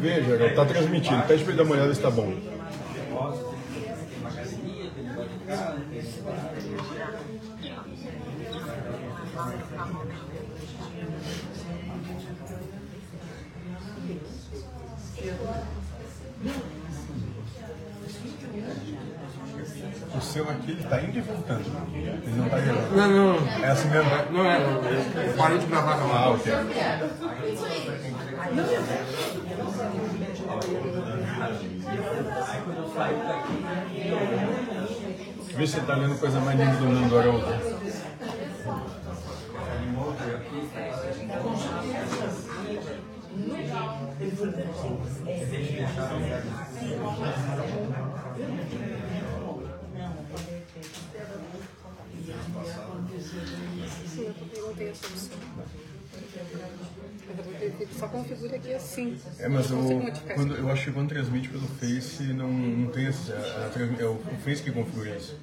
Veja, tá transmitindo. Pede pra ele dar uma olhada se tá bom. O seu aqui, ele tá indo e voltando. Ele não tá gravando. Não, não, É assim mesmo? não é. Eu parei de gravar com Ah, ok. Vê se você tá lendo coisa mais linda do mundo, Haroldo. Sim, eu perguntei. Mas eu Só configura aqui assim. É, mas eu, quando, eu acho que quando transmite pelo Face, não, não tem esse, a- a trans- é o, Face que configura isso.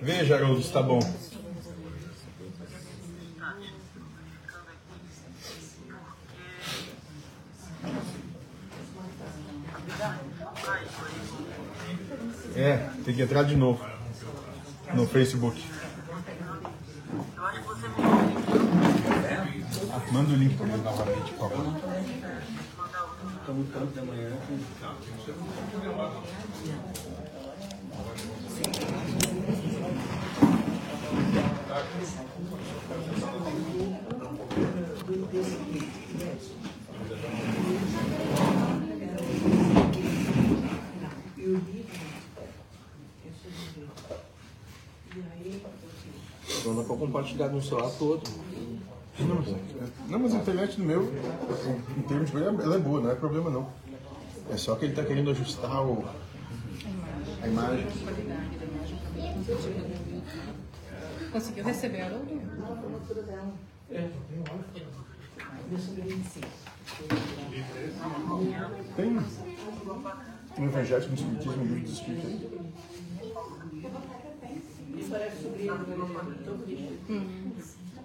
Veja, Haroldo, se tá bom. É, tem que entrar de novo no Facebook. Ah, Manda o link para ele novamente, por favor. Não dá pra compartilhar no celular todo. Não, mas a internet do meu, em termos de ela ela é boa, não é problema não. É só que ele está querendo ajustar o, a imagem. Conseguiu receber, Haroldo? Tem um evangelho no Espiritismo, um livro do Espírito aí.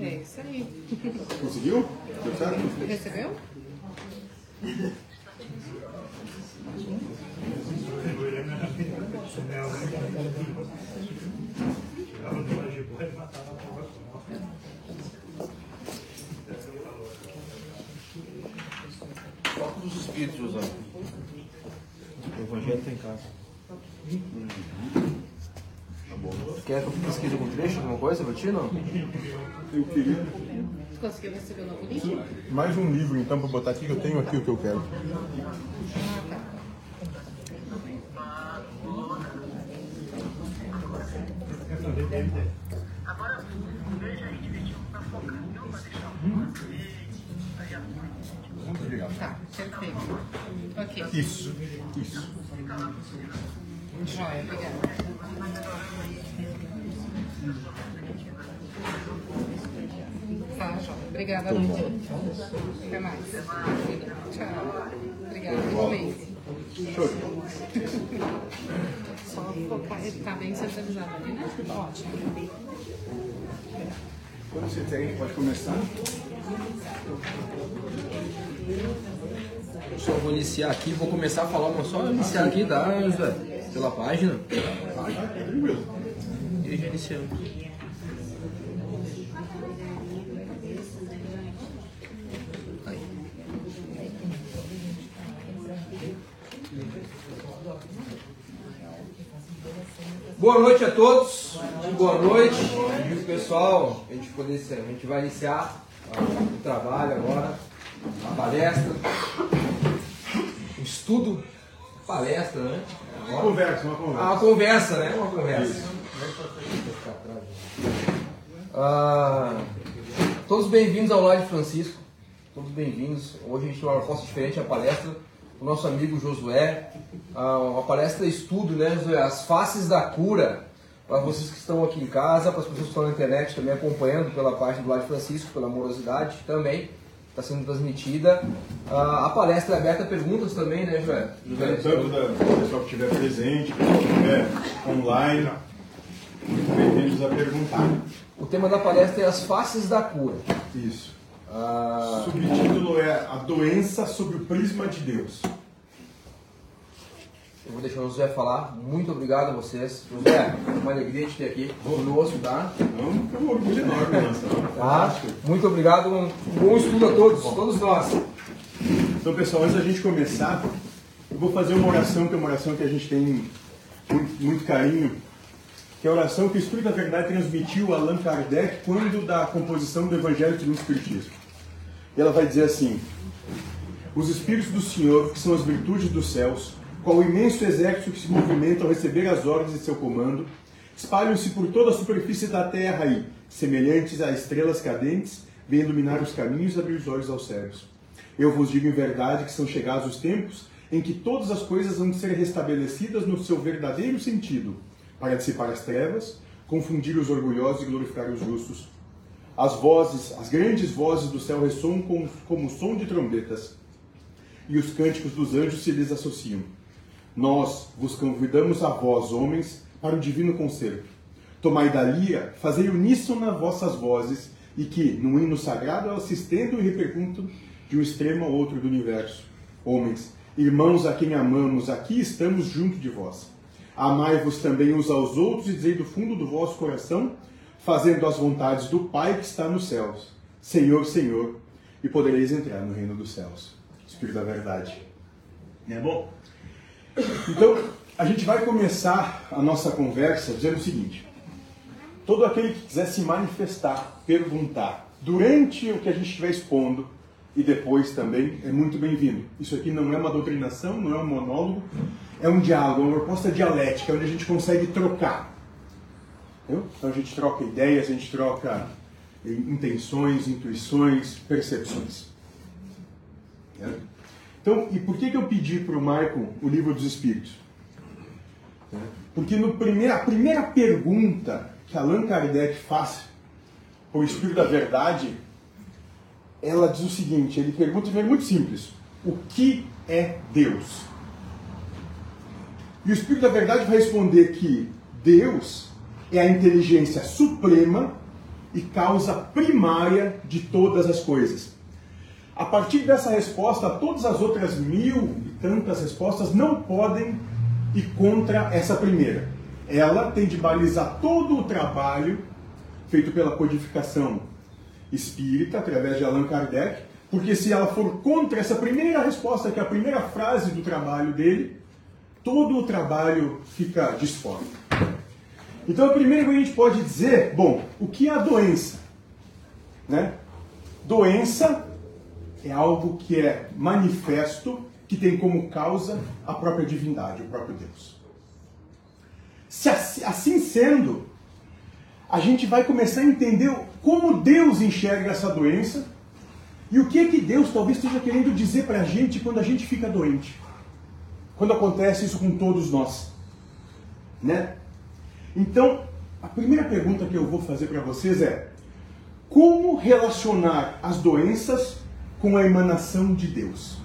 É isso aí. Conseguiu? Deu certo? Recebeu? Foco dos espíritos, José. O evangelho tem casa. Quer que eu pesquise algum trecho, alguma coisa pra ti, não? Eu queria Conseguiu receber o novo link? mais um livro então para botar aqui, que eu tenho aqui o que eu quero. Ah, tá. Muito obrigado. Tá, perfeito. Ok. Isso, isso. Joia, obrigada. Tá, joia. Obrigada. Até mais. Tchau. Obrigada. Show. Só focar, tá bem centralizado ali, né? Ótimo. Quando você tem, a gente pode começar. Só vou iniciar aqui, vou começar a falar, mas só iniciar aqui, tá, José? Pela página. E já iniciamos. Boa noite a todos. Boa noite, viu, pessoal. A gente, poder, a gente vai iniciar ah, o trabalho agora, a palestra, o estudo, palestra, né? Uma conversa, uma conversa. Ah, uma conversa, né? Uma conversa. Ah, todos bem-vindos ao de Francisco. todos bem-vindos. Hoje a gente tem uma proposta diferente, a palestra do nosso amigo Josué. Ah, uma palestra estudo, né, Josué? As faces da cura. Para vocês que estão aqui em casa, para as pessoas que estão na internet também acompanhando pela página do Lado Francisco, pela Amorosidade também está sendo transmitida. Ah, a palestra é aberta a perguntas também, né, Joé? Tanto da pessoal que estiver presente, que estiver online, muito bem-vindos a perguntar. O tema da palestra é as faces da cura. Isso. Ah... O subtítulo é A Doença sob o Prisma de Deus. Eu vou deixar o José falar. Muito obrigado a vocês. José, uma alegria te ter aqui conosco, tá? É um orgulho enorme, nossa. Tá? Muito obrigado. Um bom estudo a todos, todos nós. Então, pessoal, antes da gente começar, eu vou fazer uma oração, que é uma oração que a gente tem muito, muito carinho, que é a oração que o Espírito da Verdade transmitiu a Allan Kardec quando da composição do Evangelho segundo o Espiritismo. E ela vai dizer assim: Os Espíritos do Senhor, que são as virtudes dos céus, qual o imenso exército que se movimenta ao receber as ordens de seu comando, espalham-se por toda a superfície da terra e, semelhantes a estrelas cadentes, vêm iluminar os caminhos e abrir os olhos aos cegos. Eu vos digo em verdade que são chegados os tempos em que todas as coisas vão ser restabelecidas no seu verdadeiro sentido, para dissipar as trevas, confundir os orgulhosos e glorificar os justos. As vozes, as grandes vozes do céu ressoam como, como o som de trombetas, e os cânticos dos anjos se lhes associam. Nós vos convidamos a vós, homens, para o divino concerto. Tomai da lira, fazei uníssono vossas vozes, e que, no hino sagrado, elas se estendam e repercutam de um extremo ao outro do universo. Homens, irmãos a quem amamos, aqui estamos junto de vós. Amai-vos também uns aos outros e dizei do fundo do vosso coração, fazendo as vontades do Pai que está nos céus. Senhor, Senhor, e podereis entrar no reino dos céus. Espírito da verdade. É bom? Então, a gente vai começar a nossa conversa dizendo o seguinte: todo aquele que quiser se manifestar, perguntar, durante o que a gente estiver expondo e depois também, é muito bem-vindo. Isso aqui não é uma doutrinação, não é um monólogo, é um diálogo, é uma proposta dialética, onde a gente consegue trocar. Entendeu? Então a gente troca ideias, a gente troca intenções, intuições, percepções. Então, e por que, que eu pedi para o Michael o livro dos Espíritos? Porque no primeiro, a primeira pergunta que Allan Kardec faz para o Espírito da Verdade, ela diz o seguinte: ele pergunta de muito simples: o que é Deus? E o Espírito da Verdade vai responder que Deus é a inteligência suprema e causa primária de todas as coisas. A partir dessa resposta, todas as outras mil e tantas respostas não podem ir contra essa primeira. Ela tem de balizar todo o trabalho feito pela codificação espírita, através de Allan Kardec, porque se ela for contra essa primeira resposta, que é a primeira frase do trabalho dele, todo o trabalho fica disforme. Então, que a gente pode dizer, bom, o que é a doença? Né? Doença é algo que é manifesto, que tem como causa a própria divindade, o próprio Deus. Se assim sendo, a gente vai começar a entender como Deus enxerga essa doença e o que é que Deus talvez esteja querendo dizer para a gente quando a gente fica doente. Quando acontece isso com todos nós. Né? Então, a primeira pergunta que eu vou fazer para vocês é: como relacionar as doenças com a emanação de Deus.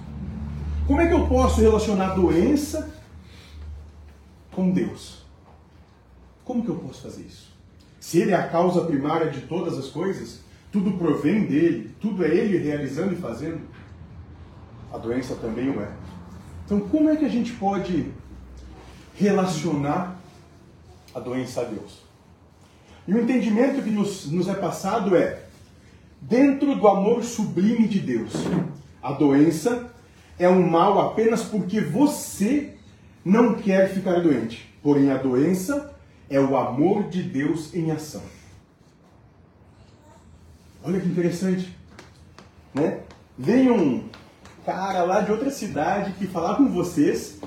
Como é que eu posso relacionar doença com Deus? Como que eu posso fazer isso? Se Ele é a causa primária de todas as coisas, tudo provém dele, tudo é Ele realizando e fazendo, a doença também o é. Então, como é que a gente pode relacionar a doença a Deus? E o entendimento que nos, nos é passado é dentro do amor sublime de Deus. A doença é um mal apenas porque você não quer ficar doente. Porém, a doença é o amor de Deus em ação. Olha que interessante. Né? Vem um cara lá de outra cidade que falar com vocês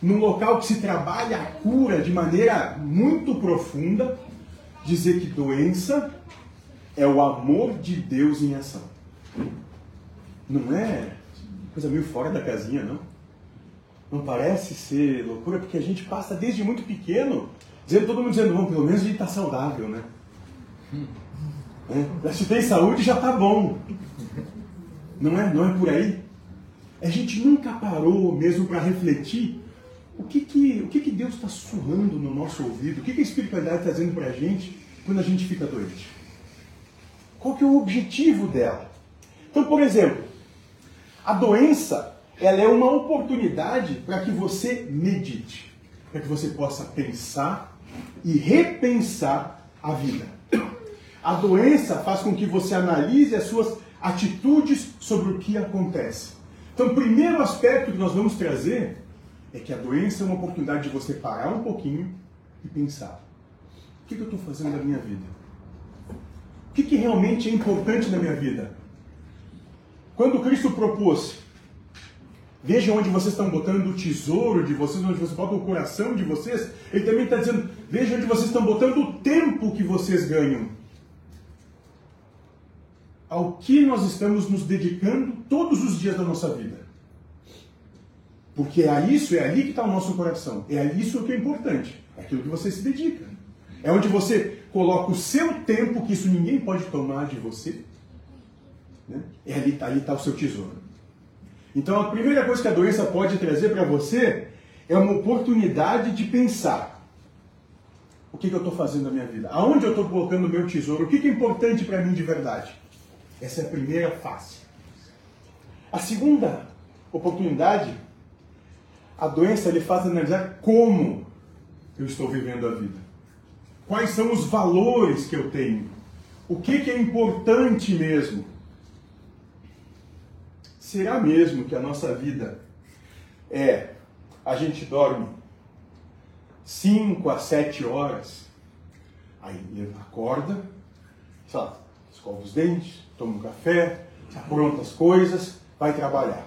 num local que se trabalha a cura de maneira muito profunda, dizer que doença é o amor de Deus em ação. Não é coisa meio fora da casinha, não? Não parece ser loucura, porque a gente passa desde muito pequeno, dizendo, todo mundo dizendo, bom, pelo menos a gente está saudável, né? É, se tem saúde já está bom. Não é, não é por aí? A gente nunca parou mesmo para refletir o que, que, o que, que Deus está sussurrando no nosso ouvido, o que, que a espiritualidade está dizendo para a gente quando a gente fica doente. Qual que é o objetivo dela? Então, por exemplo, a doença ela é uma oportunidade para que você medite, para que você possa pensar e repensar a vida. A doença faz com que você analise as suas atitudes sobre o que acontece. Então, o primeiro aspecto que nós vamos trazer é que a doença é uma oportunidade de você parar um pouquinho e pensar: o que, eu estou fazendo na minha vida? O que, que realmente é importante na minha vida? Quando Cristo propôs, veja onde vocês estão botando o tesouro de vocês, onde vocês botam o coração de vocês, ele também está dizendo, veja onde vocês estão botando o tempo que vocês ganham. Ao que nós estamos nos dedicando todos os dias da nossa vida. Porque é isso, é ali que está o nosso coração. É isso que é importante. É aquilo que você se dedica. É onde você coloca o seu tempo, que isso ninguém pode tomar de você. Né? É ali, ali está o seu tesouro. Então a primeira coisa que a doença pode trazer para você é uma oportunidade de pensar. O que, que eu estou fazendo na minha vida? Aonde eu estou colocando o meu tesouro? O que, que é importante para mim de verdade? Essa é a primeira face. A segunda oportunidade a doença ele faz analisar como eu estou vivendo a vida. Quais são os valores que eu tenho? O que, que é importante mesmo? Será mesmo que a nossa vida é a gente dorme 5 a 7 horas, aí acorda, sabe, escova os dentes, toma um café, apronta as coisas, vai trabalhar.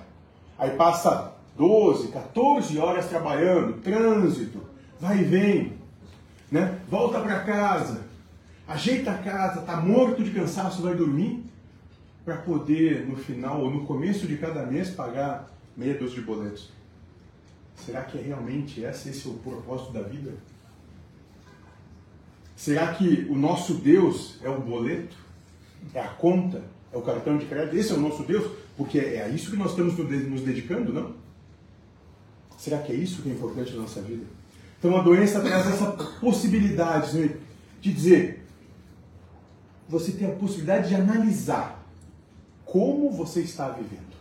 Aí passa 12, 14 horas trabalhando, trânsito, vai e vem, né? volta para casa, ajeita a casa, está morto de cansaço, vai dormir, para poder, no final ou no começo de cada mês, pagar meia dúzia de boletos. Será que é realmente esse, esse é o propósito da vida? Será que o nosso Deus é o boleto? É a conta? É o cartão de crédito? Esse é o nosso Deus? Porque é a isso que nós estamos nos dedicando, não? Será que é isso que é importante na nossa vida? Então a doença traz essa possibilidade né, de dizer, você tem a possibilidade de analisar como você está vivendo.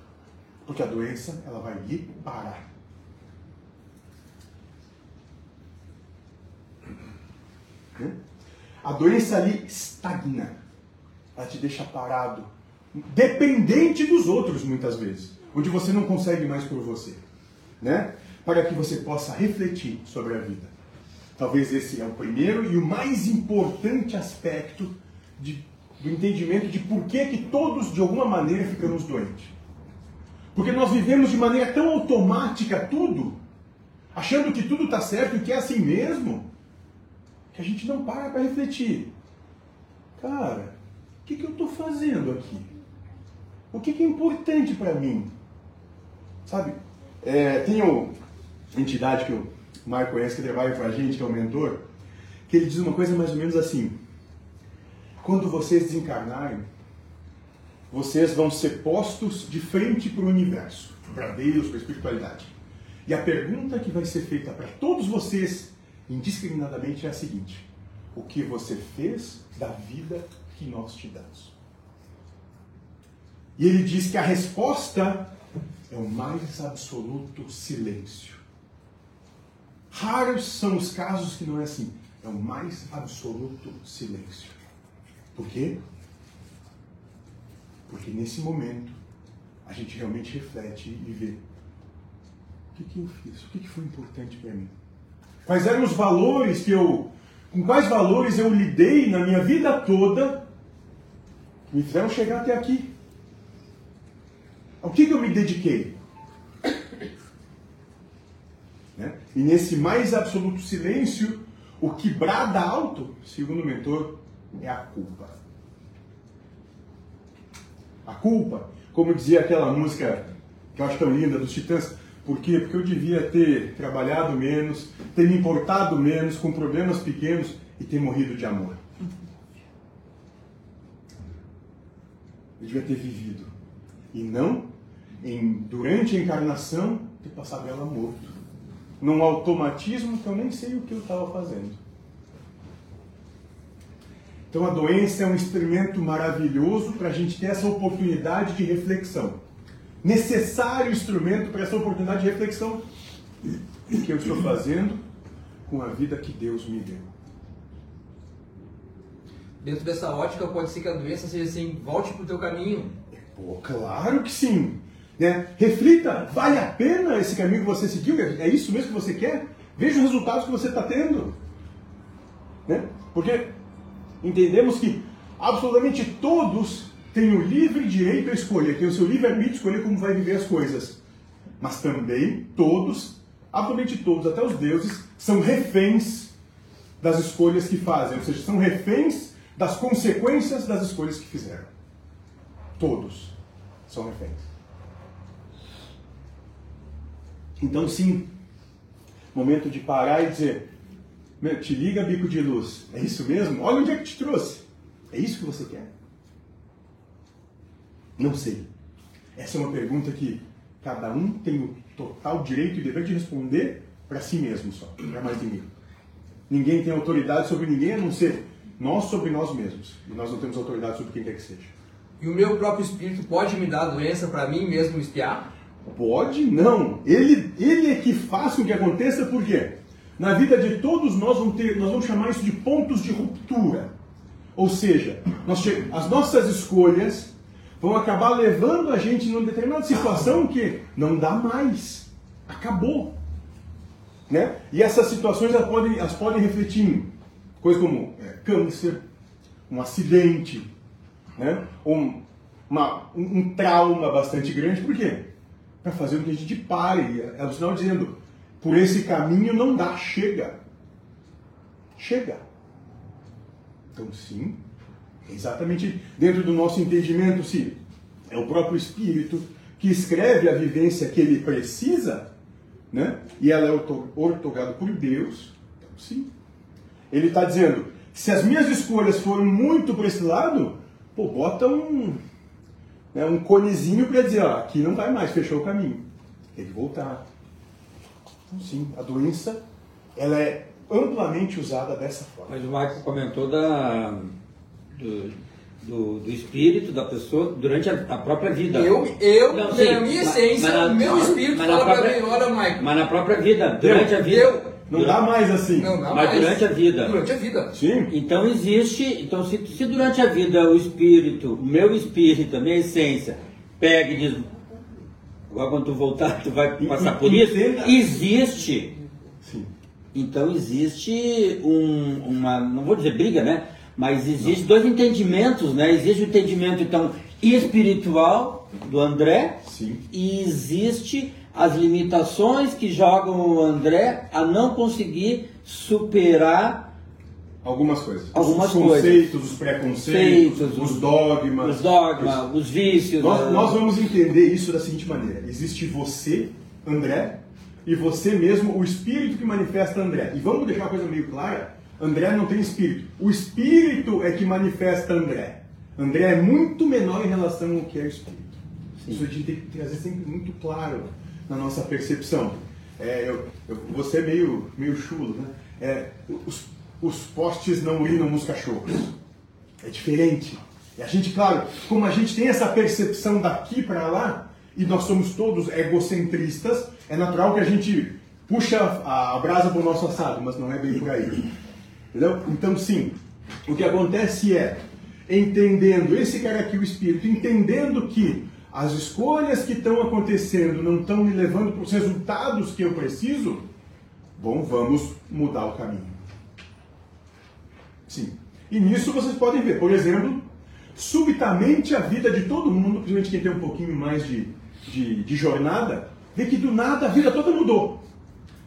Porque a doença ela vai lhe parar. A doença ali estagna. Ela te deixa parado. Dependente dos outros, muitas vezes. Onde você não consegue mais por você. Né? Para que você possa refletir sobre a vida. Talvez esse é o primeiro e o mais importante aspecto de, do entendimento de por que, que todos, de alguma maneira, ficamos doentes. Porque nós vivemos de maneira tão automática tudo, achando que tudo está certo e que é assim mesmo, que a gente não para para refletir. Cara, o que, que eu estou fazendo aqui? O que, que é importante para mim? Sabe, é, tem o, entidade que o Marco conhece, que trabalha com a gente, que é o mentor, que ele diz uma coisa mais ou menos assim: quando vocês desencarnarem, vocês vão ser postos de frente para o universo, para Deus, para a espiritualidade. E a pergunta que vai ser feita para todos vocês, indiscriminadamente, é a seguinte: o que você fez da vida que nós te damos? E ele diz que a resposta é o mais absoluto silêncio. Raros são os casos que não é assim. É o mais absoluto silêncio. Por quê? Porque nesse momento a gente realmente reflete e vê o que, que eu fiz, o que, que foi importante para mim. Quais eram os valores que eu. Com quais valores eu lidei na minha vida toda que me fizeram chegar até aqui? Ao que, que eu me dediquei? Né? E nesse mais absoluto silêncio, o que brada alto, segundo o mentor, é a culpa. A culpa. Como dizia aquela música que eu acho tão linda dos Titãs, por quê? Porque eu devia ter trabalhado menos, ter me importado menos com problemas pequenos e ter morrido de amor. Eu devia ter vivido. E não, em, durante a encarnação, ter passado ela morto. Num automatismo que eu nem sei o que eu estava fazendo. Então a doença é um experimento maravilhoso para a gente ter essa oportunidade de reflexão. Necessário instrumento para essa oportunidade de reflexão que eu estou fazendo com a vida que Deus me deu. Dentro dessa ótica, pode ser que a doença seja assim, volte para o teu caminho. Pô, claro que sim. Né? Reflita, vale a pena esse caminho que você seguiu? É isso mesmo que você quer? Veja os resultados que você está tendo. Né? Porque entendemos que absolutamente todos têm o livre direito a escolher, têm o seu livre-arbítrio escolher como vai viver as coisas. Mas também todos, absolutamente todos, até os deuses, são reféns das escolhas que fazem, ou seja, são reféns das consequências das escolhas que fizeram. Todos são reféns. Então, sim, momento de parar e dizer: te liga, bico de luz. É isso mesmo? Olha onde é que te trouxe. É isso que você quer? Não sei. Essa é uma pergunta que cada um tem o total direito e dever de responder para si mesmo só, para mais ninguém. Ninguém tem autoridade sobre ninguém a não ser nós sobre nós mesmos. E nós não temos autoridade sobre quem quer que seja. E o meu próprio espírito pode me dar doença para mim mesmo espiar? Pode não. Ele, ele é que faz com que aconteça, por quê? Na vida de todos nós vamos, ter, nós vamos chamar isso de pontos de ruptura. Ou seja, nós, as nossas escolhas vão acabar levando a gente numa determinada situação que não dá mais. Acabou. Né? E essas situações elas podem, elas podem refletir em coisas como é, câncer, um acidente, né? um, uma, um, um trauma bastante grande. Por quê? Para fazer com que a gente pare. É o sinal dizendo, por esse caminho não dá, chega. Chega. Então, sim, é exatamente dentro do nosso entendimento, se é o próprio Espírito que escreve a vivência que ele precisa, né? e ela é ortogada por Deus, então, sim. Ele está dizendo: se as minhas escolhas forem muito para esse lado, pô, bota um, né, um conezinho para dizer: ó, aqui não vai mais, fechou o caminho. Tem que voltar. Então, sim, a doença ela é amplamente usada dessa forma. Mas o Michael comentou da, do, do, do espírito da pessoa durante a, a própria vida. Eu, eu não, sim, na minha essência, mas, o meu espírito fala própria, pra mim, olha, Michael. Mas na própria vida, durante eu, a vida. Eu, não durante, dá mais assim. Não dá mas mais. durante a vida. Durante a vida. Sim. Então existe. Então, se, se durante a vida o espírito, o meu espírito, a minha essência, pega e diz, Agora quando tu voltar, tu vai passar por isso. Existe. Sim. Então existe um, uma, não vou dizer briga, né? Mas existe dois entendimentos, né? Existe o entendimento então espiritual do André Sim. e existe as limitações que jogam o André a não conseguir superar Algumas coisas. Algumas os conceitos, os preconceitos, Feitos, os dogmas. Os dogmas, os, os vícios. Nós, né? nós vamos entender isso da seguinte maneira: existe você, André, e você mesmo, o espírito que manifesta André. E vamos deixar uma coisa meio clara: André não tem espírito. O espírito é que manifesta André. André é muito menor em relação ao que é o espírito. Sim. Isso a gente tem que trazer sempre muito claro na nossa percepção. É, eu, eu vou ser meio, meio chulo, né? É, os os postes não urinam nos cachorros. É diferente. E a gente, claro, como a gente tem essa percepção daqui para lá, e nós somos todos egocentristas, é natural que a gente puxa a brasa para o nosso assado, mas não é bem por aí. Entendeu? Então, sim, o que acontece é, entendendo, esse cara aqui, o espírito, entendendo que as escolhas que estão acontecendo não estão me levando para os resultados que eu preciso, bom, vamos mudar o caminho. Sim. E nisso vocês podem ver, por exemplo, subitamente a vida de todo mundo, principalmente quem tem um pouquinho mais de, de, de jornada, vê que do nada a vida toda mudou.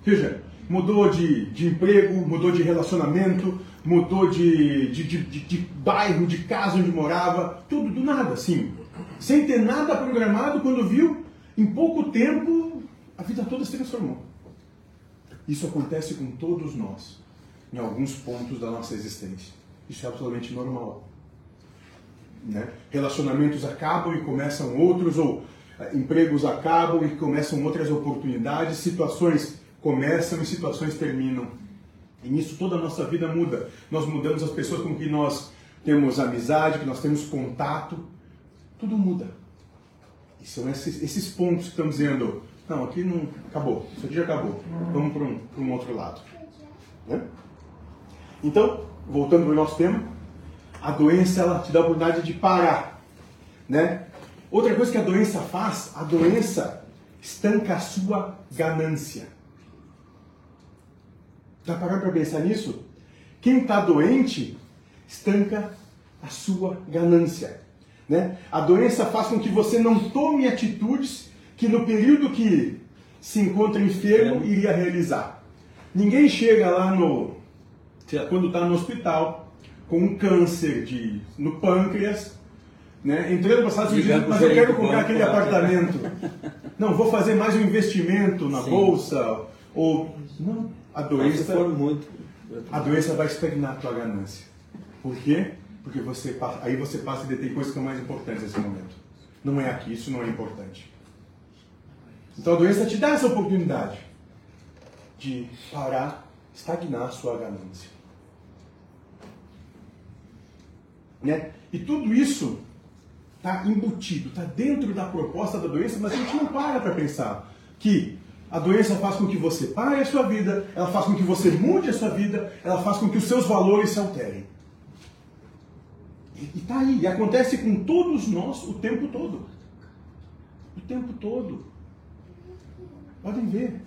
Veja, mudou de, de emprego, mudou de relacionamento, mudou de, de, de, de, bairro, de casa onde morava, tudo do nada, assim. Sem ter nada programado, quando viu, em pouco tempo, a vida toda se transformou. Isso acontece com todos nós, em alguns pontos da nossa existência. Isso é absolutamente normal. Né? Relacionamentos acabam e começam outros, ou uh, empregos acabam e começam outras oportunidades, situações começam e situações terminam. E nisso toda a nossa vida muda. Nós mudamos as pessoas com que nós temos amizade, que nós temos contato. Tudo muda. E são esses, esses pontos que estamos dizendo, não, aqui não acabou, isso aqui já acabou. Vamos para um, um outro lado. Né? Então, voltando para o nosso tema, a doença ela te dá a oportunidade de parar. Né? Outra coisa que a doença faz, a doença estanca a sua ganância. Já pararam para pensar nisso? Quem está doente estanca a sua ganância. Né? A doença faz com que você não tome atitudes que no período que se encontra enfermo iria realizar. Ninguém chega lá no quando está no hospital com um câncer de, no pâncreas, né? entrando para Unidos, mas eu quero comprar aquele apartamento. Não, vou fazer mais um investimento na Sim. bolsa ou não a doença, muito... a doença vai estagnar a tua ganância. Por quê? Porque você aí você passa a detém coisas que são mais importantes nesse momento. Não é aqui, isso não é importante. Então a doença te dá essa oportunidade de parar, estagnar sua ganância. Né? E tudo isso está embutido, está dentro da proposta da doença, mas a gente não para para pensar que a doença faz com que você pare a sua vida, ela faz com que você mude a sua vida, ela faz com que os seus valores se alterem. E está aí, e acontece com todos nós o tempo todo. O tempo todo. Podem ver.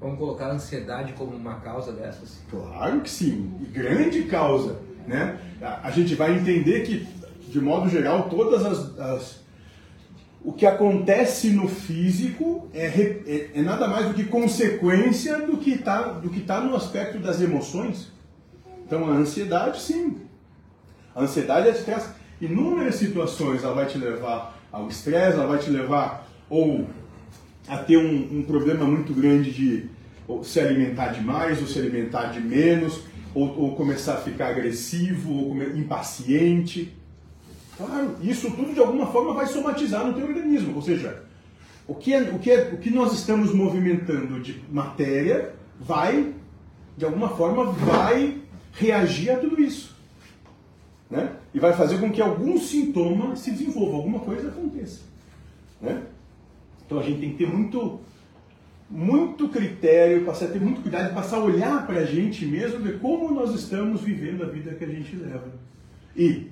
Vamos colocar a ansiedade como uma causa dessas? Claro que sim, e grande causa. Né? A gente vai entender que, de modo geral, todas as, as o que acontece no físico é, é, é, nada mais do que consequência do que está tá no aspecto das emoções. Então a ansiedade, sim. A ansiedade é te traz inúmeras situações. Ela vai te levar ao estresse, ela vai te levar ou a ter um, um problema muito grande de se alimentar demais ou se alimentar de menos, ou, ou começar a ficar agressivo ou impaciente. Claro, isso tudo de alguma forma vai somatizar no teu organismo. Ou seja, o que, é, o, que é, o que nós estamos movimentando de matéria vai, de alguma forma, vai reagir a tudo isso. Né? E vai fazer com que algum sintoma se desenvolva, alguma coisa aconteça. Né? Então a gente tem que ter muito, muito critério, passar a ter muito cuidado, passar a olhar para a gente mesmo, ver como nós estamos vivendo a vida que a gente leva. E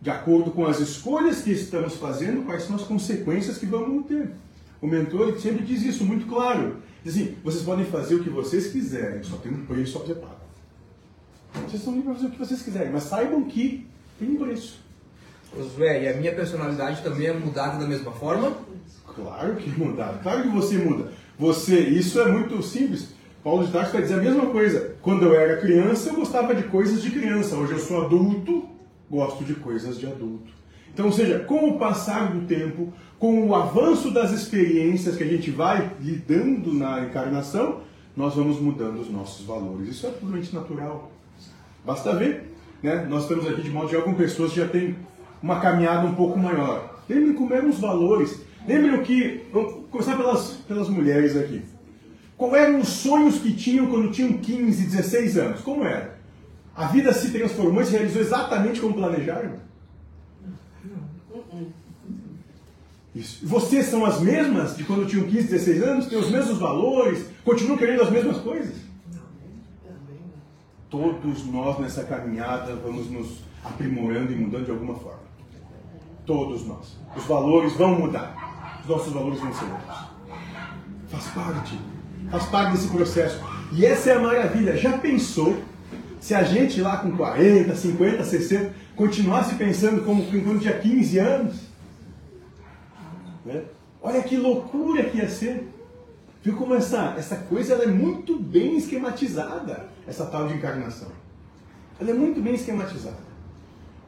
de acordo com as escolhas que estamos fazendo, quais são as consequências que vamos ter. O mentor sempre diz isso muito claro. Diz assim, vocês podem fazer o que vocês quiserem, só tem um preço a ser pago. Vocês estão livres para fazer o que vocês quiserem, mas saibam que tem um preço. Josué, e a minha personalidade também é mudada da mesma forma? Claro que é mudada, claro que você muda. Você, isso é muito simples. Paulo de Tarso vai dizer a mesma coisa. Quando eu era criança, eu gostava de coisas de criança. Hoje eu sou adulto, gosto de coisas de adulto. Então, ou seja, com o passar do tempo, com o avanço das experiências que a gente vai lidando na encarnação, nós vamos mudando os nossos valores. Isso é absolutamente natural. Basta ver. Né? Nós estamos aqui de modo geral com pessoas que já têm uma caminhada um pouco maior. Lembrem como eram os valores. Lembrem que. Vamos começar pelas, pelas mulheres aqui. Qual eram os sonhos que tinham quando tinham 15, 16 anos? Como era? A vida se transformou e se realizou exatamente como planejaram? Isso. Vocês são as mesmas de quando tinham 15, 16 anos? Têm os mesmos valores? Continuam querendo as mesmas coisas? Todos nós nessa caminhada vamos nos aprimorando e mudando de alguma forma. Todos nós. Os valores vão mudar. Os nossos valores vão ser outros. Faz parte. Faz parte desse processo. E essa é a maravilha. Já pensou se a gente lá com 40, 50, 60 continuasse pensando como quando tinha 15 anos, né? olha que loucura que ia ser. Viu como essa, essa coisa ela é muito bem esquematizada, essa tal de encarnação. Ela é muito bem esquematizada.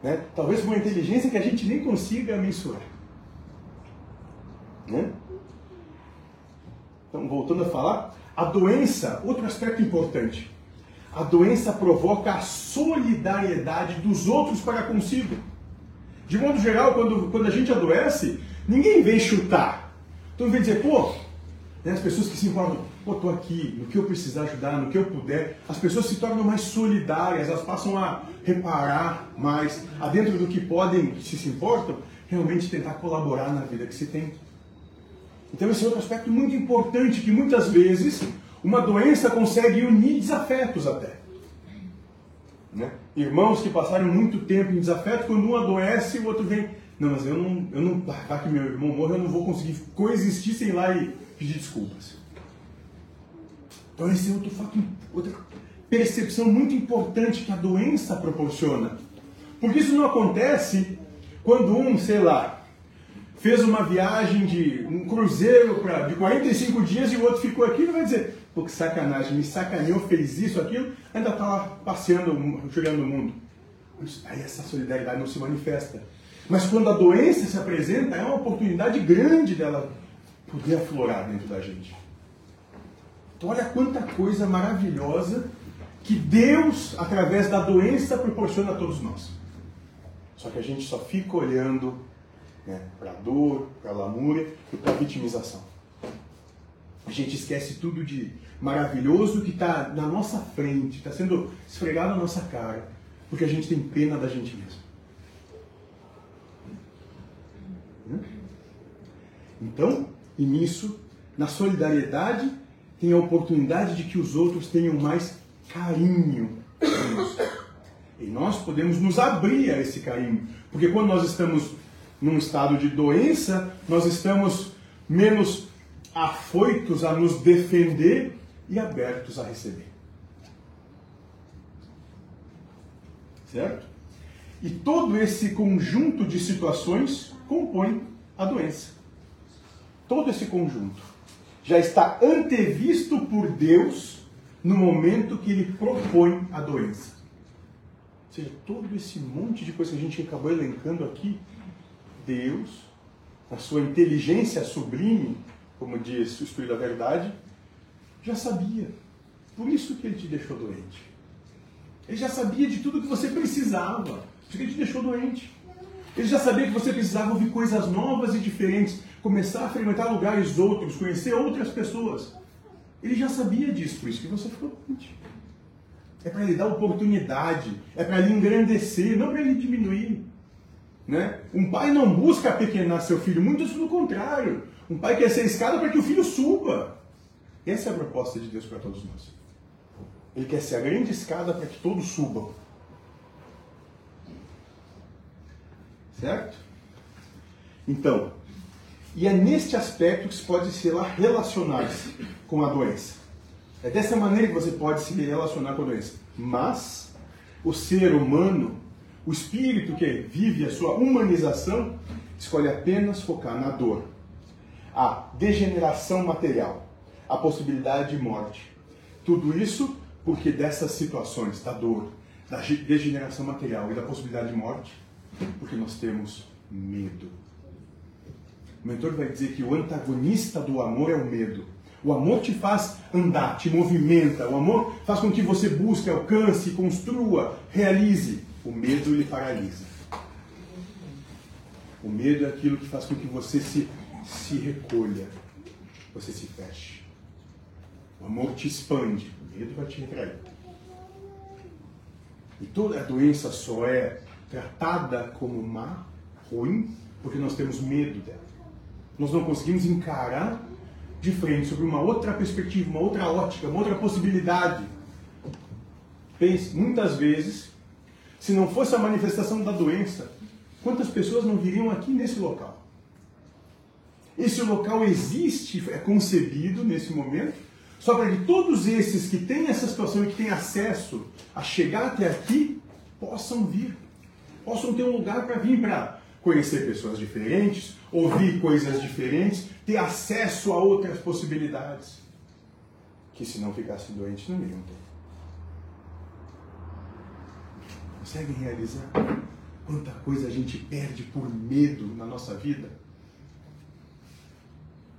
Né? Talvez com uma inteligência que a gente nem consiga mensurar. Né? Então, voltando a falar, a doença, outro aspecto importante, a doença provoca a solidariedade dos outros para consigo. De modo geral, quando, quando a gente adoece, ninguém vem chutar. Então vem dizer, pô, né, as pessoas que se importam, pô, tô aqui, no que eu precisar ajudar, no que eu puder, as pessoas se tornam mais solidárias, elas passam a reparar mais, a dentro do que podem, se se importam, realmente tentar colaborar na vida que se tem. Então esse é outro aspecto muito importante que muitas vezes uma doença consegue unir desafetos até. Né? Irmãos que passaram muito tempo em desafeto, quando um adoece, o outro vem. Não, mas eu não, eu não, vai que meu irmão morre, eu não vou conseguir coexistir sem ir lá e pedir desculpas. Então esse é outro fato, outra percepção muito importante que a doença proporciona. Porque isso não acontece quando um, sei lá, fez uma viagem de um cruzeiro pra, de 45 dias e o outro ficou aqui e vai dizer, pô, que sacanagem, me sacaneou, fez isso, aquilo, ainda está lá passeando, jogando o mundo. Aí essa solidariedade não se manifesta. Mas quando a doença se apresenta, é uma oportunidade grande dela poder aflorar dentro da gente. Então, olha quanta coisa maravilhosa que Deus, através da doença, proporciona a todos nós. Só que a gente só fica olhando né, para a dor, para a lamúria e para a vitimização. A gente esquece tudo de maravilhoso que está na nossa frente, está sendo esfregado na nossa cara, porque a gente tem pena da gente mesmo. Né? Então, e nisso, na solidariedade, tem a oportunidade de que os outros tenham mais carinho E nós podemos nos abrir a esse carinho. Porque quando nós estamos num estado de doença, nós estamos menos afoitos a nos defender e abertos a receber. Certo? E todo esse conjunto de situações compõe a doença. Todo esse conjunto já está antevisto por Deus no momento que ele propõe a doença. Ou seja, todo esse monte de coisa que a gente acabou elencando aqui, Deus, na sua inteligência sublime, como diz o Espírito da Verdade, já sabia. Por isso que ele te deixou doente. Ele já sabia de tudo que você precisava. Por isso que ele te deixou doente. Ele já sabia que você precisava ouvir coisas novas e diferentes, começar a frequentar lugares outros, conhecer outras pessoas. Ele já sabia disso, por isso que você ficou doente. É para lhe dar oportunidade, é para lhe engrandecer, não para lhe diminuir. Né? Um pai não busca pequenar seu filho, muito pelo contrário. Um pai quer ser escada para que o filho suba. Essa é a proposta de Deus para todos nós. Ele quer ser a grande escada para que todos subam. Certo? Então, e é neste aspecto que se pode se relacionar com a doença. É dessa maneira que você pode se relacionar com a doença. Mas o ser humano, o espírito que vive a sua humanização, escolhe apenas focar na dor, a degeneração material, a possibilidade de morte. Tudo isso porque dessas situações da dor, da degeneração material e da possibilidade de morte, porque nós temos medo. O mentor vai dizer que o antagonista do amor é o medo. O amor te faz andar, te movimenta. O amor faz com que você busque, alcance, construa, realize. O medo lhe paralisa. O medo é aquilo que faz com que você se, se recolha, você se feche. O amor te expande, o medo vai te retrair. E toda a doença só é tratada como má, ruim, porque nós temos medo dela. Nós não conseguimos encarar de frente sobre uma outra perspectiva, uma outra ótica, uma outra possibilidade. Pense, muitas vezes, se não fosse a manifestação da doença, quantas pessoas não viriam aqui nesse local? Esse local existe, é concebido nesse momento, só para que todos esses que têm essa situação e que têm acesso a chegar até aqui possam vir, possam ter um lugar para vir para conhecer pessoas diferentes, ouvir coisas diferentes, ter acesso a outras possibilidades. Que se não ficasse doente não iriam ter. Conseguem realizar? Quanta coisa a gente perde por medo na nossa vida.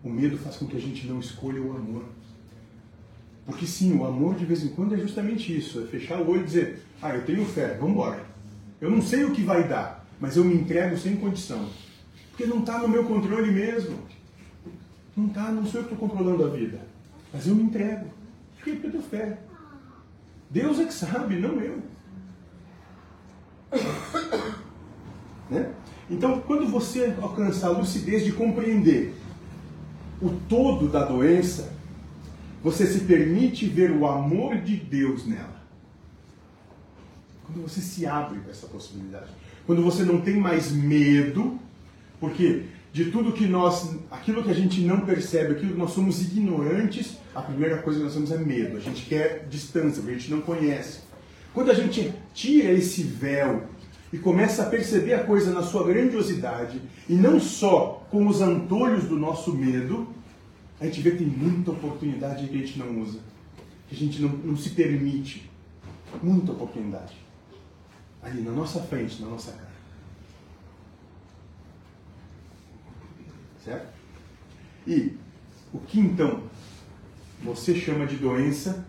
O medo faz com que a gente não escolha o amor. Porque sim, o amor de vez em quando é justamente isso, é fechar o olho e dizer, ah, eu tenho fé, vamos embora. Eu não sei o que vai dar, mas eu me entrego sem condição. Porque não está no meu controle mesmo. Não está, não sou eu que estou controlando a vida. Mas eu me entrego. Quê? Porque eu tenho fé. Deus é que sabe, não eu. Né? Então, quando você alcança a lucidez de compreender o todo da doença, você se permite ver o amor de Deus nela. Quando você se abre para essa possibilidade. Quando você não tem mais medo, porque de tudo que nós, aquilo que a gente não percebe, aquilo que nós somos ignorantes, a primeira coisa que nós temos é medo. A gente quer distância, porque a gente não conhece. Quando a gente tira esse véu e começa a perceber a coisa na sua grandiosidade, e não só com os antolhos do nosso medo, a gente vê que tem muita oportunidade que a gente não usa, que a gente não, não se permite. Muita oportunidade. Ali na nossa frente, na nossa cara. Certo? E o que então você chama de doença,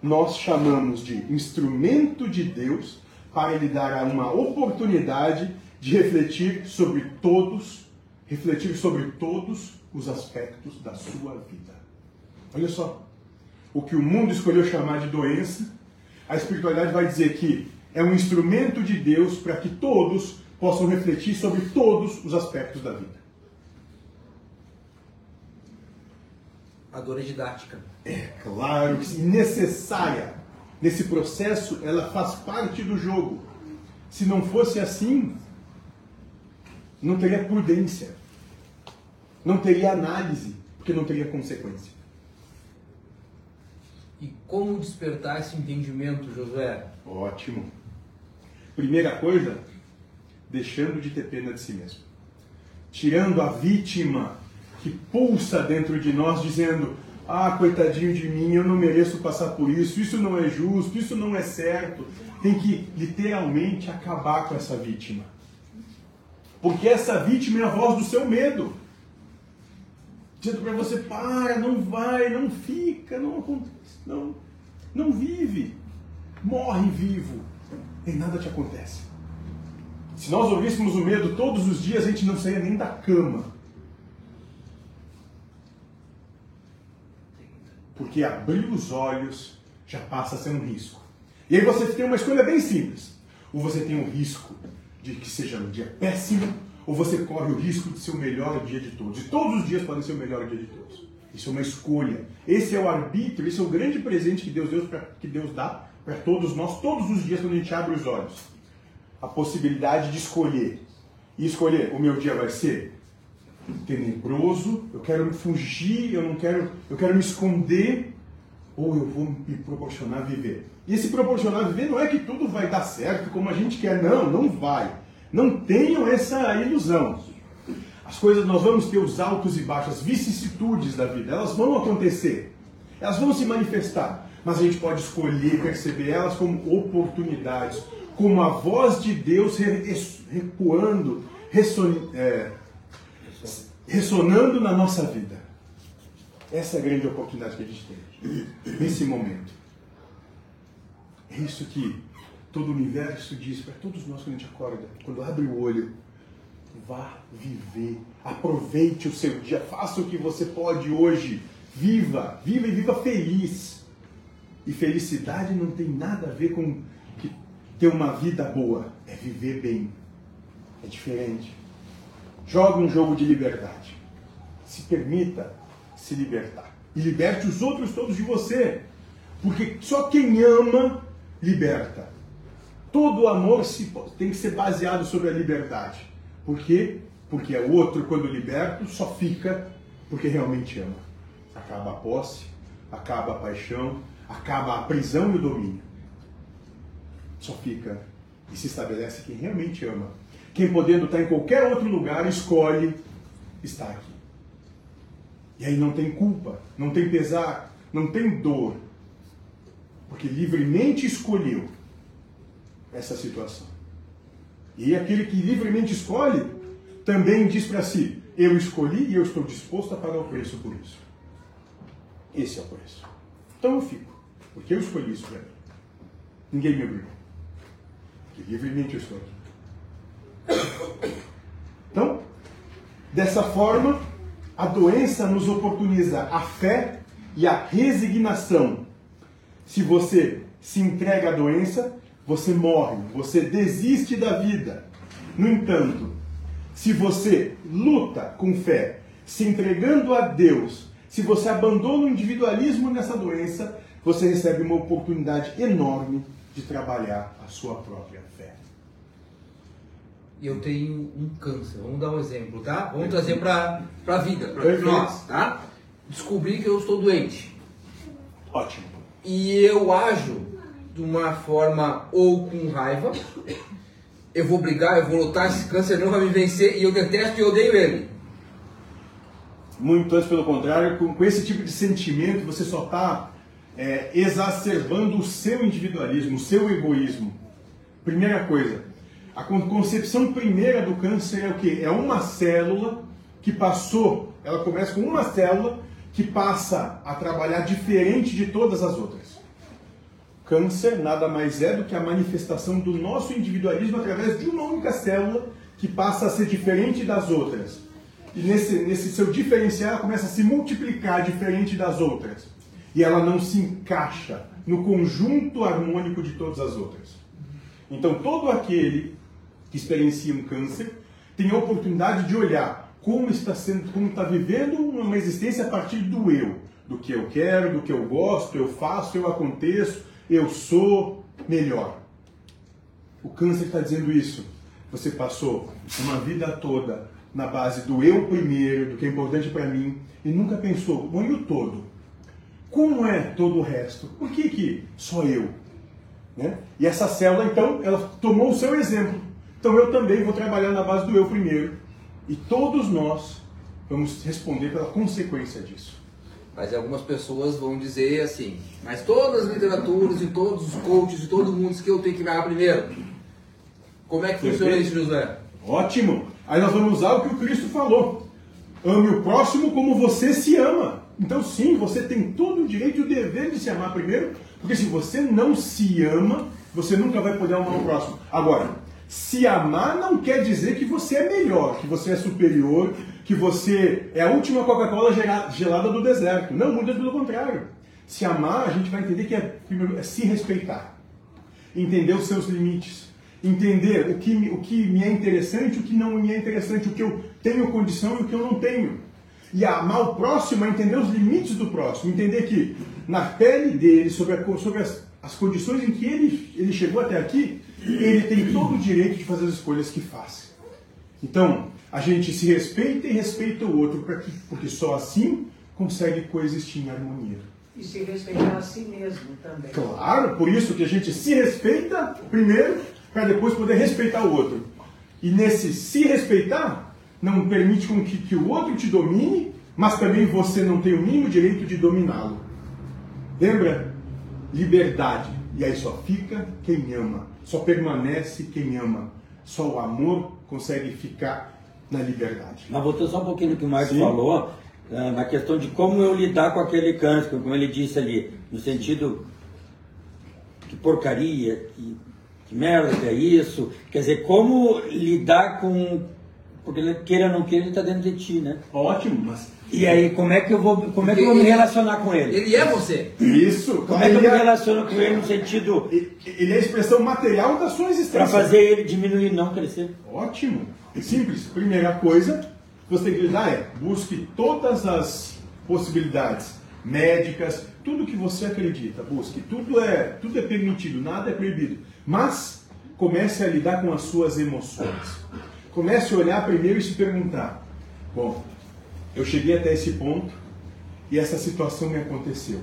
nós chamamos de instrumento de Deus para lhe dar uma oportunidade de refletir sobre todos, refletir sobre todos os aspectos da sua vida. Olha só, o que o mundo escolheu chamar de doença, a espiritualidade vai dizer que é um instrumento de Deus para que todos possam refletir sobre todos os aspectos da vida. A dor é didática. É claro que sim, necessária. Nesse processo, ela faz parte do jogo. Se não fosse assim, não teria prudência, não teria análise, porque não teria consequência. E como despertar esse entendimento, Josué? Ótimo. Primeira coisa, deixando de ter pena de si mesmo. Tirando a vítima que pulsa dentro de nós, dizendo: Ah, coitadinho de mim, eu não mereço passar por isso, isso não é justo, isso não é certo. Tem que literalmente acabar com essa vítima. Porque essa vítima é a voz do seu medo. Dizendo para você: para, não vai, não fica, não acontece, não, não vive. Morre vivo, e nada te acontece. Se nós ouvíssemos o medo todos os dias, a gente não saía nem da cama. Porque abrir os olhos já passa a ser um risco. E aí você tem uma escolha bem simples. Ou você tem o risco de que seja um dia péssimo, ou você corre o risco de ser o melhor dia de todos. E todos os dias podem ser o melhor dia de todos. Isso é uma escolha. Esse é o arbítrio, esse é o grande presente que Deus, Deus que Deus dá para todos nós, todos os dias, quando a gente abre os olhos. A possibilidade de escolher. E escolher, o meu dia vai ser tenebroso, eu quero fugir, eu não quero, eu quero me esconder, ou eu vou me proporcionar viver. E esse proporcionar viver não é que tudo vai dar certo como a gente quer, não, não vai. Não tenham essa ilusão. As coisas, nós vamos ter os altos e baixos, as vicissitudes da vida, elas vão acontecer, elas vão se manifestar, mas a gente pode escolher perceber elas como oportunidades, como a voz de Deus recuando, resson, é, ressonando na nossa vida. Essa é a grande oportunidade que a gente tem nesse momento. É isso que todo o universo diz para todos nós quando a gente acorda, quando abre o olho. Vá viver, aproveite o seu dia, faça o que você pode hoje, viva, viva e viva feliz. E felicidade não tem nada a ver com ter uma vida boa, é viver bem. É diferente. Joga um jogo de liberdade. Se permita se libertar. E liberte os outros todos de você. Porque só quem ama liberta. Todo amor se, tem que ser baseado sobre a liberdade. Por quê? Porque o outro, quando liberto, só fica porque realmente ama. Acaba a posse, acaba a paixão, acaba a prisão e o domínio. Só fica e se estabelece quem realmente ama quem podendo estar em qualquer outro lugar, escolhe estar aqui. E aí não tem culpa, não tem pesar, não tem dor. Porque livremente escolheu essa situação. E aquele que livremente escolhe também diz para si: Eu escolhi e eu estou disposto a pagar o preço por isso. Esse é o preço. Então eu fico, porque eu escolhi isso mim. Ninguém me obrigou. Porque livremente eu estou aqui. Então, dessa forma, a doença nos oportuniza a fé e a resignação. Se você se entrega à doença, você morre, você desiste da vida. No entanto, se você luta com fé, se entregando a Deus, se você abandona o individualismo nessa doença, você recebe uma oportunidade enorme de trabalhar a sua própria fé. Eu tenho um câncer, vamos dar um exemplo, tá? Vamos trazer para a vida, para nós, tá? Descobri que eu estou doente. Ótimo. E eu ajo de uma forma ou com raiva, eu vou brigar, eu vou lutar, esse câncer não vai me vencer e eu detesto e odeio ele. Muito antes, pelo contrário, com, com esse tipo de sentimento, você só está é, exacerbando o seu individualismo, o seu egoísmo. Primeira coisa, a concepção primeira do câncer é o que? É uma célula que passou, ela começa com uma célula que passa a trabalhar diferente de todas as outras. Câncer nada mais é do que a manifestação do nosso individualismo através de uma única célula que passa a ser diferente das outras. E nesse, nesse seu diferencial ela começa a se multiplicar diferente das outras. E ela não se encaixa no conjunto harmônico de todas as outras. Então todo aquele que experiencia um câncer tem a oportunidade de olhar como está sendo, como está vivendo uma existência a partir do eu, do que eu quero, do que eu gosto, eu faço, eu aconteço, eu sou melhor. O câncer está dizendo isso. Você passou uma vida toda na base do eu primeiro, do que é importante para mim, e nunca pensou, bom, e o todo? Como é todo o resto? Por que, que só eu? Né? E essa célula, então, ela tomou o seu exemplo. Então eu também vou trabalhar na base do eu primeiro. E todos nós vamos responder pela consequência disso. Mas algumas pessoas vão dizer assim, mas todas as literaturas e todos os coaches e todo mundo diz que eu tenho que ganhar primeiro. Como é que funciona isso, José? Ótimo! Aí nós vamos usar o que o Cristo falou. Ame o próximo como você se ama. Então sim, você tem todo o direito e o dever de se amar primeiro, porque se você não se ama, você nunca vai poder amar o próximo. Agora, se amar não quer dizer que você é melhor, que você é superior, que você é a última Coca-Cola gelada do deserto. Não, muito pelo contrário. Se amar, a gente vai entender que é, é se respeitar. Entender os seus limites. Entender o que, o que me é interessante, o que não me é interessante, o que eu tenho condição e o que eu não tenho. E amar o próximo é entender os limites do próximo. Entender que na pele dele, sobre, a, sobre as, as condições em que ele, ele chegou até aqui, ele tem todo o direito de fazer as escolhas que faz. Então, a gente se respeita e respeita o outro, porque só assim consegue coexistir em harmonia. E se respeitar a si mesmo também. Claro, por isso que a gente se respeita primeiro, para depois poder respeitar o outro. E nesse se respeitar, não permite com que, que o outro te domine, mas também você não tem o mínimo direito de dominá-lo. Lembra? Liberdade. E aí só fica quem ama. Só permanece quem ama. Só o amor consegue ficar na liberdade. Mas voltando só um pouquinho no que o Marcos falou, ah, na questão de como eu lidar com aquele câncer, como ele disse ali, no sentido que porcaria, que, que merda que é isso, quer dizer, como lidar com porque ele queira ou não queira, ele está dentro de ti, né? Ótimo, mas. E aí, como é que eu vou, como é que eu vou me relacionar com ele? Ele é você. Isso. Como é que eu me é- relaciono com ele no sentido. Ele é a expressão material da sua existência. Para fazer ele diminuir, não crescer. Ótimo. Simples. Primeira coisa que você tem que lidar é busque todas as possibilidades médicas, tudo que você acredita, busque. Tudo é, tudo é permitido, nada é proibido. Mas comece a lidar com as suas emoções. Comece a olhar primeiro e se perguntar: bom, eu cheguei até esse ponto e essa situação me aconteceu.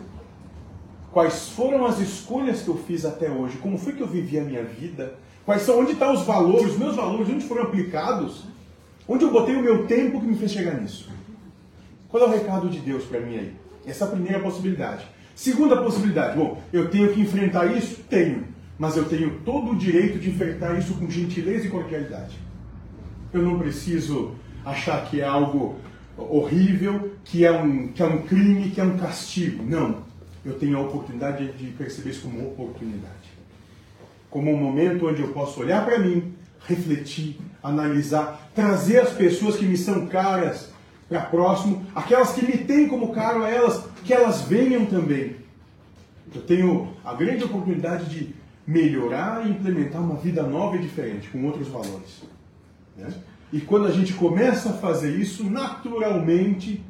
Quais foram as escolhas que eu fiz até hoje? Como foi que eu vivi a minha vida? Quais são, onde estão os valores, os meus valores, onde foram aplicados? Onde eu botei o meu tempo que me fez chegar nisso? Qual é o recado de Deus para mim aí? Essa é a primeira possibilidade. Segunda possibilidade, bom, eu tenho que enfrentar isso? Tenho. mas eu tenho todo o direito de enfrentar isso com gentileza e cordialidade. Eu não preciso achar que é algo horrível, que é um, que é um crime, que é um castigo. Não. Eu tenho a oportunidade de perceber isso como oportunidade. Como um momento onde eu posso olhar para mim, refletir, analisar, trazer as pessoas que me são caras para próximo, aquelas que me têm como caro a elas, que elas venham também. Eu tenho a grande oportunidade de melhorar e implementar uma vida nova e diferente, com outros valores. Né? E quando a gente começa a fazer isso, naturalmente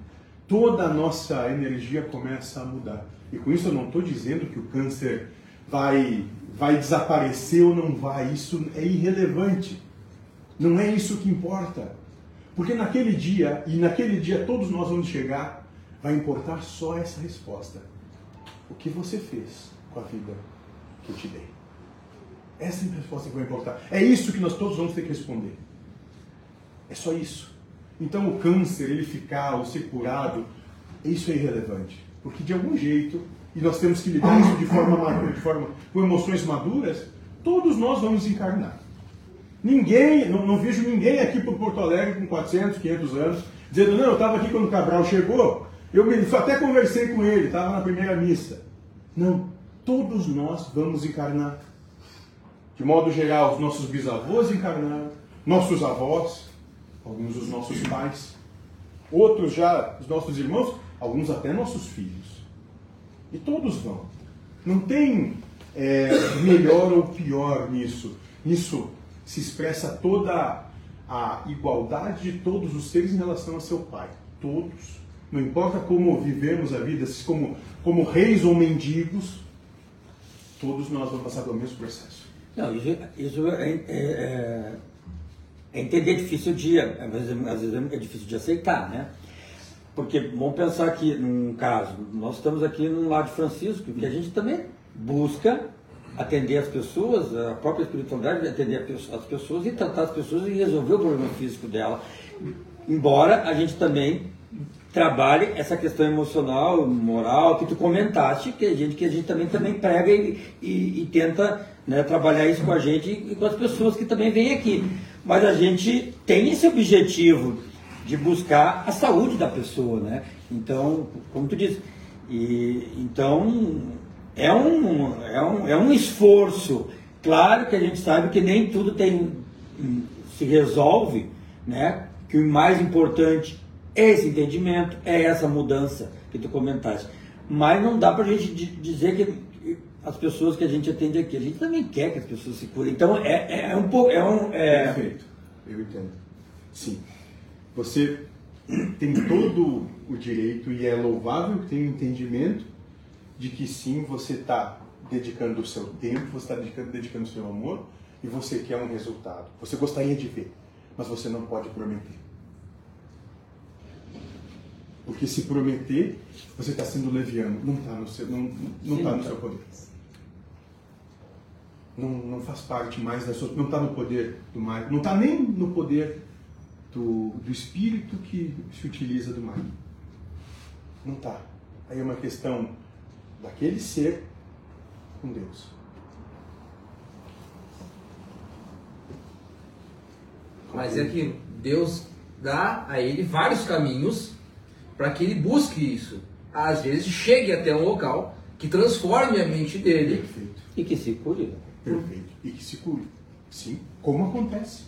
toda a nossa energia começa a mudar. E com isso eu não estou dizendo que o câncer vai, vai desaparecer ou não vai. Isso é irrelevante. Não é isso que importa. Porque naquele dia, e naquele dia todos nós vamos chegar, vai importar só essa resposta. O que você fez com a vida que eu te dei? Essa é a resposta que vai importar. É isso que nós todos vamos ter que responder. É só isso. Então o câncer, ele ficar ou ser curado, isso é irrelevante. Porque de algum jeito, e nós temos que lidar isso de forma madura, de forma com emoções maduras, todos nós vamos encarnar. Ninguém, não, não vejo ninguém aqui por Porto Alegre com 400, 500 anos, dizendo, não, eu estava aqui quando o Cabral chegou, eu me, até conversei com ele, estava na primeira missa. Não, todos nós vamos encarnar. De modo geral, os nossos bisavós encarnaram, nossos avós, alguns dos nossos pais, outros já os nossos irmãos, alguns até nossos filhos. E todos vão. Não tem é, melhor ou pior nisso. Nisso se expressa toda a igualdade de todos os seres em relação a seu Pai. Todos. Não importa como vivemos a vida, como, como reis ou mendigos, todos nós vamos passar pelo mesmo processo. Não, isso, isso é, é, é é entender difícil de, às vezes, às vezes é difícil de aceitar, né? Porque vamos pensar aqui num caso, nós estamos aqui no lado de Francisco, que a gente também busca atender as pessoas, a própria espiritualidade atender as pessoas e tratar as pessoas e resolver o problema físico dela. Embora a gente também trabalhe essa questão emocional, moral, que tu comentaste, que a gente, que a gente também, também prega e, e, e tenta né, trabalhar isso com a gente e com as pessoas que também vêm aqui. Mas a gente tem esse objetivo de buscar a saúde da pessoa, né? Então, como tu disse, e, então é um, é, um, é um esforço. Claro que a gente sabe que nem tudo tem, se resolve, né? Que o mais importante é esse entendimento, é essa mudança que tu comentaste. Mas não dá para a gente dizer que as pessoas que a gente atende aqui. A gente também quer que as pessoas se curem. Então é, é, é um pouco. É um, é... Perfeito, eu entendo. Sim. Você tem todo o direito e é louvável que tenha o entendimento de que sim, você está dedicando o seu tempo, você está dedicando, dedicando o seu amor e você quer um resultado. Você gostaria de ver, mas você não pode prometer. Porque se prometer, você está sendo leviano, não está no seu, não, não tá no seu poder não, não faz parte mais da sua. não está no poder do mal, não está nem no poder do, do espírito que se utiliza do mal. Não está. Aí é uma questão daquele ser com Deus. Mas é que Deus dá a ele vários caminhos para que ele busque isso. Às vezes chegue até um local que transforme a mente dele Perfeito. e que se cure perfeito e que se cure. Sim, como acontece.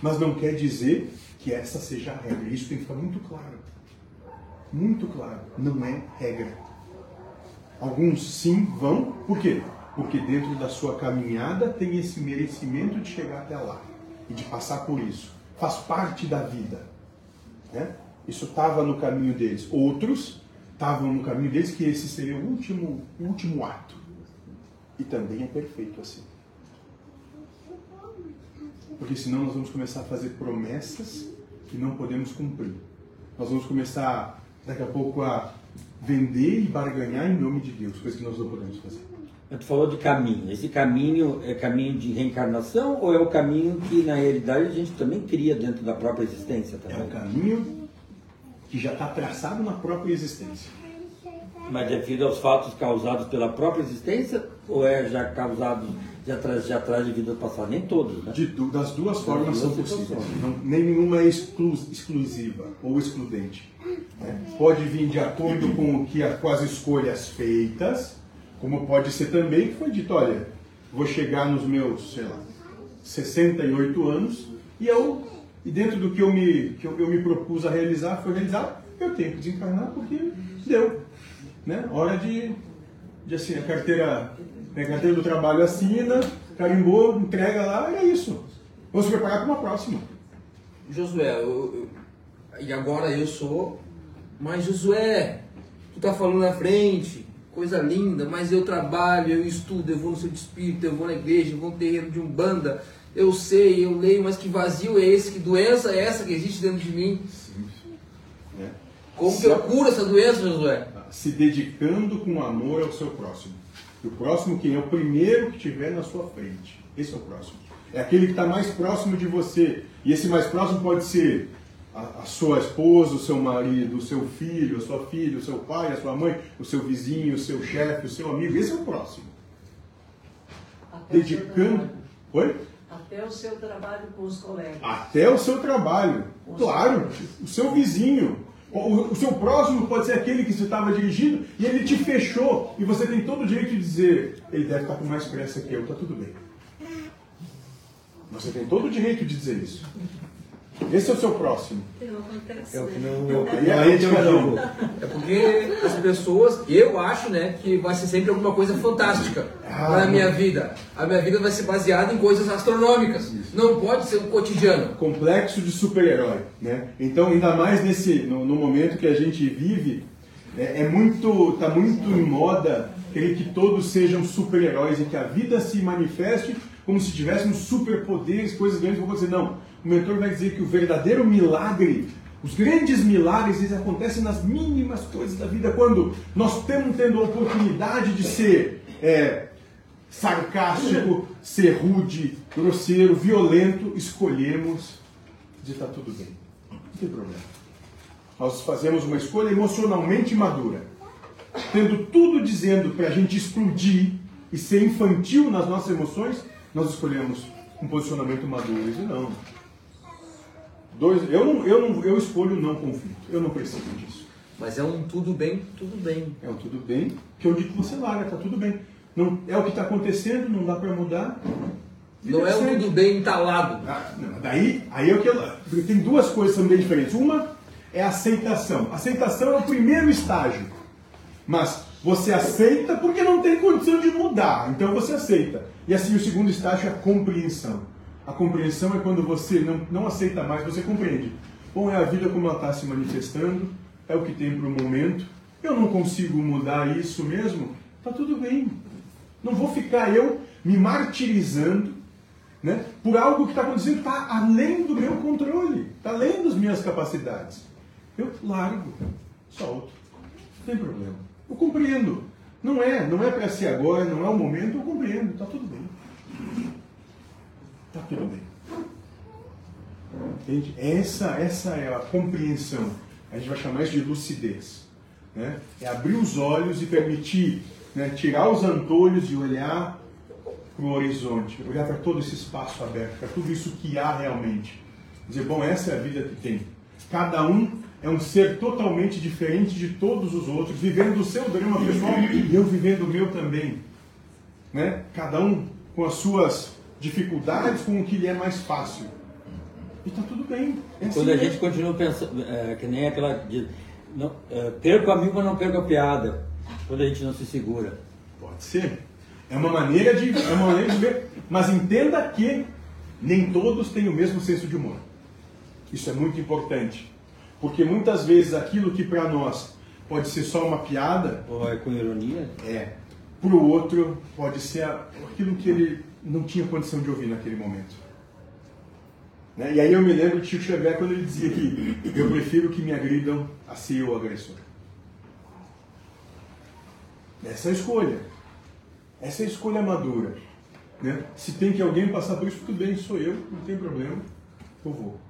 Mas não quer dizer que essa seja a regra. Isso tem que ficar muito claro. Muito claro. Não é regra. Alguns sim vão. Por quê? Porque dentro da sua caminhada tem esse merecimento de chegar até lá e de passar por isso. Faz parte da vida. Né? Isso estava no caminho deles. Outros estavam no caminho deles que esse seria o último, último ato. E também é perfeito assim. Porque senão nós vamos começar a fazer promessas que não podemos cumprir. Nós vamos começar daqui a pouco a vender e barganhar em nome de Deus, coisa que nós não podemos fazer. Tu falou de caminho. Esse caminho é caminho de reencarnação ou é o caminho que na realidade a gente também cria dentro da própria existência? Também? É o caminho que já está traçado na própria existência. Mas devido aos fatos causados pela própria existência ou é já causado já traz, já traz de vida passada? Nem todos, né? De das duas formas são possíveis. Não, nenhuma é exclu- exclusiva ou excludente. né? Pode vir de acordo com, o que com as escolhas feitas, como pode ser também que foi dito, olha, vou chegar nos meus, sei lá, 68 anos e eu, e dentro do que eu me, que eu, eu me propus a realizar, foi realizar, eu tenho que desencarnar porque deu. Né? Hora de, de assim, a carteira, né, a carteira do trabalho assina, carimbou, entrega lá, e é isso. Vamos se preparar para uma próxima. Josué, eu- eu- e agora eu sou. Mas Josué, tu tá falando na frente, coisa linda, mas eu trabalho, eu estudo, eu vou no centro espírito, eu vou na igreja, eu vou no terreiro de Umbanda, eu sei, eu leio, mas que vazio é esse? Que doença é essa que existe dentro de mim? né? Como que eu curo essa doença, Josué? Se dedicando com amor ao seu próximo. E o próximo quem é o primeiro que tiver na sua frente. Esse é o próximo. É aquele que está mais próximo de você. E esse mais próximo pode ser a, a sua esposa, o seu marido, o seu filho, a sua filha, o seu pai, a sua mãe, o seu vizinho, o seu chefe, o seu amigo. Esse é o próximo. Até o Dedicando. trabalho. Oi? Até o seu trabalho com os colegas. Até o seu trabalho. Claro, o seu vizinho. O, seu próximo pode ser aquele que você estava dirigindo e ele te fechou. E você tem todo o direito de dizer: ele deve estar com mais pressa que eu, está tudo bem. Você tem todo o direito de dizer isso. Esse é o seu próximo. É o que não. E aí cada um. É porque as pessoas, eu acho, né, que vai ser sempre alguma coisa fantástica Ah, na não. minha vida. A minha vida vai ser baseada em coisas astronômicas. Não pode ser um cotidiano. complexo de super-herói, né? Então, ainda mais nesse no, no momento que a gente vive, é, é muito tá muito em moda querer que todos sejam super-heróis e que a vida se manifeste como se tivéssemos superpoderes, coisas grandes vão acontecer. Não, o mentor vai dizer que o verdadeiro milagre, os grandes milagres, eles acontecem nas mínimas coisas da vida, quando nós estamos tendo a oportunidade de ser é, sarcástico, ser rude, grosseiro, violento, escolhemos de estar tudo bem. Não tem problema. Nós fazemos uma escolha emocionalmente madura, tendo tudo dizendo para a gente explodir e ser infantil nas nossas emoções, nós escolhemos um posicionamento maduro. E não. Dois, eu, não, eu, não, eu escolho não conflito. Eu não preciso disso. Mas é um tudo bem, tudo bem. É o tudo bem, que eu digo que você larga, tá tudo bem. Não, é o que está acontecendo, não dá para mudar. Não é um segue. tudo bem entalado. Ah, não, daí, aí é o que eu, tem duas coisas também diferentes. Uma é a aceitação. Aceitação é o primeiro estágio. Mas você aceita porque não tem condição de mudar. Então você aceita. E assim o segundo estágio é a compreensão. A compreensão é quando você não, não aceita mais, você compreende. Bom, é a vida como ela está se manifestando, é o que tem para o momento. Eu não consigo mudar isso mesmo. Tá tudo bem. Não vou ficar eu me martirizando né, por algo que está acontecendo está além do meu controle, está além das minhas capacidades. Eu largo, solto, não tem problema. Eu compreendo. Não é, não é para ser agora, não é o momento, eu compreendo, está tudo bem. Está tudo bem. Entende? Essa, essa é a compreensão. A gente vai chamar isso de lucidez. Né? É abrir os olhos e permitir né, tirar os antolhos e olhar para o horizonte, olhar para todo esse espaço aberto, para tudo isso que há realmente. Dizer, bom, essa é a vida que tem. Cada um é um ser totalmente diferente de todos os outros, vivendo o seu drama pessoal e eu vivendo o meu também. Né? Cada um com as suas dificuldades, com o que lhe é mais fácil. E está tudo bem. É assim Quando a mesmo. gente continua pensando, é, que nem aquela. De, não, é, perco a mil, mas não perco a piada. Quando a gente não se segura. Pode ser. É uma maneira de, é uma maneira de ver. Mas entenda que nem todos têm o mesmo senso de humor. Isso é muito importante. Porque muitas vezes aquilo que para nós pode ser só uma piada, Ou é com ironia? é para o outro pode ser aquilo que ele não tinha condição de ouvir naquele momento. Né? E aí eu me lembro de Chico Xavier quando ele dizia que eu prefiro que me agridam a ser o agressor. Essa é a escolha. Essa é a escolha madura. Né? Se tem que alguém passar por isso, tudo bem, sou eu, não tem problema, eu vou.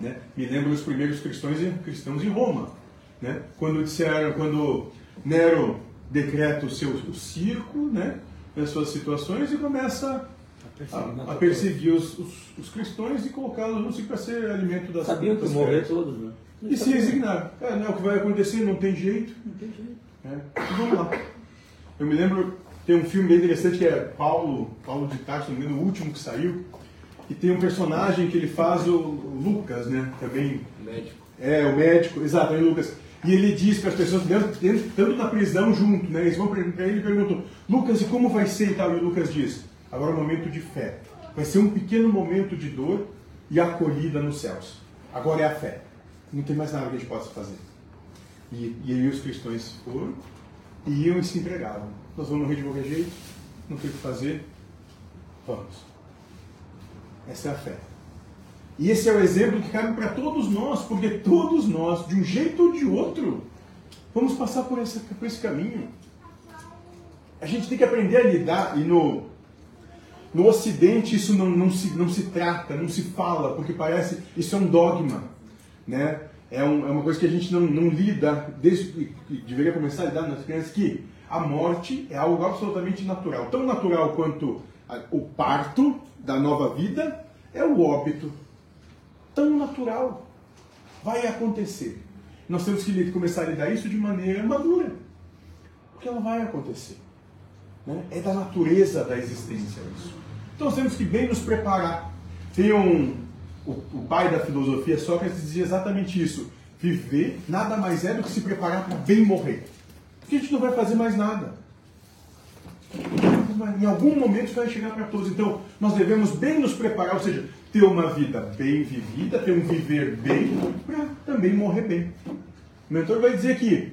Né? Me lembro dos primeiros cristãos em, cristãos em Roma. Né? Quando disseram, quando Nero decreta o seu o circo, né? As suas situações e começa a, a perseguir os, os, os cristãos e colocá-los no para ser alimento das Sabiam que morrer todos, né? E se resignaram. É, não é o que vai acontecer, não tem jeito. Não tem jeito. É, e vamos lá. Eu me lembro, tem um filme bem interessante que é Paulo, Paulo de Tarso, não me engano, o último que saiu. E tem um personagem que ele faz o, o Lucas, né? Também Médico. é, o médico, exato, é o Lucas. E ele diz para as pessoas, dentro, dentro, na prisão junto, né? Eles vão para ele e perguntam, Lucas, e como vai ser e tal? E o Lucas diz, agora é um momento de fé. Vai ser um pequeno momento de dor e acolhida nos céus. Agora é a fé. Não tem mais nada que a gente possa fazer. E, e aí os cristãos foram e iam e se entregavam. Nós vamos morrer de qualquer jeito, não tem o que fazer, vamos. Essa é a fé. E esse é o exemplo que cabe para todos nós, porque todos nós, de um jeito ou de outro, vamos passar por esse, por esse caminho. A gente tem que aprender a lidar, e no, no Ocidente isso não, não, se, não se trata, não se fala, porque parece isso é um dogma. Né? É, um, é uma coisa que a gente não, não lida, desde, deveria começar a lidar nas crianças, que a morte é algo absolutamente natural. Tão natural quanto o parto da nova vida é o óbito tão natural. Vai acontecer. Nós temos que começar a lidar isso de maneira madura. Porque ela vai acontecer. né? É da natureza da existência isso. Então nós temos que bem nos preparar. Tem um, o, o pai da filosofia, Sócrates, dizia exatamente isso. Viver nada mais é do que se preparar para bem morrer. Porque a gente não vai fazer mais nada. Em algum momento vai chegar para todos. Então, nós devemos bem nos preparar, ou seja, ter uma vida bem vivida, ter um viver bem, para também morrer bem. O mentor vai dizer que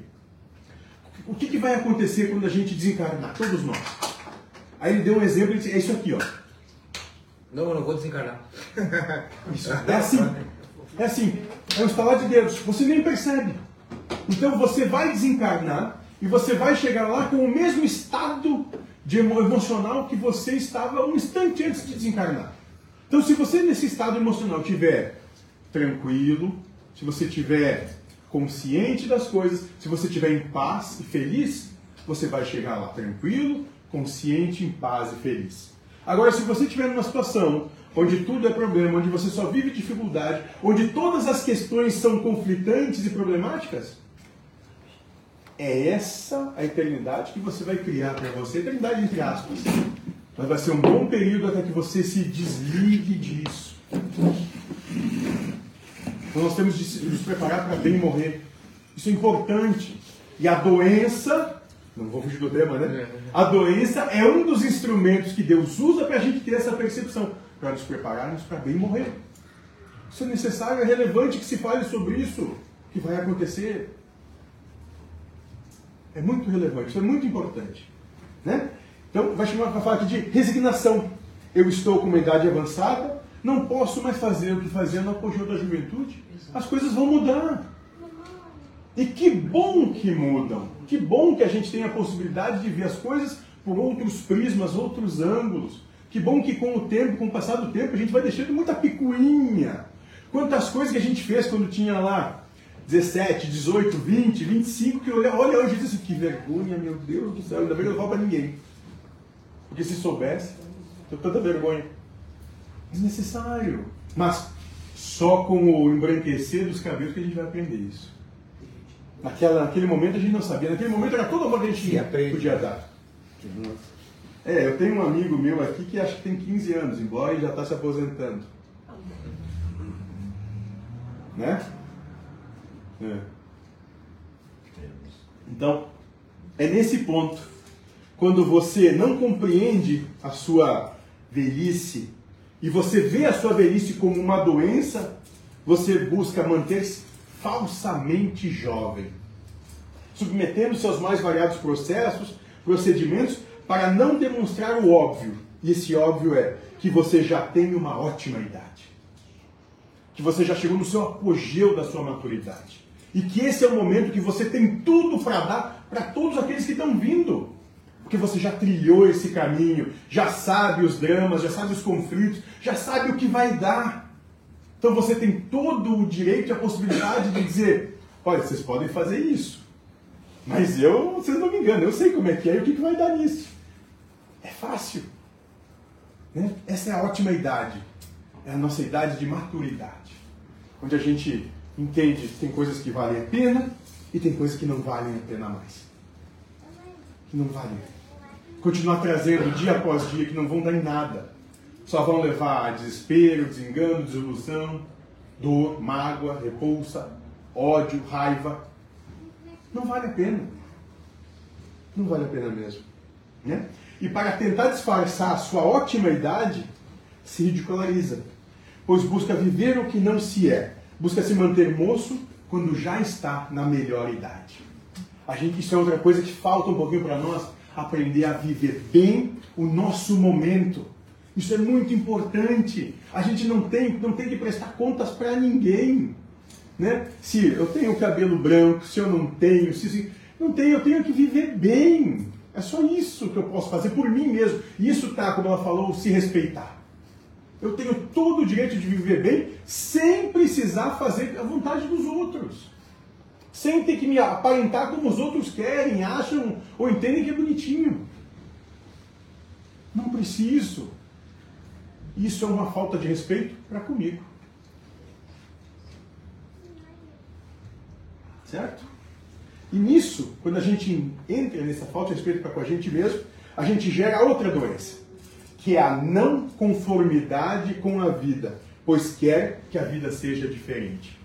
o que, que vai acontecer quando a gente desencarnar? Todos nós. Aí ele deu um exemplo, disse, é isso aqui, ó. Não, eu não vou desencarnar. Isso. É assim. É assim. É um estalar de dedos. Você nem percebe. Então você vai desencarnar e você vai chegar lá com o mesmo estado de emo- emocional que você estava um instante antes de desencarnar. Então se você nesse estado emocional tiver tranquilo, se você tiver consciente das coisas, se você tiver em paz e feliz, você vai chegar lá tranquilo, consciente, em paz e feliz. Agora, se você estiver numa situação onde tudo é problema, onde você só vive dificuldade, onde todas as questões são conflitantes e problemáticas, é essa a eternidade que você vai criar para você, eternidade entre aspas. Mas vai ser um bom período até que você se desligue disso. Então nós temos de nos preparar para bem morrer. Isso é importante. E a doença, não vou fugir do tema, né? A doença é um dos instrumentos que Deus usa para a gente ter essa percepção, para nos prepararmos para bem morrer. Isso é necessário, é relevante que se fale sobre isso, que vai acontecer. É muito relevante, isso é muito importante. Né? Então, vai chamar para falar aqui de resignação. Eu estou com uma idade avançada, não posso mais fazer o que fazia no apogeu da juventude. As coisas vão mudar. E que bom que mudam. Que bom que a gente tem a possibilidade de ver as coisas por outros prismas, outros ângulos. Que bom que com o tempo, com o passar do tempo, a gente vai deixando muita picuinha. Quantas coisas que a gente fez quando tinha lá 17, 18, 20, 25, que eu olha, hoje e diz assim, que vergonha, meu Deus do céu, ainda bem que eu não falo para ninguém. Porque se soubesse, tenho tanta vergonha. Desnecessário. Mas só com o embranquecer dos cabelos que a gente vai aprender isso. Naquela, naquele momento a gente não sabia. Naquele momento era todo amor que a gente aprende. podia dar. É, eu tenho um amigo meu aqui que acho que tem 15 anos, embora ele já está se aposentando. Né? É. Então, é nesse ponto, quando você não compreende a sua velhice e você vê a sua velhice como uma doença, você busca manter-se falsamente jovem, submetendo-se aos mais variados processos, procedimentos, para não demonstrar o óbvio. E esse óbvio é que você já tem uma ótima idade que você já chegou no seu apogeu da sua maturidade. E que esse é o momento que você tem tudo para dar para todos aqueles que estão vindo. Porque você já trilhou esse caminho, já sabe os dramas, já sabe os conflitos, já sabe o que vai dar. Então você tem todo o direito e a possibilidade de dizer: olha, vocês podem fazer isso. Mas eu, vocês não me enganam, eu sei como é que é e o que, que vai dar nisso. É fácil. Né? Essa é a ótima idade. É a nossa idade de maturidade. Onde a gente entende que tem coisas que valem a pena e tem coisas que não valem a pena mais. Que não valem. Continuar trazendo dia após dia que não vão dar em nada. Só vão levar a desespero, desengano, desilusão, dor, mágoa, repulsa, ódio, raiva. Não vale a pena. Não vale a pena mesmo. Né? E para tentar disfarçar a sua ótima idade, se ridiculariza, pois busca viver o que não se é, busca se manter moço quando já está na melhor idade. A gente, isso é outra coisa que falta um pouquinho para nós, aprender a viver bem o nosso momento. Isso é muito importante. A gente não tem, não tem que prestar contas para ninguém. Né? Se eu tenho cabelo branco, se eu não tenho, se, se não tenho, eu tenho que viver bem. É só isso que eu posso fazer por mim mesmo. Isso tá, como ela falou, se respeitar. Eu tenho todo o direito de viver bem sem precisar fazer a vontade dos outros. Sem ter que me aparentar como os outros querem, acham ou entendem que é bonitinho. Não preciso. Isso é uma falta de respeito para comigo. Certo? E nisso, quando a gente entra nessa falta de respeito para com a gente mesmo, a gente gera outra doença, que é a não conformidade com a vida, pois quer que a vida seja diferente.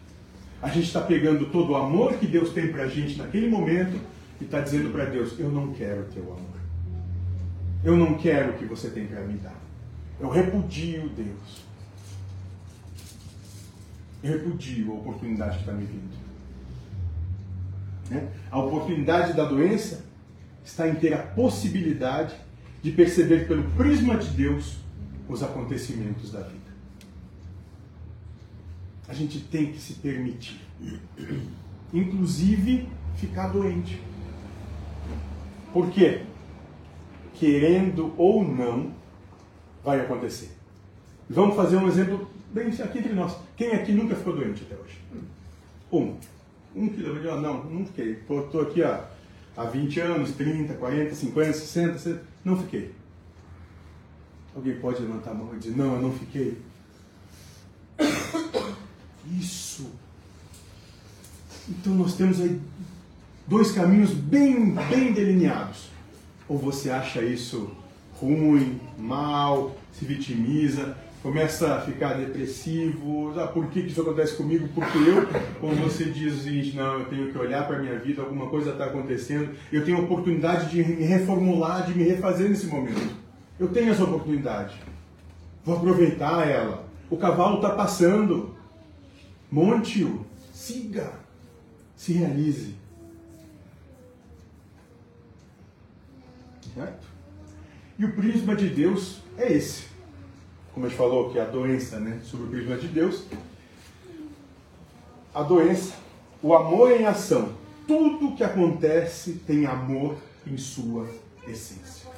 A gente está pegando todo o amor que Deus tem para a gente naquele momento e está dizendo para Deus: Eu não quero teu amor. Eu não quero o que você tem para me dar. Eu repudio Deus. Eu repudio a oportunidade que está me vindo. Né? A oportunidade da doença está em ter a possibilidade de perceber pelo prisma de Deus os acontecimentos da vida. A gente tem que se permitir, inclusive ficar doente. Por quê? Querendo ou não, vai acontecer. Vamos fazer um exemplo bem aqui entre nós. Quem aqui nunca ficou doente até hoje? Um um quilômetro. Ah, não, não fiquei. Estou aqui há, há 20 anos, 30, 40, 50, 60, 60. Não fiquei. Alguém pode levantar a mão e dizer, não, eu não fiquei. Isso. Então nós temos aí dois caminhos bem, bem delineados. Ou você acha isso ruim, mal, se vitimiza, começa a ficar depressivo. Ah, por que, isso acontece comigo? Porque eu, quando você diz não, eu tenho que olhar para a minha vida, alguma coisa está acontecendo, eu tenho a oportunidade de me reformular, de me refazer nesse momento. Eu tenho essa oportunidade. Vou aproveitar ela. O cavalo está passando. Monte-o. Siga. Se realize. Certo? E o prisma de Deus é esse como a gente falou, que a doença, né, sobre o prisma de Deus. A doença, o amor em ação. Tudo que acontece tem amor em sua essência.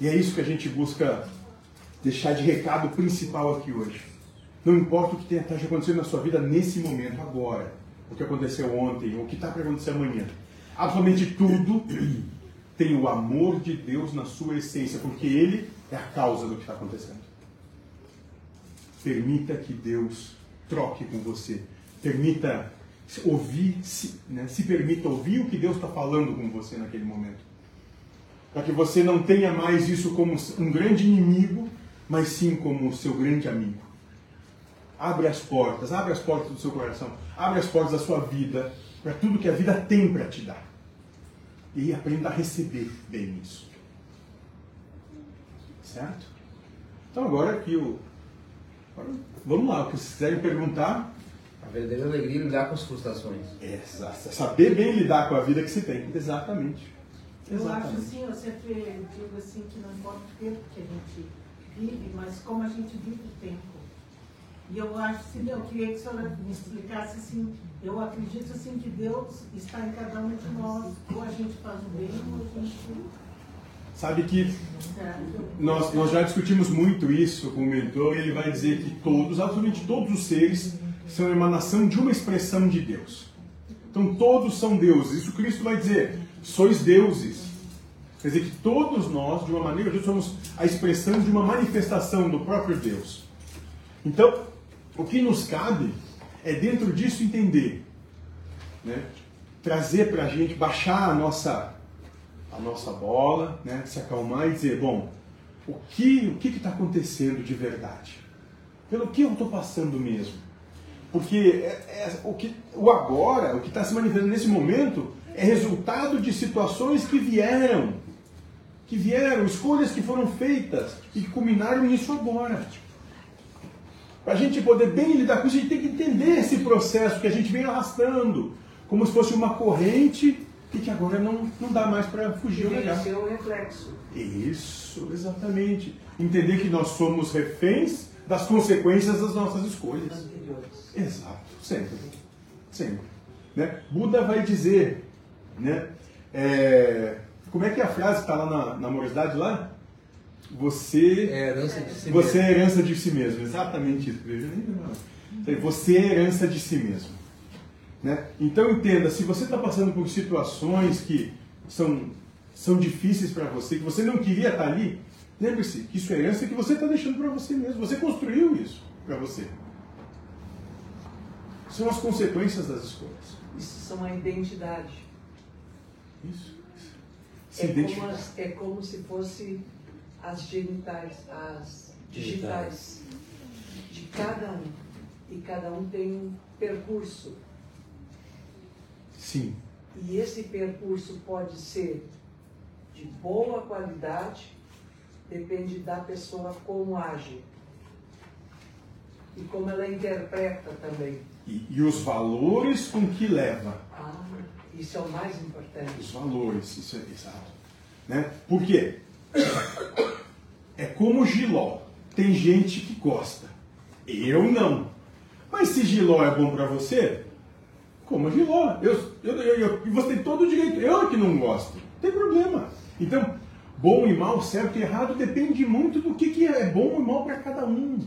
E é isso que a gente busca deixar de recado principal aqui hoje. Não importa o que esteja acontecendo na sua vida nesse momento, agora, o que aconteceu ontem, ou o que está para acontecer amanhã. Absolutamente tudo tem o amor de Deus na sua essência, porque Ele é a causa do que está acontecendo. Permita que Deus troque com você. Permita ouvir, se, né, se permita ouvir o que Deus está falando com você naquele momento. Para que você não tenha mais isso como um grande inimigo, mas sim como seu grande amigo. Abre as portas, abre as portas do seu coração, abre as portas da sua vida, para tudo que a vida tem para te dar. E aprenda a receber bem isso. Certo? Então agora aqui o Vamos lá, o que vocês quiserem perguntar. A verdadeira alegria é lidar com as frustrações. É, saber bem lidar com a vida que se tem. Exatamente. Eu Exatamente. acho assim, eu sempre digo assim que não importa o tempo que a gente vive, mas como a gente vive o tempo. E eu acho assim, eu queria que a senhora me explicasse assim, eu acredito assim que Deus está em cada um de nós, ou a gente faz o bem, ou a gente Sabe que nós, nós já discutimos muito isso com o mentor, e ele vai dizer que todos, absolutamente todos os seres, são emanação de uma expressão de Deus. Então todos são deuses. Isso Cristo vai dizer: sois deuses. Quer dizer que todos nós, de uma maneira ou de outra, somos a expressão de uma manifestação do próprio Deus. Então, o que nos cabe é dentro disso entender, né? trazer para a gente, baixar a nossa, a nossa bola, né? se acalmar e dizer, bom, o que o que está acontecendo de verdade? Pelo que eu estou passando mesmo? Porque é, é, o, que, o agora, o que está se manifestando nesse momento, é resultado de situações que vieram que vieram, escolhas que foram feitas e que culminaram nisso agora. Para a gente poder bem lidar com isso, a gente tem que entender esse processo que a gente vem arrastando, como se fosse uma corrente e que agora não, não dá mais para fugir ou negar. Esse é o reflexo. Isso, exatamente. Entender que nós somos reféns das consequências das nossas escolhas. Anteriores. Exato, sempre. Sempre. Né? Buda vai dizer, né? É, como é que é a frase que está lá na, na morosidade lá? Você É herança de si você mesmo. é herança de si mesmo, exatamente isso. Veja, nem. Você é herança de si mesmo. Né? Então entenda, se você está passando por situações que são, são difíceis para você, que você não queria estar ali, lembre-se que isso é herança que você está deixando para você mesmo. Você construiu isso para você. São as consequências das escolhas. Isso são a identidade. Isso. Se É como, é como se fosse as genitais, as digitais de cada um. E cada um tem um percurso. Sim. E esse percurso pode ser de boa qualidade, depende da pessoa como age. E como ela interpreta também. E, e os valores com que leva. Ah, isso é o mais importante. Os valores, isso é exato. Né? Por quê? É como giló. Tem gente que gosta. Eu não. Mas se giló é bom para você, coma giló. Eu, eu, eu, eu- você tem todo o direito. Eu é que não gosto. Não tem problema. Então, bom e mal, certo e errado, depende muito do que, que é bom e mal para cada um.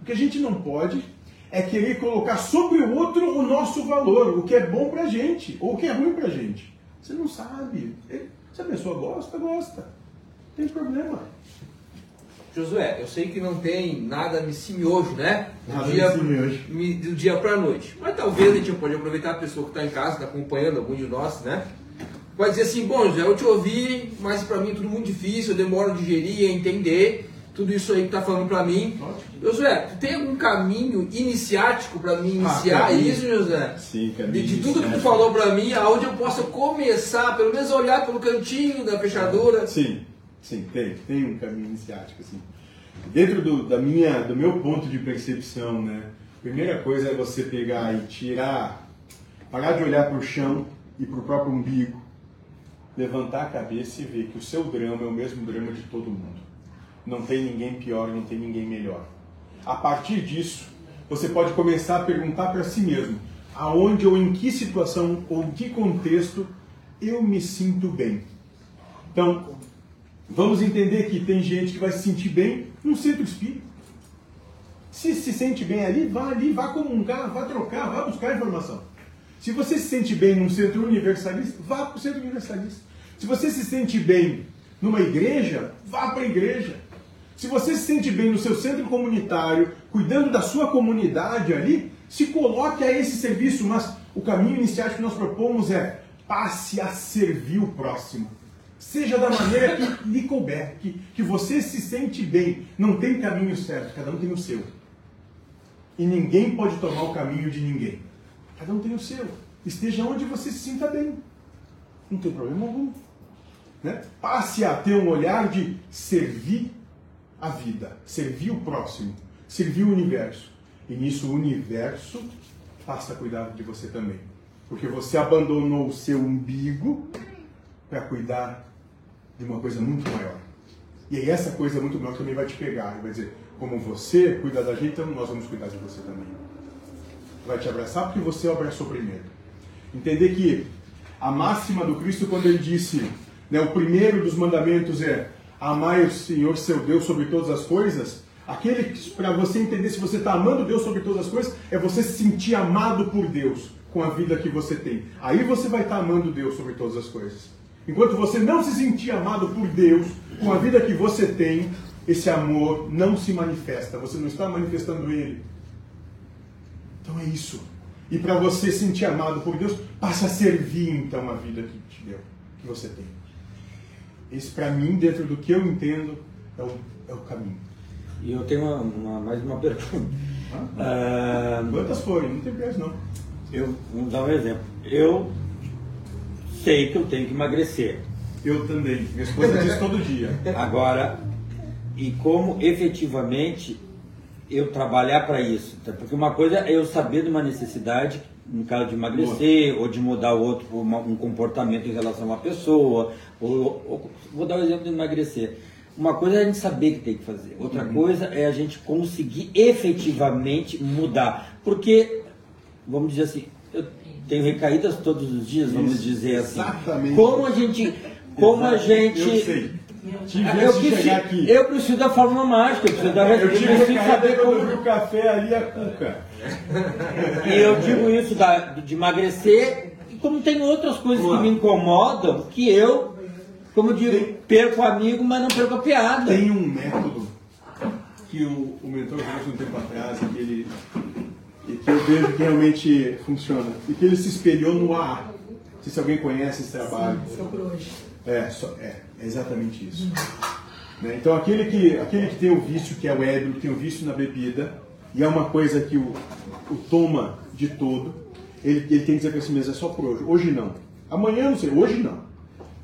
O que a gente não pode é querer colocar sobre o outro o nosso valor, o que é bom pra gente, ou o que é ruim pra gente. Você não sabe. Se a pessoa gosta, gosta. Não tem problema. Josué, eu sei que não tem nada miojo, né? Do Nada dia, mi- do dia pra noite. Mas talvez a gente pode aproveitar a pessoa que está em casa, está acompanhando, algum de nós, né? Pode dizer assim, bom, José, eu te ouvi, mas pra mim é tudo muito difícil, eu demoro a digerir, a entender tudo isso aí que tá falando pra mim. Josué, tu tem algum caminho iniciático pra mim iniciar caminho. isso, José? Sim, De, de tudo que tu falou pra mim, aonde eu possa começar, pelo menos olhar pelo cantinho da fechadura. Sim, sim, tem. Tem um caminho iniciático, assim. Dentro do, da minha, do meu ponto de percepção, né? Primeira coisa é você pegar e tirar, parar de olhar para o chão e para o próprio umbigo, levantar a cabeça e ver que o seu drama é o mesmo drama de todo mundo. Não tem ninguém pior, não tem ninguém melhor. A partir disso, você pode começar a perguntar para si mesmo: aonde ou em que situação ou que contexto eu me sinto bem? Então, vamos entender que tem gente que vai se sentir bem num centro espírita. Se se sente bem ali, vá ali, vá comungar, vá trocar, vá buscar informação. Se você se sente bem num centro universalista, vá para o centro universalista. Se você se sente bem numa igreja, vá para a igreja. Se você se sente bem no seu centro comunitário, cuidando da sua comunidade ali, se coloque a esse serviço, mas o caminho iniciático que nós propomos é passe a servir o próximo. Seja da maneira que lhe couber, que, que você se sente bem. Não tem caminho certo, cada um tem o seu. E ninguém pode tomar o caminho de ninguém. Cada um tem o seu. Esteja onde você se sinta bem. Não tem problema algum. Né? Passe a ter um olhar de servir a vida, servir o próximo, servir o universo. E nisso o universo passa a cuidar de você também. Porque você abandonou o seu umbigo para cuidar de uma coisa muito maior. E aí essa coisa muito maior também vai te pegar e vai dizer, como você cuida da gente, então nós vamos cuidar de você também. Vai te abraçar porque você abraçou primeiro. Entender que a máxima do Cristo quando ele disse, né, o primeiro dos mandamentos é amai o Senhor seu Deus sobre todas as coisas, aquele para você entender se você está amando Deus sobre todas as coisas, é você se sentir amado por Deus com a vida que você tem. Aí você vai estar amando Deus sobre todas as coisas. Enquanto você não se sentir amado por Deus com a vida que você tem, esse amor não se manifesta. Você não está manifestando ele. Então é isso. E para você sentir amado por Deus, passa a servir então a vida que te deu, que você tem. Esse para mim, dentro do que eu entendo, é o, é o caminho. E eu tenho uma, uma, mais uma pergunta. Ah, Quantas forem? Não tem pressa não. Eu, vamos dar um exemplo. Eu sei que eu tenho que emagrecer. Eu também. Minha esposa diz todo dia. Agora, e como efetivamente eu trabalhar para isso? Tá? Porque uma coisa é eu saber de uma necessidade, no caso de emagrecer, Boa. ou de mudar outro, um comportamento em relação a uma pessoa, ou, ou, vou dar o um exemplo de emagrecer. Uma coisa é a gente saber que tem que fazer, outra uhum. coisa é a gente conseguir efetivamente mudar. Porque, vamos dizer assim, eu tenho recaídas todos os dias, vamos Isso, dizer assim. Exatamente. Como a gente. Como a gente. Eu sei. Tive eu, preciso, aqui. eu preciso da fórmula mágica, eu preciso, da, eu, eu preciso saber como o café ali a cuca. E eu digo isso da, de emagrecer, e como tem outras coisas que me incomodam, que eu, como eu digo, tem, perco amigo, mas não perco a piada. Tem um método que o, o mentor trouxe um tempo atrás, que ele e que eu vejo que realmente funciona. E que ele se espelhou no AA. Não sei se alguém conhece esse trabalho. Sim, hoje. É, só, é, é exatamente isso. Né? Então aquele que, aquele que tem o vício, que é o ébrio, tem o vício na bebida, e é uma coisa que o, o toma de todo, ele, ele tem que dizer para si mesmo, é só por hoje. Hoje não. Amanhã não sei, hoje não.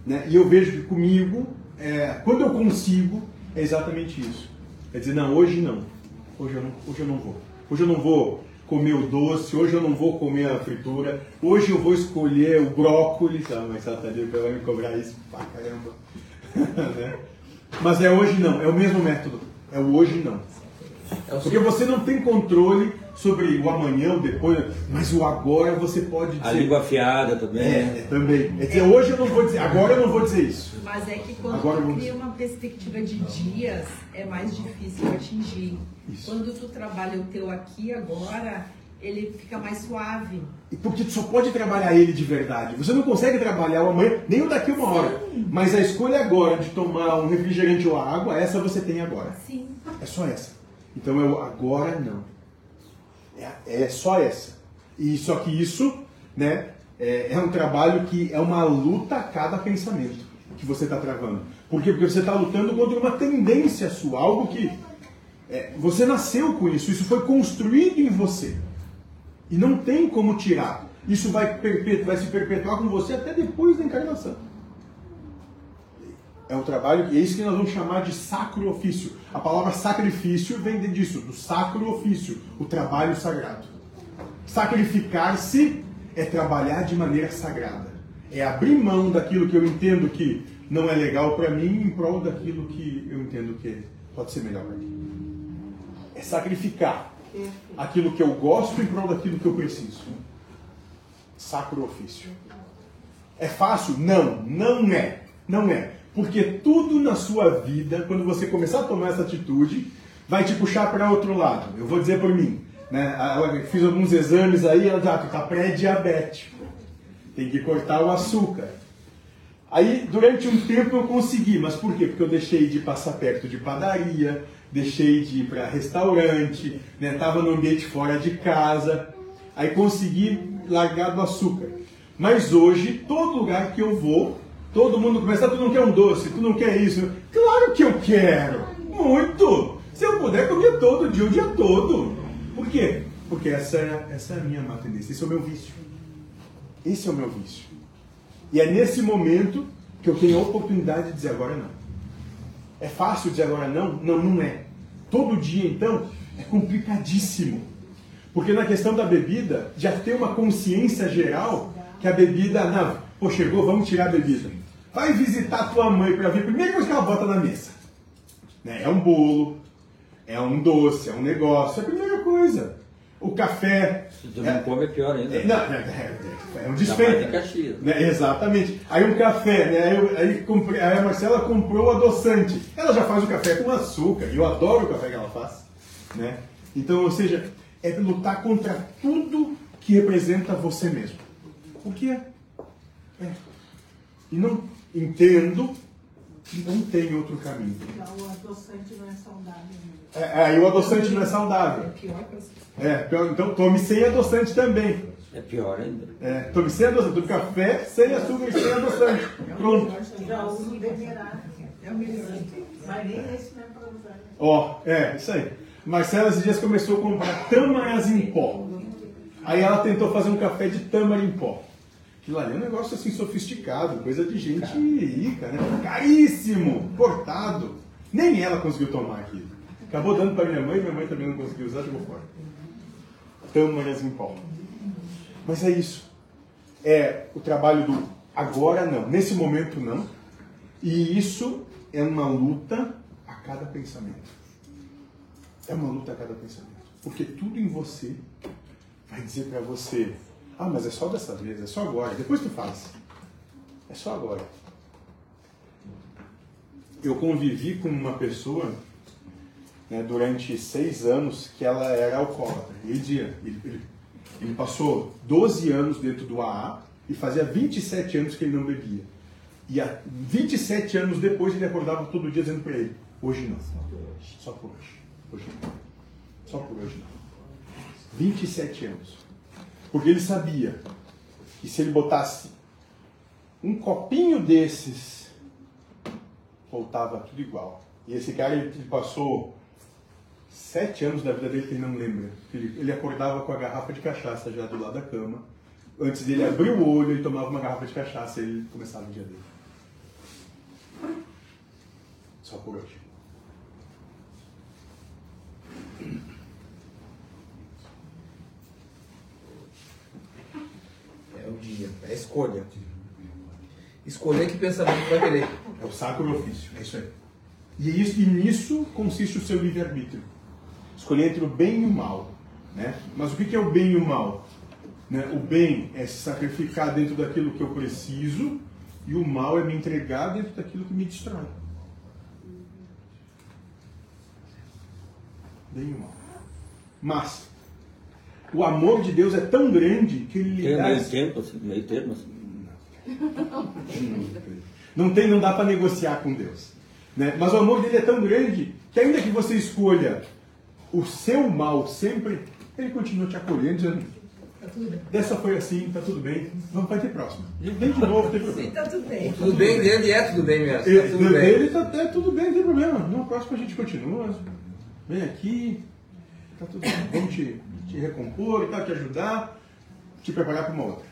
Né? E eu vejo que comigo, é, quando eu consigo, é exatamente isso. É dizer, não, hoje não. Hoje eu não, hoje eu não vou. Hoje eu não vou comer o doce, hoje eu não vou comer a fritura, hoje eu vou escolher o brócolis, ah, mas Satanás vai me cobrar isso pra caramba. né? Mas é hoje não, é o mesmo método, é o hoje não. É Porque você não tem controle sobre o amanhã, o depois, mas o agora você pode dizer. A língua afiada também. É, é também. É dizer, hoje eu não vou dizer, agora eu não vou dizer isso. Mas é que quando agora tu cria uma perspectiva de dias, é mais difícil atingir. Isso. Quando tu trabalha o teu aqui agora, ele fica mais suave. E porque tu só pode trabalhar ele de verdade. Você não consegue trabalhar o amanhã, nem o daqui uma hora. Mas a escolha agora de tomar um refrigerante ou água, essa você tem agora. Sim. É só essa. Então eu agora não. É, é só essa. E só que isso, né, é, é um trabalho que é uma luta a cada pensamento que você está travando. Por quê? Porque você está lutando contra uma tendência sua, algo que é, você nasceu com isso, isso foi construído em você. E não tem como tirar. Isso vai, vai se perpetuar com você até depois da encarnação. É um trabalho, e é isso que nós vamos chamar de sacro ofício. A palavra sacrifício vem disso, do sacro ofício, o trabalho sagrado. Sacrificar-se é trabalhar de maneira sagrada. É abrir mão daquilo que eu entendo que não é legal para mim em prol daquilo que eu entendo que pode ser melhor para mim é sacrificar aquilo que eu gosto em prol daquilo que eu preciso. Sacro ofício. É fácil? Não, não é. Não é. Porque tudo na sua vida, quando você começar a tomar essa atitude, vai te puxar para outro lado. Eu vou dizer por mim. Né? Eu fiz alguns exames aí, ela ah, tá pré-diabético. Tem que cortar o açúcar. Aí, durante um tempo eu consegui, mas por quê? Porque eu deixei de passar perto de padaria, deixei de ir para restaurante, né? no ambiente fora de casa, aí consegui largar do açúcar. Mas hoje, todo lugar que eu vou, todo mundo começa, ah, tu não quer um doce, tu não quer isso. Claro que eu quero, muito. Se eu puder comer todo dia, o dia todo. Por quê? Porque essa é, essa é a minha má tendência, esse é o meu vício. Esse é o meu vício. E é nesse momento que eu tenho a oportunidade de dizer agora não. É fácil dizer agora não? Não, não é. Todo dia, então, é complicadíssimo. Porque na questão da bebida, já tem uma consciência geral que a bebida, não, pô, chegou, vamos tirar a bebida. Vai visitar tua mãe para ver a primeira coisa que ela bota na mesa. Né? É um bolo, é um doce, é um negócio, é a primeira coisa. O café. Se tu não é, come é pior ainda. É, não, é, é, é um desfeito. Né? Exatamente. Aí um café, né? Aí, aí, comprei, aí, a Marcela comprou o adoçante. Ela já faz o café com açúcar. E eu adoro o café que ela faz. Né? Então, ou seja, é lutar contra tudo que representa você mesmo. O que é? É. E não entendo que não tem outro caminho. O adoçante não é saudável. É, é, e o adoçante não é saudável. É pior que você. É, pior- então tome sem adoçante também. É pior ainda. É, tome sem adoçante, tome café sem açúcar e sem adoçante. Pronto. Já uso demerara. É o melhor. Mas nem esse não é para usar. Ó, é, isso aí. Marcela esses dias começou a comprar tâmaras em pó. Aí ela tentou fazer um café de tâmara em pó. Aquilo ali é um negócio assim sofisticado, coisa de gente rica, né? Caríssimo, cortado. Nem ela conseguiu tomar aquilo. Acabou dando para minha mãe, minha mãe também não conseguiu usar, jogou fora. Tâmaras em pó. Mas é isso. É o trabalho do agora não, nesse momento não. E isso é uma luta a cada pensamento. É uma luta a cada pensamento. Porque tudo em você vai dizer para você: ah, mas é só dessa vez, é só agora. Depois tu faz. É só agora. Eu convivi com uma pessoa né, durante seis anos que ela era alcoólatra. Ele, ele, ele passou 12 anos dentro do AA e fazia 27 anos que ele não bebia. E há 27 anos depois ele acordava todo dia dizendo para ele: hoje não. Só por hoje. Hoje não. Só por hoje não. 27 anos. Porque ele sabia que se ele botasse um copinho desses, voltava tudo igual. E esse cara ele, passou sete anos da vida dele que ele não lembra. Ele, ele acordava com a garrafa de cachaça já do lado da cama. Antes dele abrir o olho, ele tomava uma garrafa de cachaça e ele começava o dia dele. Só por hoje. É o dia, é escolha. Escolher que pensamento vai querer. É o sacro ofício, é isso aí. E, isso, e nisso consiste o seu livre-arbítrio. Escolher entre o bem e o mal. Né? Mas o que é o bem e o mal? Né? O bem é se sacrificar dentro daquilo que eu preciso, e o mal é me entregar dentro daquilo que me destrói. Bem e o mal. Mas o amor de Deus é tão grande que ele lhe Tem dá meio esse- tempo, assim, meio termo, assim. Não tem, não dá para negociar com Deus. Né? Mas o amor dele é tão grande que ainda que você escolha o seu mal sempre, ele continua te acolhendo, dizendo, dessa foi assim, tá tudo bem, vamos vai ter próximo. E vem de novo, tem problema. Tá tudo bem. Tudo bem dele é tudo bem mesmo. Ele, Tá tudo bem. dele tá, é tudo bem, não tem problema. No próximo a gente continua. Vem aqui, tá tudo bem. Vamos te, te recompor e tal, te ajudar, te preparar para uma outra.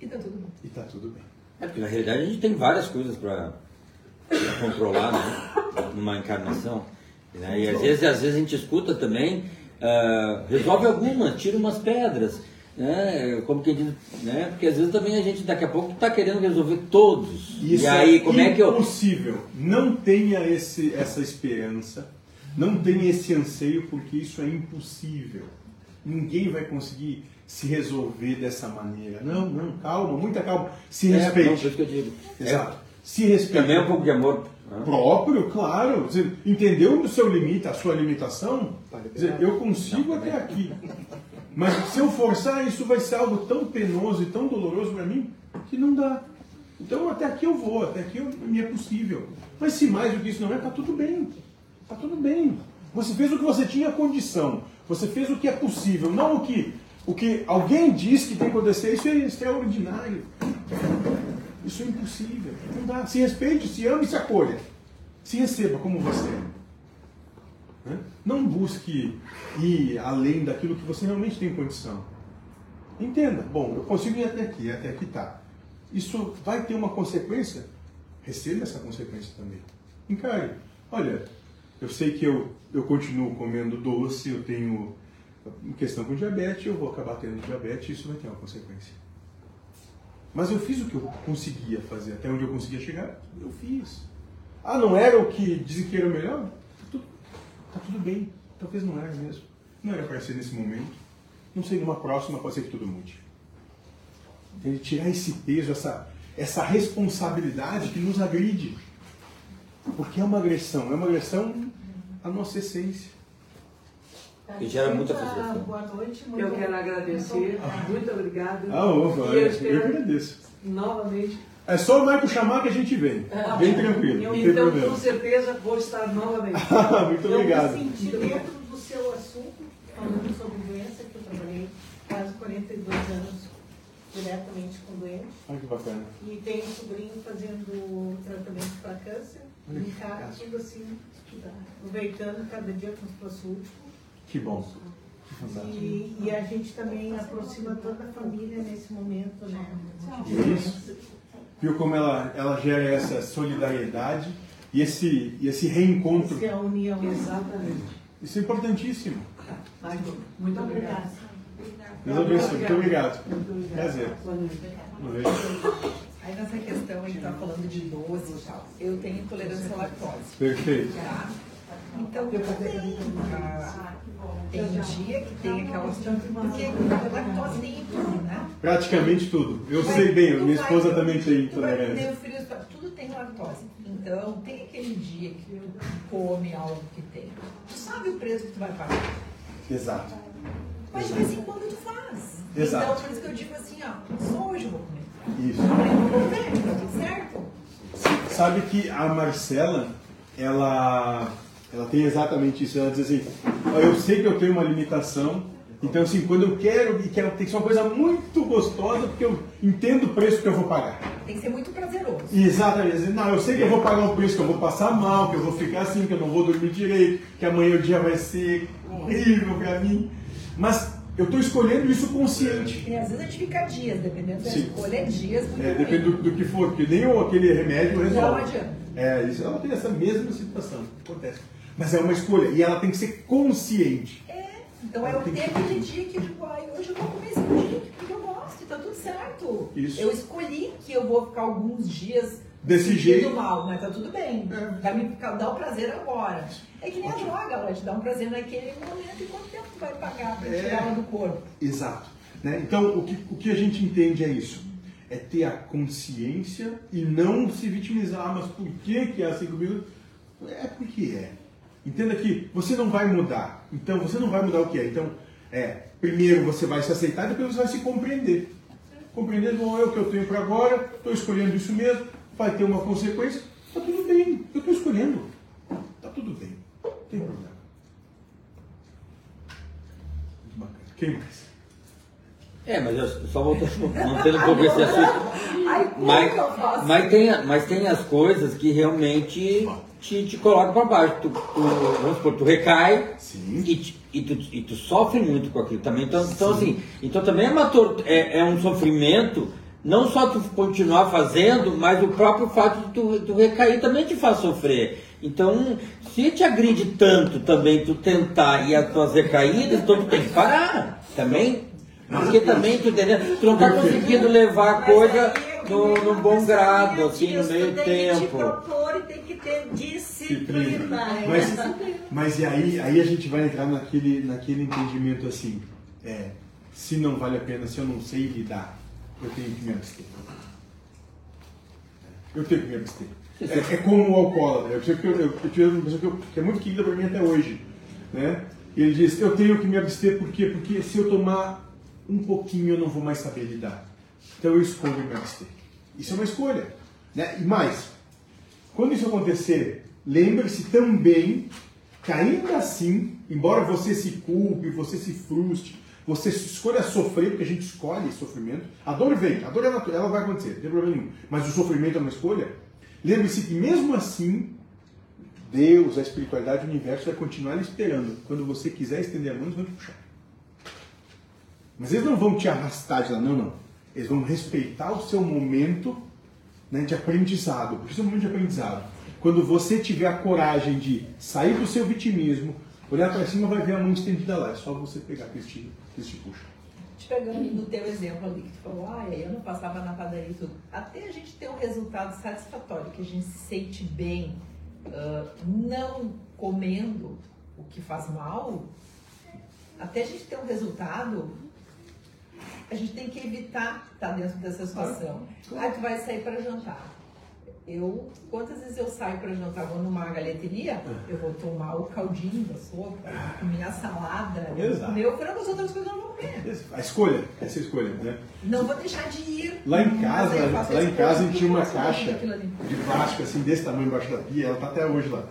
E tá tudo bom. E tá tudo bem. É porque na realidade a gente tem várias coisas para controlar né? numa encarnação. né? E às vezes, às vezes a gente escuta também, ah, resolve algumas, tira umas pedras. Né? Como quem diz, né? Porque às vezes também a gente daqui a pouco está querendo resolver todos. Isso e aí, é como é que eu. impossível. Não tenha esse, essa esperança, não tenha esse anseio, porque isso é impossível. Ninguém vai conseguir se resolver dessa maneira. Não, não, calma, muita calma. Se É, não, respeite. isso que eu digo. Exato. Se É, respeite. também um pouco de amor. né? Próprio, claro. Você entendeu o seu limite, a sua limitação? Quer dizer, eu consigo até aqui. Mas se eu forçar, isso vai ser algo tão penoso e tão doloroso para mim que não dá. Então até aqui eu vou, até aqui eu, me é possível. Mas se mais do que isso não é, tá tudo bem. Tá tudo bem. Você fez o que você tinha condição. Você fez o que é possível, não o que o que alguém diz que tem que acontecer. Isso é extraordinário. Isso é impossível. Não dá. Se respeite, se ame e se acolha. Se receba como você é. Né? Não busque ir além daquilo que você realmente tem condição. Entenda. Bom, eu consigo ir até aqui, até aqui tá. Isso vai ter uma consequência? Receba essa consequência também. Encare. Olha, eu sei que eu, eu continuo comendo doce, eu tenho questão com diabetes, eu vou acabar tendo diabetes, isso vai ter uma consequência. Mas eu fiz o que eu conseguia fazer, até onde eu conseguia chegar, eu fiz. Ah, não era o que dizem que era o melhor? Tá tudo, tá tudo bem. Talvez não era mesmo. Não era para ser nesse momento. Não sei, numa próxima pode ser que tudo mude. Tirar esse peso, essa, essa responsabilidade que nos agride. Porque é uma agressão, é uma agressão à nossa essência. que gera muita Senta, frustração. Boa noite. muito Eu quero agradecer, obrigada. muito obrigado. Ah, E eu, eu eu agradeço. novamente. É só o Marco chamar que a gente vem. Ah, Bem tranquilo, tem Então, problema. com certeza, vou estar novamente. Muito Eu obrigado. me senti dentro do seu assunto, falando sobre doença, que eu trabalhei quase 42 anos diretamente com doentes. Olha que bacana. E tenho um sobrinho fazendo tratamento para câncer. Olha E que tudo assim, aproveitando cada dia como se fosse o último. Que bom. Que fantástico. E, e a gente também aproxima toda a família nesse momento, né? Isso. Viu como ela, ela gera essa solidariedade e esse, e esse reencontro. Essa é a união. Exatamente. Isso é importantíssimo. Muito obrigado. Deus abençoe. Muito obrigado. Muito obrigado. Prazer. Boa noite. Aí nessa questão a gente tá falando de doce e tal. Eu tenho intolerância à lactose. Perfeito. Tá? Então tem, tem dia que tem aquelas. Porque a lactose tem em tudo, né? Praticamente tudo. Eu sei bem, minha vai- esposa também tem vai intolerância. filho, tudo tem lactose. Então tem aquele dia que come algo que tem. Tu sabe o preço que tu vai pagar. Exato. Mas de vez em quando tu faz. Exato. Então por isso que eu digo assim, ó, só hoje eu vou comer. Isso. Certo? Sabe que a Marcela, ela, ela tem exatamente isso. Ela diz assim: "Ó, eu sei que eu tenho uma limitação, então assim, quando eu quero, e quero tem que ser uma coisa muito gostosa, porque eu entendo o preço que eu vou pagar. Tem que ser muito prazeroso. Exatamente. Não, eu sei que eu vou pagar um preço, que eu vou passar mal, que eu vou ficar assim, que eu não vou dormir direito, que amanhã o dia vai ser horrível pra mim. Mas eu estou escolhendo isso consciente. E às vezes a gente fica dias, dependendo da Sim. escolha, é dias muito É, depende do, do que for, porque nem o- aquele remédio resolve. Não adianta. É, isso, ela tem essa mesma situação, acontece. Mas é uma escolha, e ela tem que ser consciente. É, então eu Tem que tenho ser aquele tudo. dia que eu digo, ai, hoje eu vou comer esse pudim porque eu gosto, e tá tudo certo. Isso. Eu escolhi que eu vou ficar alguns dias Desse sentindo jeito. mal, mas tá tudo bem. É. Vai me dar o prazer agora. É que nem a droga, ela te dá um prazer naquele momento e quanto tempo tu vai pagar pra É. tirar ela do corpo? Exato. Né? Então, o que, o que a gente entende é isso. É ter a consciência e não se vitimizar. Ah, mas por que, que é assim comigo? É porque é. Entenda que você não vai mudar. Então, você não vai mudar o que é. Então, é, primeiro você vai se aceitar, depois você vai se compreender. Compreender, bom, é o que eu tenho para agora, estou escolhendo isso mesmo, vai ter uma consequência, está tudo bem, eu estou escolhendo. Está tudo bem, não tem problema. Muito bacana. Quem mais? É, mas eu só voltando, mantendo um pouco esse assunto. Ai, Mas, mas, tem, mas tem as coisas que realmente te, te colocam para baixo. Tu, tu, vamos supor, tu recai Sim. e, te- e tu, e tu sofre muito com aquilo também. Então, então assim, então também é, uma tor- é, é um sofrimento, não só tu continuar fazendo, mas o próprio fato de tu, tu recair também te faz sofrer. Então, se te agride tanto também tu tentar e as tuas recaídas, então tu tem que parar também. Porque também tu, tu não tá conseguindo levar a coisa é no, no bom grado, assim, no meio tem tempo. que te propor e tem que ter disciplina. Mas, mas e aí, aí a gente vai entrar naquele, naquele entendimento assim, é, se não vale a pena, se eu não sei lidar, eu tenho que me abster. Eu tenho que me abster. É, é como o alcoólatra. Eu, eu, eu, eu tive uma pessoa que, eu- que é muito querida para mim até hoje. Né? E ele diz, eu tenho que me abster por quê? Porque se eu tomar um pouquinho eu não vou mais saber lidar. Então eu escolho me abster. Isso é uma escolha. Né? E mais, quando isso acontecer, lembre-se também que ainda assim, embora você se culpe, você se frustre, você escolha sofrer, porque a gente escolhe sofrimento, a dor vem, a dor é natural, ela vai acontecer, não tem problema nenhum, mas o sofrimento é uma escolha. Lembre-se que mesmo assim, Deus, a espiritualidade, o universo vai continuar esperando. Quando você quiser estender a mão, eles vão te puxar. Mas eles não vão te arrastar de lá, não, não. Eles vão respeitar o seu momento né, de aprendizado. Porque é um momento de aprendizado. Quando você tiver a coragem de sair do seu vitimismo, olhar para cima, vai ver a mão estendida lá. É só você pegar que eles te, que eles te puxam. Te pegando no teu exemplo ali, que tu falou, ah, eu não passava na padaria e tudo. Até a gente ter um resultado satisfatório, que a gente se sente bem, ah, não comendo o que faz mal, até a gente ter um resultado, a gente tem que evitar estar dentro dessa situação. Aí tu vai sair para jantar. Eu, quantas vezes eu saio para jantar, vou numa galeteria, eu vou tomar o caldinho da sopa, comer a salada, Exato. comer o frango, as outras coisas eu não vou comer. A escolha, essa escolha, né? Não vou deixar de ir. Lá em casa, lá em casa a gente tinha uma caixa de plástico assim desse tamanho embaixo da pia, ela tá até hoje lá.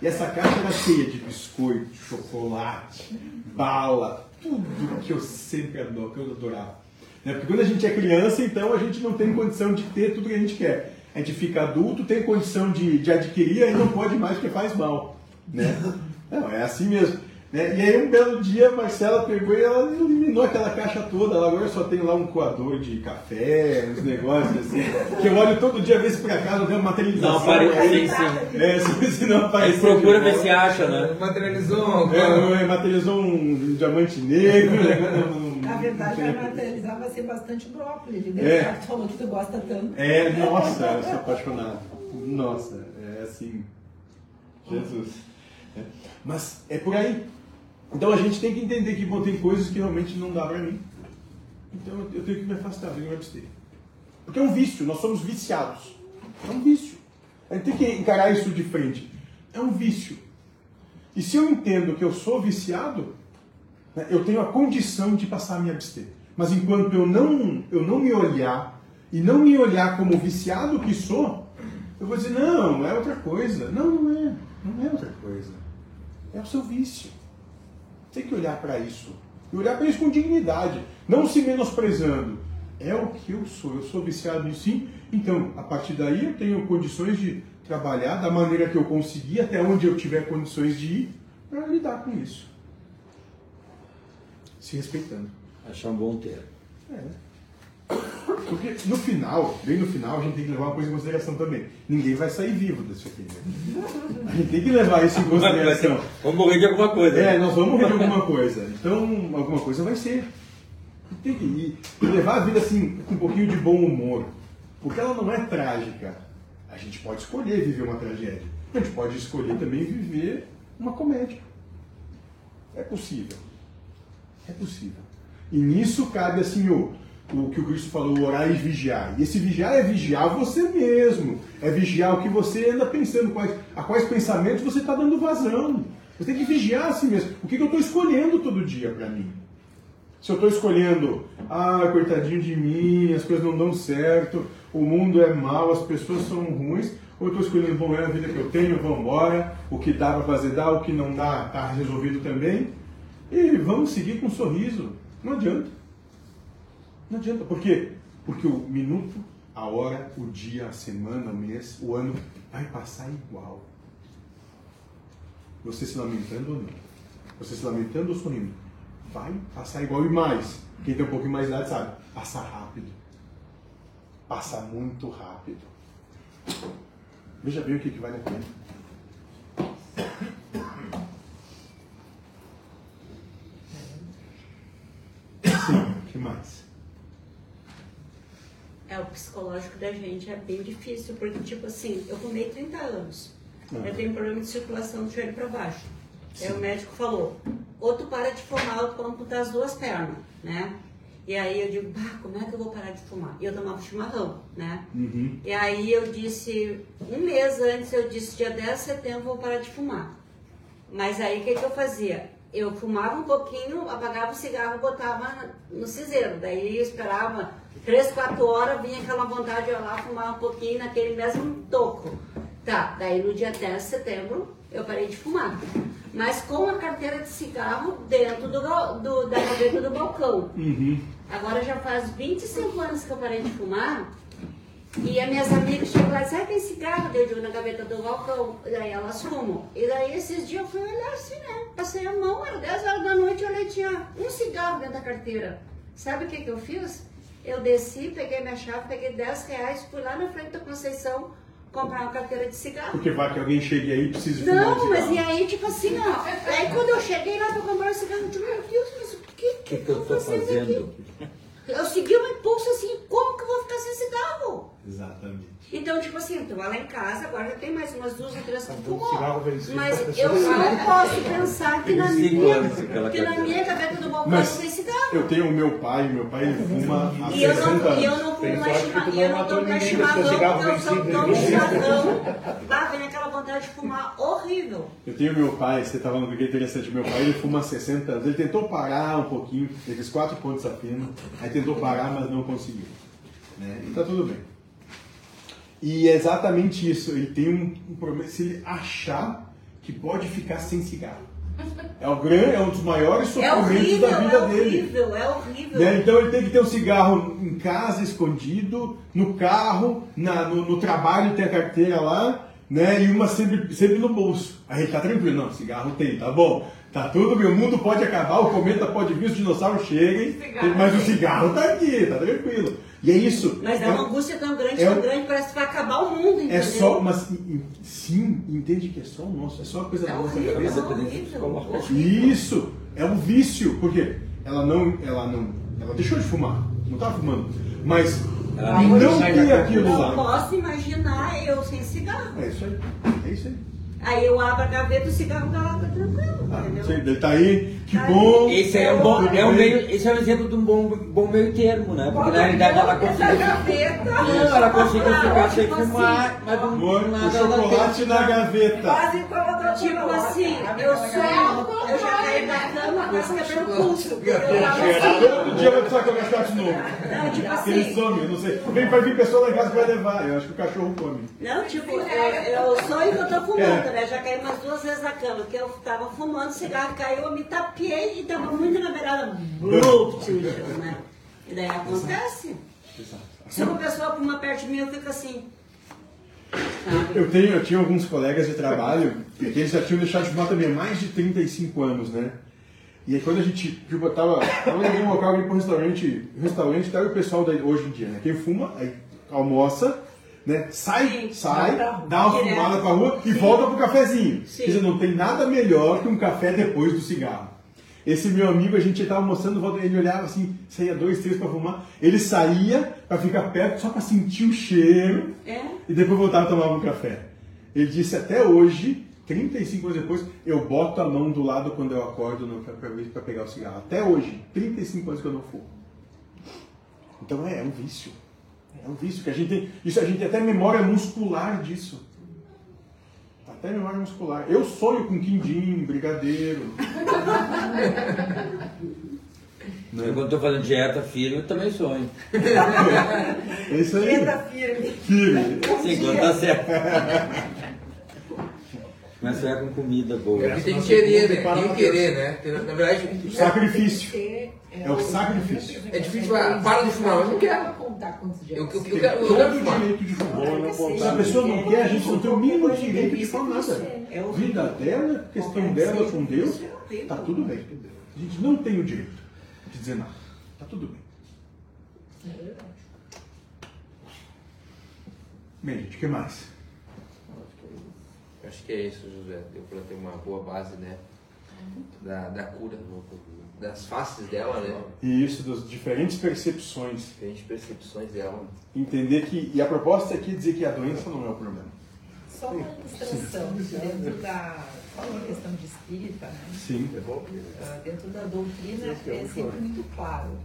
E essa caixa era cheia de biscoito, chocolate, bala, tudo que eu sempre adoro, que eu adorava. Né? Porque quando a gente é criança, então a gente não tem condição de ter tudo que a gente quer. Gente fica adulto, tem condição de, de adquirir e não pode mais porque faz mal. Né? Não, é assim mesmo. Né? E aí um belo dia a Marcela pegou e ela eliminou aquela caixa toda. Ela agora só tem lá um coador de café, uns negócios assim. Que eu olho todo dia ver se por acaso não tem uma materialização. Não, apare... sim, sim. É, se, se não Aí aparecer. procura de ver se acha, né? Materializou. É, materializou um diamante negro. né? Na verdade, vai materializar, vai ser bastante brócolis. Ele É. é. falou que tu gosta tanto. É, nossa, eu sou apaixonado. Nossa, é assim. Jesus. É. Mas é por aí. Então a gente tem que entender que bom, tem coisas que realmente não dá pra mim. Então eu tenho que me afastar, eu tenho que me abster. Porque é um vício, nós somos viciados. É um vício. A gente tem que encarar isso de frente. É um vício. E se eu entendo que eu sou viciado, eu tenho a condição de passar a me abster. Mas enquanto eu não, eu não me olhar e não me olhar como viciado que sou, eu vou dizer, não, é outra coisa. Não, não é. Não é outra coisa. É o seu vício. Tem que olhar para isso. E olhar para isso com dignidade. Não se menosprezando. É o que eu sou. Eu sou viciado em sim. Então, a partir daí, eu tenho condições de trabalhar da maneira que eu conseguir, até onde eu tiver condições de ir, para lidar com isso. Se respeitando. Achar um bom termo. É. Porque no final, bem no final, a gente tem que levar uma coisa em consideração também. Ninguém vai sair vivo disso aqui. Né? A gente tem que levar isso em consideração. Vamos morrer de alguma coisa. É, né? nós vamos morrer de alguma coisa. Então, alguma coisa vai ser. Tem que ir. E levar a vida assim, com um pouquinho de bom humor. Porque ela não é trágica. A gente pode escolher viver uma tragédia. A gente pode escolher também viver uma comédia. É possível. É possível. E nisso cabe assim o, o que o Cristo falou, orar e vigiar. E esse vigiar é vigiar você mesmo. É vigiar o que você anda pensando, quais, a quais pensamentos você está dando vazão. Você tem que vigiar a si mesmo. O que, que eu estou escolhendo todo dia para mim? Se eu estou escolhendo, ah, coitadinho de mim, as coisas não dão certo, o mundo é mau, as pessoas são ruins, ou eu estou escolhendo, bom, é a vida que eu tenho, vamos embora, o que dá para fazer dá, o que não dá está resolvido também, e vamos seguir com um sorriso. Não adianta. Não adianta. Por quê? Porque o minuto, a hora, o dia, a semana, o mês, o ano vai passar igual. Você se lamentando ou não. Você se lamentando ou sorrindo. Vai passar igual. E mais, quem tem um pouquinho mais de idade sabe, passa rápido. Passa muito rápido. Veja bem o que, que vale a pena. Sim, o que mais? É, o psicológico da gente é bem difícil, porque, tipo assim, eu fumei 30 anos. Uhum. Eu tenho problema de circulação do joelho para baixo. Aí o médico falou, ou tu para de fumar ou tu amputar as duas pernas, né? E aí eu digo, bah, como é que eu vou parar de fumar? E eu tomava chimarrão, né? Uhum. E aí eu disse, um mês antes eu disse, dia 10 de setembro eu vou parar de fumar. Mas aí o que, que eu fazia? Eu fumava um pouquinho, apagava o cigarro botava no cinzeiro. Daí eu esperava 3, 4 horas, vinha aquela vontade de ir lá fumar um pouquinho naquele mesmo toco. Tá, daí no dia 10 de setembro eu parei de fumar. Mas com a carteira de cigarro dentro do, do- da gaveta do balcão. Uhum. Agora já faz 25 anos que eu parei de fumar. E as minhas amigas chegam lá e dizem, ah, tem cigarro, daí eu digo na gaveta do balcão. E daí elas fumam. E daí esses dias eu fui olhar assim, né? Passei a mão, era 10 horas da noite, eu olhei, tinha um cigarro dentro da carteira. Sabe o que, que eu fiz? Eu desci, peguei minha chave, peguei 10 reais, fui lá na frente da Conceição comprar uma carteira de cigarro. Porque vai que alguém chegue aí e precise fumar um Não, mas cigarro. e aí, tipo assim, ó. Aí quando eu cheguei lá pra comprar o cigarro, eu digo, meu Deus, mas o que, O que, que eu estou fazendo? Eu segui um impulso assim, como que eu vou ficar sem cigarro? Exatamente. Então, tipo assim, então lá em casa, agora já tem mais umas duas ou três que fumou. Mas pessoa eu não posso pensar que na minha, que na minha gaveta do balcão Mas tem cigarro. eu tenho o meu pai, meu pai ele fuma há E eu, 60 não, e eu não fumo mais chimarrão. não Eu não tomo mais chimarrão eu tão né? chimarrão. Lá vem aquela vontade de fumar horrível. Eu tenho meu pai, você estava falando que é interessante, meu pai ele fuma há 60 anos, ele tentou parar um pouquinho, ele fez quatro pontos a pena, aí tentou parar, mas não conseguiu. Né? E tá tudo bem. E é exatamente isso, ele tem um, um problema, se ele achar que pode ficar sem cigarro. É, o grande, é um dos maiores É sofrimentos horrível, da vida é dele. horrível, é horrível. Né? Então ele tem que ter um cigarro em casa, escondido, no carro, na- no, no trabalho tem a carteira lá, né? E uma sempre, sempre no bolso. Aí ele tá tranquilo, não, cigarro tem, tá bom. Tá tudo bem, o mundo pode acabar, o cometa pode vir, os dinossauros cheguem, Cigarro mas o cigarro tá aqui, tá tranquilo. E é isso. Mas é uma angústia tão grande, é tão um- grande, parece que vai acabar o mundo, entendeu? É só, mas sim, entende que é só o nosso, é só a coisa É da nossa cabeça. é. Isso, é um vício, porque ela não, ela não, ela deixou de fumar, não estava fumando, mas Ela não não tem aquilo Não lá. posso imaginar eu sem cigarro. É isso aí, é isso aí. Aí eu abro a gaveta, o cigarro tá lá, tá tranquilo, Ah, entendeu? aí, ele tá aí, que Tá bom. Esse é um bom, é um meio, esse é um exemplo de um bom, bom meio termo, né? Porque na realidade ela conseguiu. gaveta. Não, ela conseguiu ficar sem Tipo fumar, mas não Amor, o nada ela chocolate na gaveta. Quase como a Tipo assim, eu sou. Eu já caí da cama com esse cabelo pulso. Todo dia vai precisar comer chocolate novo. Não, tipo Porque ele assim. some, eu não sei. Vem, vai vir pessoa lá em casa que vai levar. Eu acho que o cachorro come. Não, tipo, eu, eu sonho que eu tô fumando, É. né? Já caí umas duas vezes na cama, porque eu tava fumando, o cigarro caiu, eu me tapiei e tava muito na beirada. Blup, tio, né? E daí acontece. Se uma pessoa fuma perto de mim, eu fico assim. Sabe? Eu, tenho, eu tinha alguns colegas de trabalho que eles já tinham deixado de fumar também há mais de 35 anos, né? E aí quando a gente, tipo, tava, tava em algum local, para um restaurante, restaurante, tá o pessoal daí, hoje em dia, né? Quem fuma, aí almoça, né? Sai, Sim. sai, dá uma Direto. fumada pra rua e volta pro cafezinho. Sim. Quer dizer, não tem nada melhor que um café depois do cigarro. Esse meu amigo, a gente tava mostrando, ele olhava assim, saía dois, três pra fumar, ele saía pra ficar perto só pra sentir o cheiro É. e depois voltava a tomar um café. Ele disse até hoje, 35 anos depois, eu boto a mão do lado quando eu acordo pra pegar o cigarro. Até hoje, 35 anos que eu não fumo. Então é, é um vício. É um vício que a gente tem. Isso a gente tem até memória muscular disso. Até memória muscular. Eu sonho com quindim, brigadeiro. Eu, quando estou fazendo dieta firme, eu também sonho. É isso aí. Dieta firme. Firme. Sim, quando tá certo. Mas sonhar com comida boa. É tem que querer, né? Tem que querer, né? Tem- Na verdade, Sacrifício. É É o sacrifício. é difícil falar, para de fumar, mas eu não quero. contar quantos dias. Eu, eu, eu, quero, eu todo quero o fumar. direito de fumar. Não Se a pessoa não quer, a gente não tem o mínimo direito de falar nada. É. Vida dela, questão dela com Deus, tá tudo bem. A gente não tem o direito de dizer nada. Tá tudo bem. Bem, gente, o que mais? Acho que é isso, José. Deu pra ter uma boa base, né? Da, da cura, das faces dela, né? E isso, das diferentes percepções. Diferentes percepções dela. Entender que. E a proposta aqui é dizer que a doença não é o problema. Só uma ilustração dentro da. Questão de espírita, né? Sim. Ah, dentro da doutrina é sempre muito claro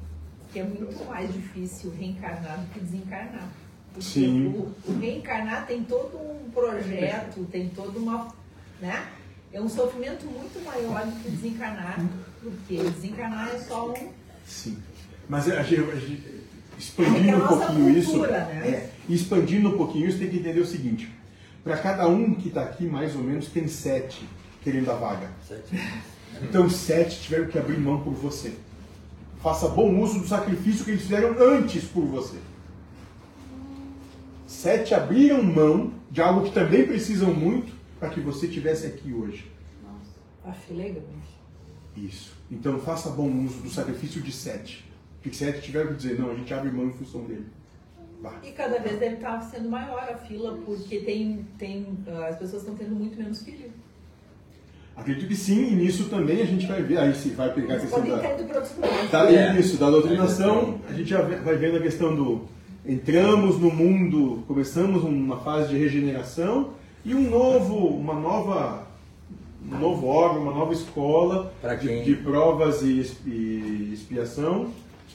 que é muito mais difícil reencarnar do que desencarnar. Porque Sim. O, o reencarnar tem todo um projeto, tem toda uma. Né? É um sofrimento muito maior do que desencarnar, porque desencarnar é só um. Sim. Mas a gente, a gente- É expandindo a um pouquinho isso. cultura, né? é, expandindo um pouquinho isso, tem que entender o seguinte: para cada um que está aqui, mais ou menos, tem sete querendo a vaga. Então, sete tiveram que abrir mão por você. Faça bom uso do sacrifício que eles fizeram antes por você. Sete abriram mão de algo que também precisam muito para que você estivesse aqui hoje. Acho legal. Isso. Então faça bom uso do sacrifício de sete. Porque sete tiveram que dizer, não, a gente abre mão em função dele. E cada vez deve estar sendo maior a fila, porque tem, tem, ah, as pessoas estão tendo muito menos filho. Acredito que sim, e nisso também a gente vai ver, aí se vai pegar a questão da, da É. isso, da doutrinação, a gente já vai vendo a questão do entramos no mundo, começamos uma fase de regeneração e um novo, uma nova um novo órgão, uma nova escola de, de provas e, e expiação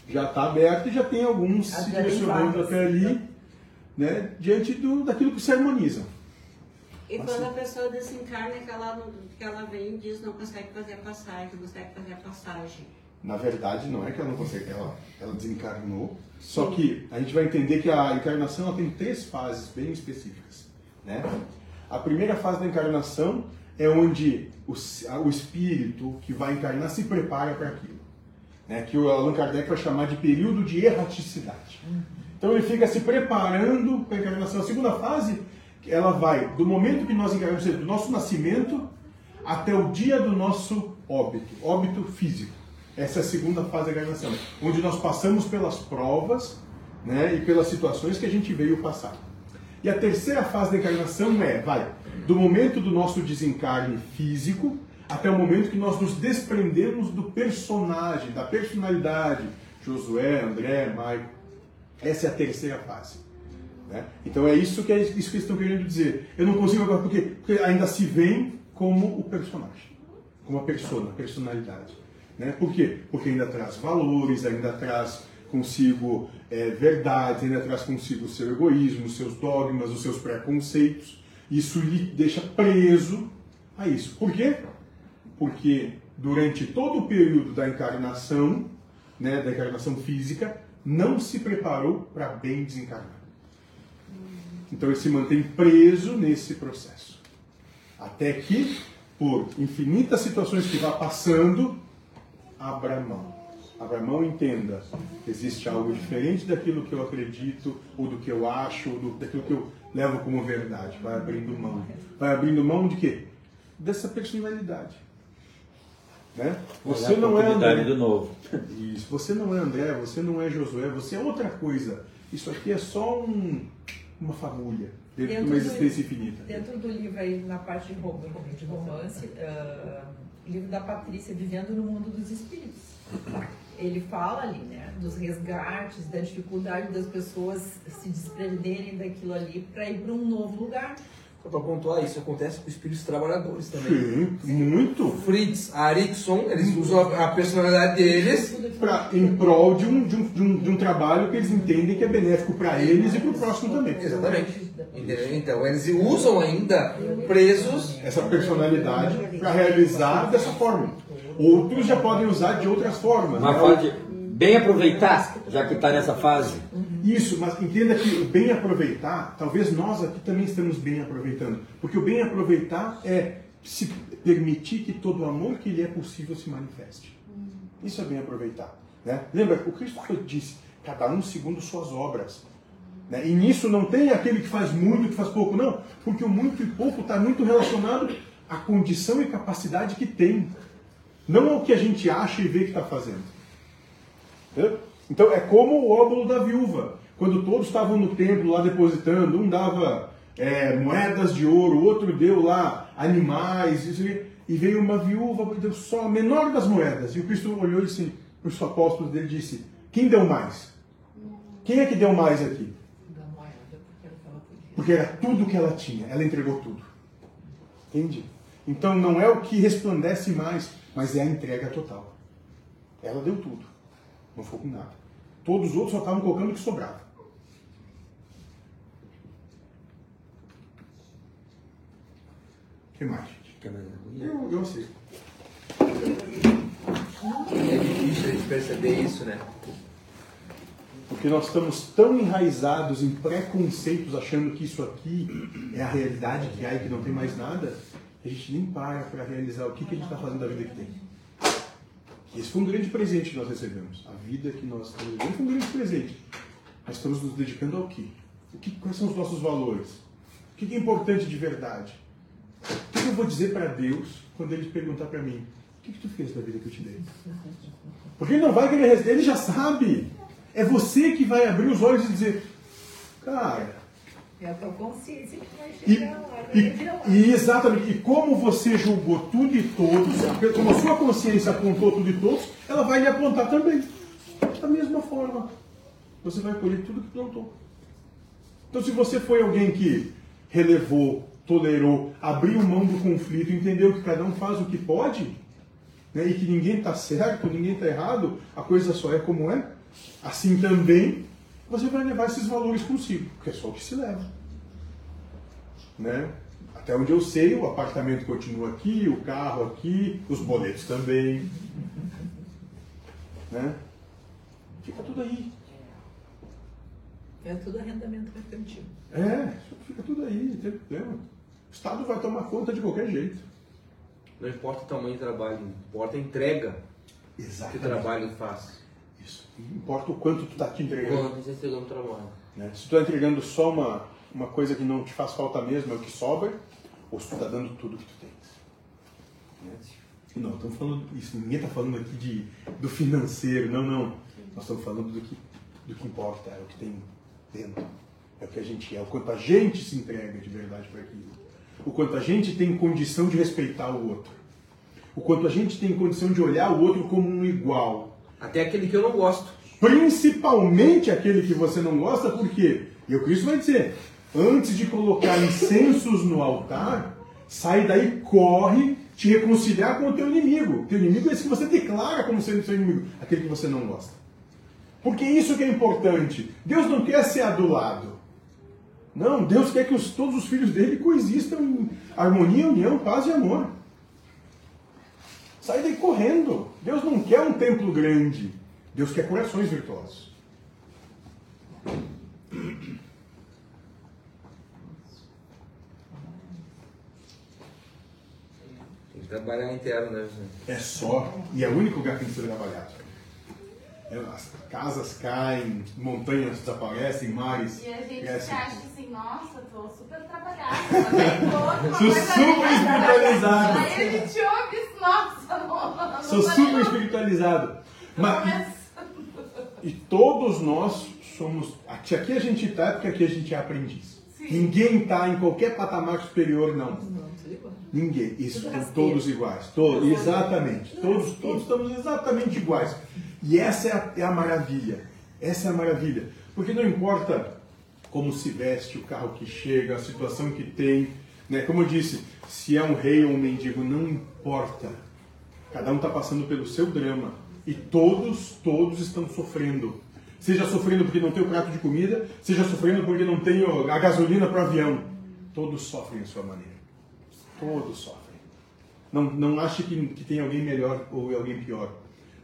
já está aberta e já tem alguns se Já tem direcionando até ali, né, diante do, daquilo que se harmoniza. E quando a pessoa desencarna, que ela, que ela vem e diz não consegue fazer a passagem, não consegue fazer a passagem. Na verdade, não é que ela não consegue, ela, ela desencarnou. Só que a gente vai entender que a encarnação ela tem três fases bem específicas. Né? A primeira fase da encarnação é onde o, o espírito que vai encarnar se prepara para aquilo. Né? Que o Allan Kardec vai chamar de período de erraticidade. Então ele fica se preparando para a encarnação. A segunda fase, ela vai do momento que nós encarnamos, do nosso nascimento até o dia do nosso óbito, óbito físico. Essa é a segunda fase da encarnação, onde nós passamos pelas provas né, e pelas situações que a gente veio passar. E a terceira fase da encarnação é, vai, do momento do nosso desencarne físico até o momento que nós nos desprendemos do personagem, da personalidade, Josué, André, Maico. Essa é a terceira fase. né? Então é isso que, é isso que eles estão querendo dizer. Eu não consigo agora, porque, porque ainda se vem como o personagem, como a persona, a personalidade. Né? Por quê? Porque ainda traz valores, ainda traz consigo é, verdades, ainda traz consigo o seu egoísmo, os seus dogmas, os seus preconceitos. Isso lhe deixa preso a isso. Por quê? Porque durante todo o período da encarnação, né, da encarnação física, não se preparou para bem desencarnar. Então ele se mantém preso nesse processo. Até que, por infinitas situações que vá passando, abra mão. Abra mão entenda. Existe algo diferente daquilo que eu acredito, ou do que eu acho, ou do, daquilo que eu levo como verdade. Vai abrindo mão. Vai abrindo mão de quê? Dessa personalidade. Né? Você não é André. do novo. Isso. Você não é André, você não é Josué, você é outra coisa. Isso aqui é só um, uma fagulha dentro de uma Dentro do- existência infinita. Dentro do livro aí, na parte de rom- de romance, ah, livro da Patrícia, Vivendo no Mundo dos Espíritos. Ele fala ali, né, dos resgates, da dificuldade das pessoas se desprenderem daquilo ali para ir para um novo lugar. Só para pontuar, isso acontece com espíritos trabalhadores também. Sim, muito. Fritz, Arickson, eles usam a personalidade deles Pra, em prol de um, de, um, de, um, de um trabalho que eles entendem que é benéfico para eles e para o próximo também. Exatamente. Entendeu? Então, eles usam ainda presos. Essa personalidade para realizar dessa forma. Outros já podem usar de outras formas. Uma né? fase de bem aproveitar, já que está nessa fase. Isso, mas entenda que o bem aproveitar, talvez nós aqui também estamos bem aproveitando. Porque o bem aproveitar é se permitir que todo o amor que lhe é possível se manifeste. Isso é bem aproveitar. Né? Lembra, o Cristo foi- disse, cada um segundo suas obras. Né? E nisso não tem aquele que faz muito, que faz pouco, não. Porque o muito e pouco está muito relacionado à condição e capacidade que tem. Não ao que a gente acha e vê que está fazendo. Entendeu? Então é como o óbolo da viúva. Quando todos estavam no templo lá depositando, um dava é, moedas de ouro, o outro deu lá animais, isso aqui, e veio uma viúva e deu só a menor das moedas. E o Cristo olhou e disse para os apóstolos dele disse: Quem deu mais? Quem é que deu mais aqui? Que. Porque era tudo que ela tinha, ela entregou tudo. Entende? Então não é o que resplandece mais, mas é a entrega total. Ela deu tudo, não ficou com nada. Todos os outros só estavam colocando o que sobrava. O que mais? Quer? Eu, eu sei. É difícil a gente perceber isso, né? Porque nós estamos tão enraizados em preconceitos, achando que isso aqui é a realidade que há e que não tem mais nada, que a gente nem para para realizar o que, que a gente está fazendo da vida que tem. Esse foi um grande presente que nós recebemos. A vida que nós estamos vivendo foi um grande presente. Nós estamos nos dedicando ao quê? O que quais são os nossos valores? O que, é importante de verdade? O que eu vou dizer para Deus quando Ele perguntar para mim: O que, que tu fez da vida que eu te dei? Porque ele não vai querer responder, ele já sabe. É você que vai abrir os olhos e dizer, cara, É a tua consciência que vai e, vai e, e exatamente, e como você julgou tudo e todos, como a sua consciência apontou tudo e todos, ela vai lhe apontar também. Da mesma forma. Você vai colher tudo que plantou. Então, se você foi alguém que relevou, tolerou, abriu mão do conflito, entendeu que cada um faz o que pode, né, e que ninguém está certo, ninguém está errado, a coisa só é como é, assim também você vai levar esses valores consigo, porque é só o que se leva. Né? Até onde eu sei, o apartamento continua aqui, o carro aqui, os boletos também. Né? Fica tudo aí. É tudo arrendamento mercantil. É, fica tudo aí, não tem problema. O Estado vai tomar conta de qualquer jeito. Não importa o tamanho do trabalho, importa a entrega que o Exatamente. trabalho faz. Isso. Não importa o quanto tu está te entregando. Quando você trabalho. Né? Se tu está entregando só uma, uma coisa que não te faz falta mesmo, é o que sobra, ou se tu está dando tudo que tu tens. Né? Não, estamos falando isso, ninguém está falando aqui de, do financeiro, não, não. Nós estamos falando do que, do que importa, é o que tem dentro. É o que a gente é, o quanto a gente se entrega de verdade para aquilo. O quanto a gente tem condição de respeitar o outro. O quanto a gente tem condição de olhar o outro como um igual. Até aquele que eu não gosto. Principalmente aquele que você não gosta, porque, e o Cristo vai dizer, antes de colocar incensos no altar, sai daí, corre, te reconciliar com o teu inimigo. Teu inimigo é esse que você declara como sendo seu inimigo, aquele que você não gosta. Porque isso que é importante. Deus não quer ser adulado. Não, Deus quer que os- todos os filhos dele coexistam em harmonia, união, paz e amor. Sai daí correndo. Deus não quer um templo grande. Deus quer corações virtuosos. Tem que trabalhar interno, né? É só. E é o único lugar que tem que ser trabalhado. É, As casas caem, montanhas desaparecem, mares E a gente crescem. acha assim, nossa, tô super trabalhada, tô Sou super espiritualizado. Aí a gente ouve isso, nossa, não, não Sou super nem- espiritualizado. Mas, e todos nós somos. Aqui, aqui a gente está porque aqui a gente é aprendiz. Sim. Ninguém está em qualquer patamar superior, não. Não. Ninguém. Isso, todos iguais. Todos, exatamente. Todos, todos estamos exatamente iguais. E essa é a, é a maravilha. Essa é a maravilha. Porque não importa como se veste, o carro que chega, a situação que tem. Né? Como eu disse, se é um rei ou um mendigo, não importa. Cada um está passando pelo seu drama. E todos, todos estão sofrendo. Seja sofrendo porque não tem o prato de comida, seja sofrendo porque não tem a gasolina para o avião. Todos sofrem à sua maneira. Todos sofrem. Não, não ache que, que tem alguém melhor ou alguém pior.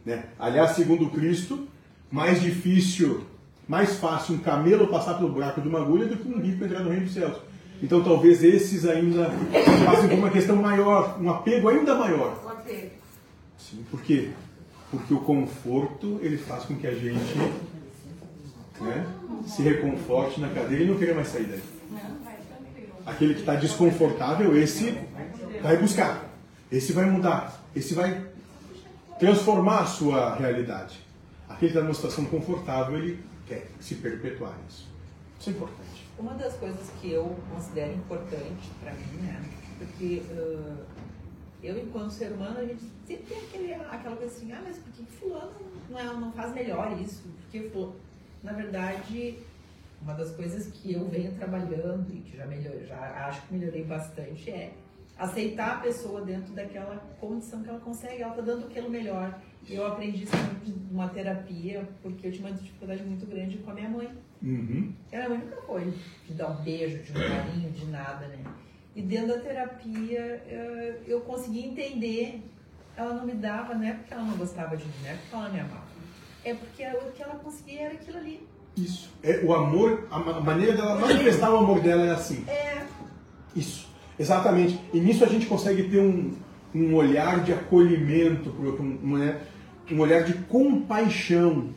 Né? Aliás, segundo Cristo, mais difícil, mais fácil um camelo passar pelo buraco de uma agulha do que um rico entrar no reino dos céus. Então talvez esses ainda passem por uma questão maior, um apego ainda maior. O apego. Sim, por quê? Porque o conforto ele faz com que a gente né, se reconforte na cadeira e não queira mais sair daí. Aquele que está desconfortável, esse vai buscar. Esse vai mudar. Esse vai transformar a sua realidade. Aquele que está numa situação confortável, ele quer se perpetuar nisso. Isso é importante. Uma das coisas que eu considero importante para mim, né? Porque ah, eu, enquanto ser humano, a gente sempre tem aquele, aquela coisa assim, ah, mas por que fulano não, é, não faz melhor isso? Porque, na verdade, uma das coisas que eu venho trabalhando e que já, melhor, já acho que melhorei bastante é aceitar a pessoa dentro daquela condição que ela consegue, ela está dando aquilo melhor. Eu aprendi isso numa terapia, porque eu tinha uma dificuldade muito grande com a minha mãe. Uhum. Ela nunca foi de dar um beijo, de um carinho, de nada, né? E dentro da terapia eh, eu consegui entender. Ela não me dava, não é porque ela não gostava de mim, não é porque ela me amava. É porque o que ela conseguia era aquilo ali. Isso. É, o amor, a a maneira dela manifestar o amor dela é assim. É, Isso, exatamente. E nisso a gente consegue ter um, um olhar de acolhimento outro, um, né, um olhar de compaixão,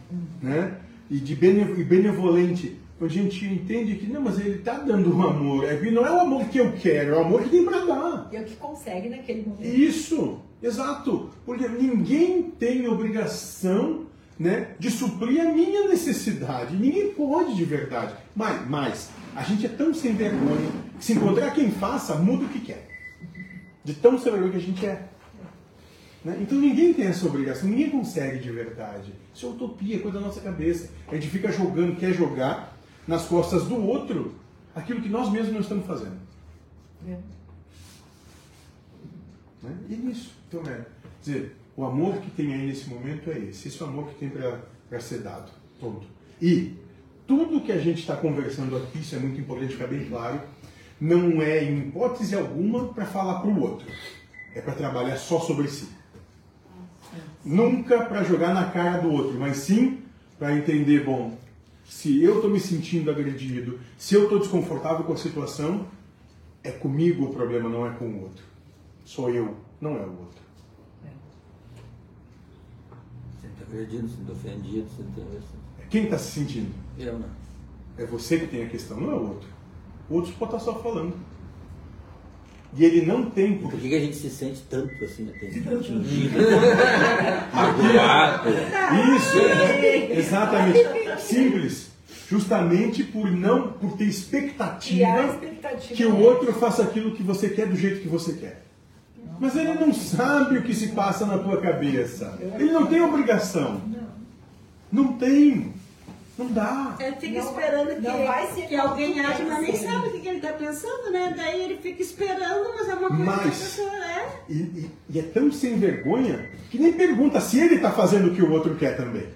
né? E de bene- benevolente. Onde a gente entende que, não, mas ele está dando um amor. É não é o amor que eu quero, é o amor que tem para dar. e é o que consegue naquele momento. Isso, exato. Porque ninguém tem obrigação né, de suprir a minha necessidade. Ninguém pode de verdade. Mas, mas a gente é tão sem vergonha que se encontrar quem faça, muda o que quer. De tão sem vergonha que a gente é. Né? Então ninguém tem essa obrigação, ninguém consegue de verdade. Isso é utopia, coisa da nossa cabeça. A gente fica jogando, quer jogar nas costas do outro aquilo que nós mesmos não estamos fazendo. É. Né? E nisso, então é, dizer, o amor que tem aí nesse momento é esse, esse é o amor que tem para ser dado. Todo. E tudo que a gente está conversando aqui, isso é muito importante ficar bem claro, não é em hipótese alguma para falar para o outro. É para trabalhar só sobre si. Nunca para jogar na cara do outro, mas sim para entender, bom, se eu estou me sentindo agredido, se eu estou desconfortável com a situação, é comigo o problema, não é com o outro. Sou eu, não é o outro. Sinto agredido, sinto ofendido, sinto... Quem está se sentindo? Eu não. É você que tem a questão, não é o outro. O outro pode estar só falando. E ele não tem Por por que que a gente se sente tanto assim, atingido, magoado? Isso, exatamente. Simples. Justamente por não, por ter expectativa expectativa. que o outro faça aquilo que você quer do jeito que você quer. Mas ele não sabe o que se passa na tua cabeça. Ele não tem obrigação. Não tem. Não dá. Ele fica Não- esperando que, não vai ser que alguém age, mas nem sabe o que ele está pensando, né? Daí ele fica esperando, mas é uma coisa que a Mas- pessoa é. E, e- e é tão sem vergonha que nem pergunta se ele está fazendo o que o outro quer também.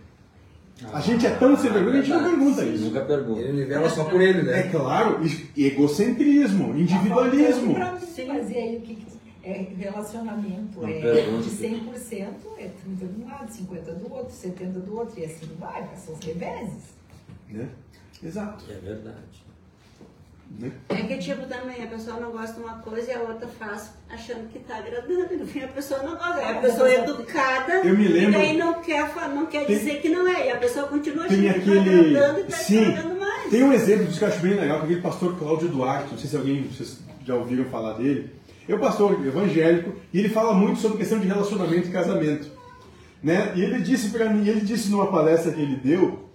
A gente é tão sem vergonha que a gente não pergunta isso. Nunca pergunta. Ele nivela só por ele, É né? claro, e- egocentrismo, individualismo. Pra mim fazer aí o que que- é relacionamento é de 100%, é 30 de um lado, 50 do outro, 70 do outro, e assim vai, são os reveses. Né? Exato. É verdade. Né? É que tipo também, a pessoa não gosta de uma coisa e a outra faz achando que tá agradando. E no fim a pessoa não gosta. É a pessoa educada Eu me lembro- e daí não quer, não quer Tem- dizer que não é. E a pessoa continua achando que tá aquele. agradando e tá Sim, agradando mais. tem um exemplo disso que eu acho bem legal, que é aquele pastor Cláudio Duarte, não sei se alguém vocês já ouviram falar dele. É um pastor evangélico e ele fala muito sobre questão de relacionamento e casamento. Né? E ele disse para mim, ele disse numa palestra que ele deu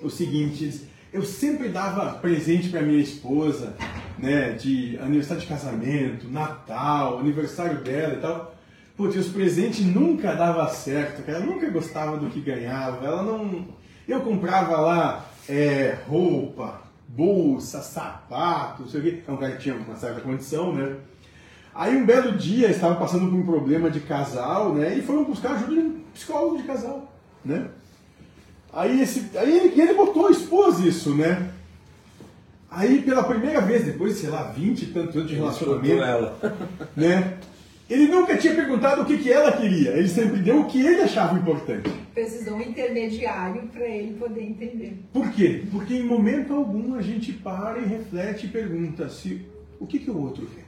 o seguinte, eu sempre dava presente para minha esposa, né, de aniversário de casamento, Natal, aniversário dela e tal. Putz, os presentes nunca dava certo. Ela nunca gostava do que ganhava. Ela não. Eu comprava lá é, roupa, bolsa, sapato, não sei o quê. É um cara que tinha uma certa condição, né? Aí um belo dia estava passando por um problema de casal, né? E foram buscar ajuda de um psicólogo de casal, né? Aí, esse, aí ele, ele botou, expôs isso, né? Aí pela primeira vez, depois de, sei lá, 20 e tantos anos de relacionamento, ela. né? Ele nunca tinha perguntado o que, que ela queria, ele sempre deu o que ele achava importante. Precisou um intermediário para ele poder entender. Por quê? Porque em momento algum a gente para e reflete e pergunta se o que, que o outro quer.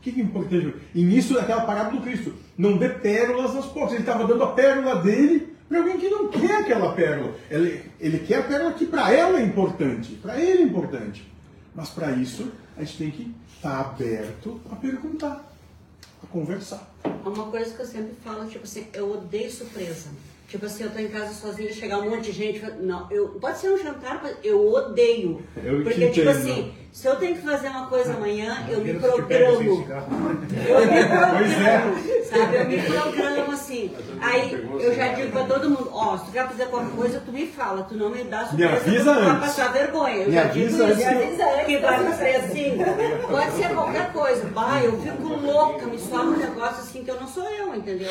O que, que é importante? E nisso daquela parábola do Cristo. Não dê pérolas nas portas. Ele estava dando a pérola dele para alguém que não quer aquela pérola. Ele, ele quer a pérola que para ela é importante, para ele é importante. Mas para isso a gente tem que estar aberto a perguntar, a conversar. Uma coisa que eu sempre falo, tipo assim, eu odeio surpresa. Tipo assim, eu tô em casa sozinha, chegar um monte de gente. Não, eu, pode ser um jantar, mas eu odeio. Eu Porque, tipo entendo. assim, se eu tenho que fazer uma coisa amanhã, eu me programo. cigarro. Eu me Pois é. programo, sabe? Eu me programo assim. Aí eu já digo pra todo mundo, ó, se tu quer fazer qualquer coisa, tu me fala, tu não me dá surpresa, avisa tu vai antes. passar vergonha. Eu Me já avisa digo antes isso. avisa antes que vai ser assim. Pode ser qualquer coisa. Bah, eu fico louca, me sobe um negócio assim que eu não sou eu, entendeu?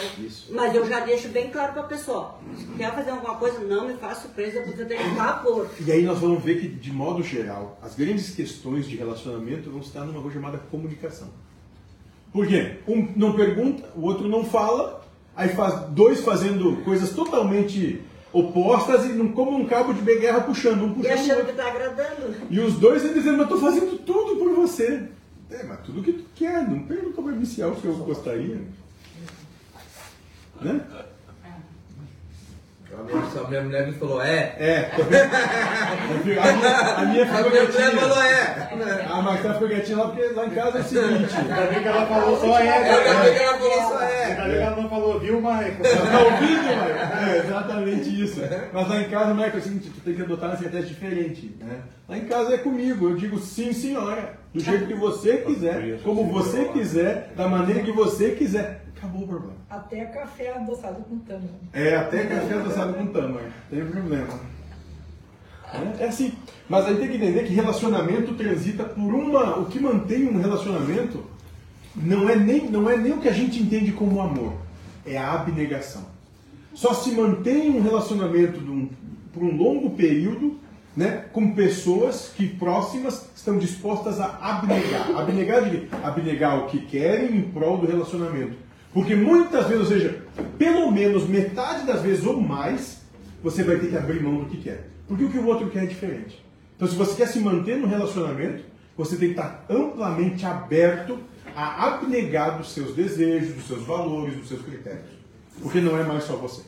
Mas eu já deixo bem claro pra pessoa. Se quer fazer alguma coisa, não me faça surpresa, porque eu tenho pavor. E aí nós vamos ver que, de modo geral, as grandes questões de relacionamento vão estar numa coisa chamada comunicação. Por quê? Um não pergunta, o outro não fala, aí faz dois fazendo coisas totalmente opostas e não como um cabo de guerra puxando, um E puxando o achando que tá agradando. E os dois dizendo, mas eu tô fazendo tudo por você. É, mas tudo que tu quer, não pergunta é o que eu gostaria. Né? A minha, mulher me falou, é. É. A minha, a minha A ficou minha mulher quietinha. falou, é. A Marta ficou quietinha lá porque lá em casa é o seguinte. Ainda bem que ela falou só é. Ainda bem que ela falou só Ainda é. bem que ela não falou, viu, Michael? Tá ouvindo, Michael? É exatamente isso. Mas lá em casa, Michael, é o seguinte, tu tem que adotar uma estratégia diferente. Né? Lá em casa é comigo, eu digo sim, senhora. Do jeito que você quiser, como você quiser, da maneira que você quiser. Acabou o problema. Até café adoçado com tâmara. É, até café adoçado com tâmara. Tem problema. É, é assim. Mas aí tem que entender que relacionamento transita por uma. O que mantém um relacionamento não é nem, não é nem o que a gente entende como amor. É a abnegação. Só se mantém um relacionamento um, por um longo período né, com pessoas que próximas estão dispostas a abnegar. Abnegar de quê? Abnegar o que querem em prol do relacionamento. Porque muitas vezes, ou seja, pelo menos metade das vezes ou mais, você vai ter que abrir mão do que quer. Porque o que o outro quer é diferente. Então, se você quer se manter no relacionamento, você tem que estar amplamente aberto a abnegar dos seus desejos, dos seus valores, dos seus critérios. Porque não é mais só você.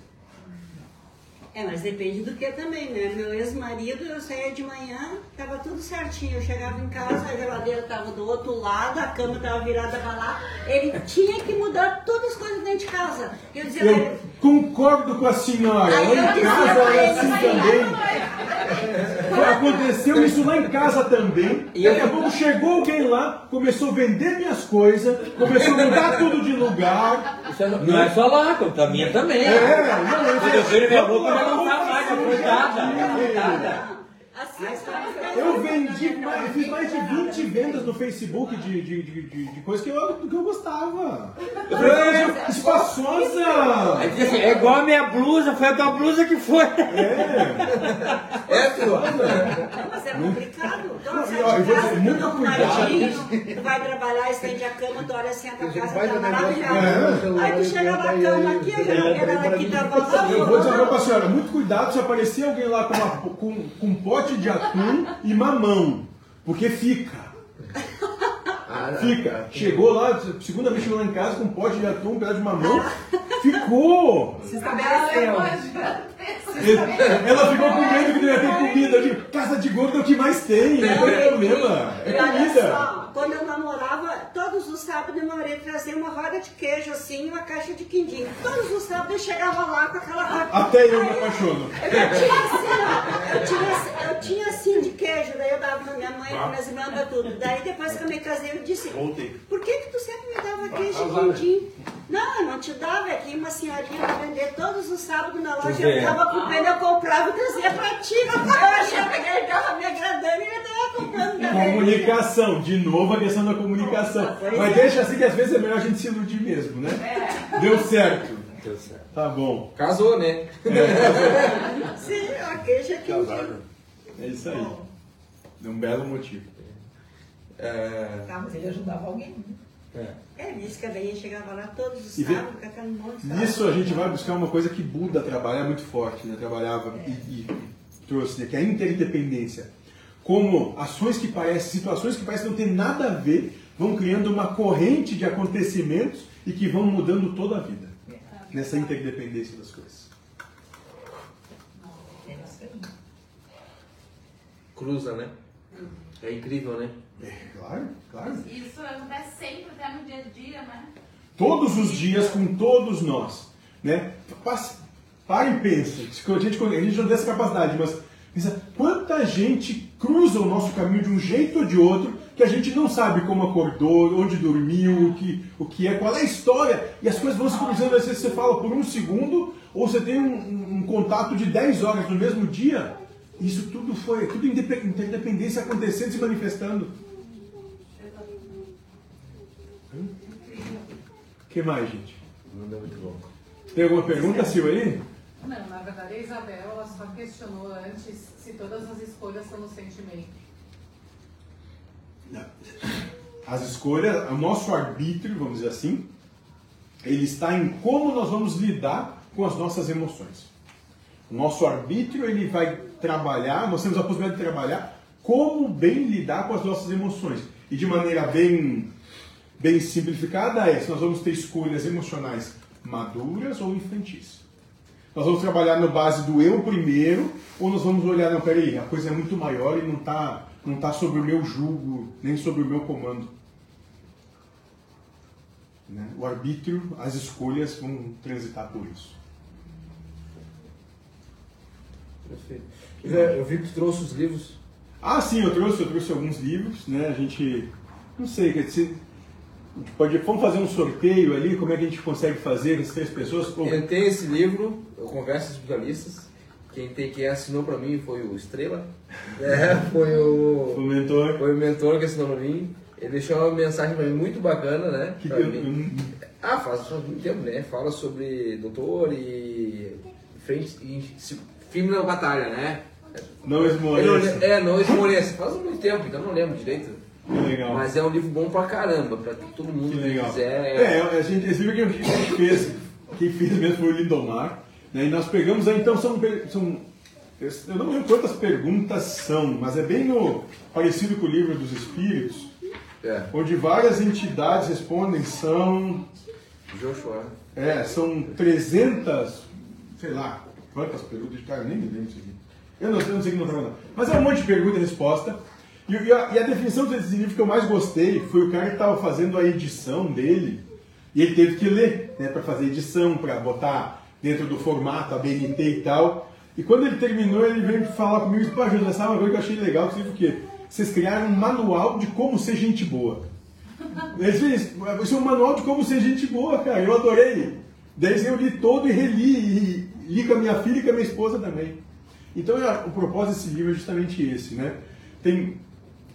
É, mas depende do que também, né? Meu ex-marido, eu saía de manhã, tava tudo certinho. Eu chegava em casa, a geladeira tava do outro lado, a cama tava virada pra lá. Ele tinha que mudar todas as coisas dentro de casa. Eu dizia Eu concordo com a senhora. Aí Lá em casa é assim também. Aconteceu isso lá em casa também. Daqui a pouco chegou alguém lá, começou a vender minhas coisas, começou a mudar tudo de lugar. Isso não, não é só lá, a minha também. É, não, eu Quando eu vejo minha roupa, já não tá mais, é coitada. É coitada. Eu vendi, mais, eu fiz mais de 20 vendas no Facebook de, de, de, de, de coisas que eu, que eu gostava. Eu falei, "Coisa espaçosa! Aí diz assim, é igual a minha blusa, foi a tua blusa que foi. É. É, tua. Mas é complicado. Então, e, ó, eu de casa, muito tá cuidado. vai trabalhar, estende a cama, tu olha assim, a tua Você casa tá maravilhosa. é. Aí tu chega na cama aqui, a aqui tá Eu vou dizer uma coisa pra senhora, muito cuidado se aparecer alguém lá com, uma- com- com um pote de atum e mamão. Porque fica. Fica. Chegou lá, segunda vez chegou lá em casa com um pote de atum, um pedaço de mamão. Ficou! Se estabeleceu. Ela ficou com medo que não ia ter comida. Eu digo, casa de gordo é o que mais tem, não tem problema. E É olha comida. Quando eu namorava, todos os sábados meu marido trazia uma roda de queijo assim e uma caixa de quindim. Todos os sábados eu chegava lá com aquela roda. Até eu me Aí apaixono. Eu tinha assim, ó, eu tinha, eu tinha assim de queijo, daí eu dava pra minha mãe, pra minhas irmãs, pra tudo. Daí depois que eu me casei, eu disse, por que que tu sempre me dava queijo de quindim? Não, eu não te dava, é que uma senhorinha pra vender todos os sábados na loja, eu tava com pena, eu comprava e trazia pra ti. Eu achava que ele tava me agradando e ele tava comprando também. Comunicação, de novo a questão da comunicação. Mas deixa assim que às vezes é melhor a gente se iludir mesmo, né? Deu certo. Deu certo. Tá bom. Casou, né? Sim, a queijo é quindim. É isso aí. É um belo motivo. É, Tá, mas ele ajudava alguém. É, disse que a velhinha chegava lá todos os E vê- sábados com aquele monte de Nisso a gente vai buscar uma coisa que Buda trabalha muito forte, né? Trabalhava e, e trouxe, né? que é a interdependência. Como ações que parecem, situações que parecem não ter nada a ver, vão criando uma corrente de acontecimentos e que vão mudando toda a vida. Nessa interdependência das coisas. Cruza, né? É incrível, né? É, claro, claro. Isso acontece sempre, até no dia a dia, né? todos os dias com todos nós. Né? Para e pensa. A gente, a gente não tem essa capacidade, mas pensa, quanta gente cruza o nosso caminho de um jeito ou de outro que a gente não sabe como acordou, onde dormiu, o que, o que é, qual é a história, e as coisas vão se cruzando. Às vezes você fala por um segundo, ou você tem um, um- contato de 10 horas no mesmo dia. Isso tudo foi, tudo indepe- interdependência acontecendo, se manifestando. O que mais, gente? Não é muito louco. Tem alguma pergunta, Sil, aí? Não, na verdade a Isabel ela só questionou antes se todas as escolhas são no sentimento. As escolhas, o nosso arbítrio, vamos dizer assim, ele está em como nós vamos lidar com as nossas emoções. O nosso arbítrio, ele vai trabalhar, nós temos a possibilidade de trabalhar como bem lidar com as nossas emoções. E de maneira bem, bem simplificada é se nós vamos ter escolhas emocionais maduras ou infantis. Nós vamos trabalhar na base do eu primeiro, ou nós vamos olhar, não, peraí, a coisa é muito maior e não está não tá sobre o meu jugo, nem sobre o meu comando. Né? O arbítrio, as escolhas vão transitar por isso. Perfeito. Eu vi que tu trouxe os livros. Ah, sim, eu trouxe, eu trouxe alguns livros, né? A gente, não sei, quer dizer, pode, vamos fazer um sorteio ali, como é que a gente consegue fazer as três pessoas? Ou- Eu tenho esse livro, eu Conversas Especialistas. Quem, tem, quem assinou pra mim foi o Estrela. É, foi o, o mentor. foi o mentor que assinou pra mim. Ele deixou uma mensagem pra mim muito bacana, né? Que pra eu- mim. Ah, faz muito tempo, né? Fala sobre doutor e frente e firme na batalha, né? Não esmoreça. é, não esmoreça. Faz muito tempo, então não lembro direito. Que legal. Mas é um livro bom pra caramba, pra todo mundo Que que quiser. É, a gente, esse livro que a gente fez, quem fez mesmo foi o Lindomar, né? E nós pegamos aí, então são, são eu não lembro quantas perguntas são, mas é bem no, parecido com o livro dos Espíritos, É, onde várias entidades respondem, são, Joshua. é, são 300, sei lá, quantas perguntas, cara, eu nem me lembro disso aqui. Eu não, eu não sei o que não estava não. Mas é um monte de pergunta e resposta. E, e a, e a definição desse livro que eu mais gostei foi o cara que estava fazendo a edição dele e ele teve que ler, né, para fazer edição, para botar dentro do formato, a BNT e tal. E quando ele terminou, ele veio falar comigo e disse, pô, José, sabe uma coisa que eu achei legal, que o quê? Vocês criaram um manual de como ser gente boa. Eles fez, isso é um manual de como ser gente boa, cara. Eu adorei. Daí eu li todo e reli, e li com a minha filha e com a minha esposa também. Então é, o propósito desse livro é justamente esse, né? Tem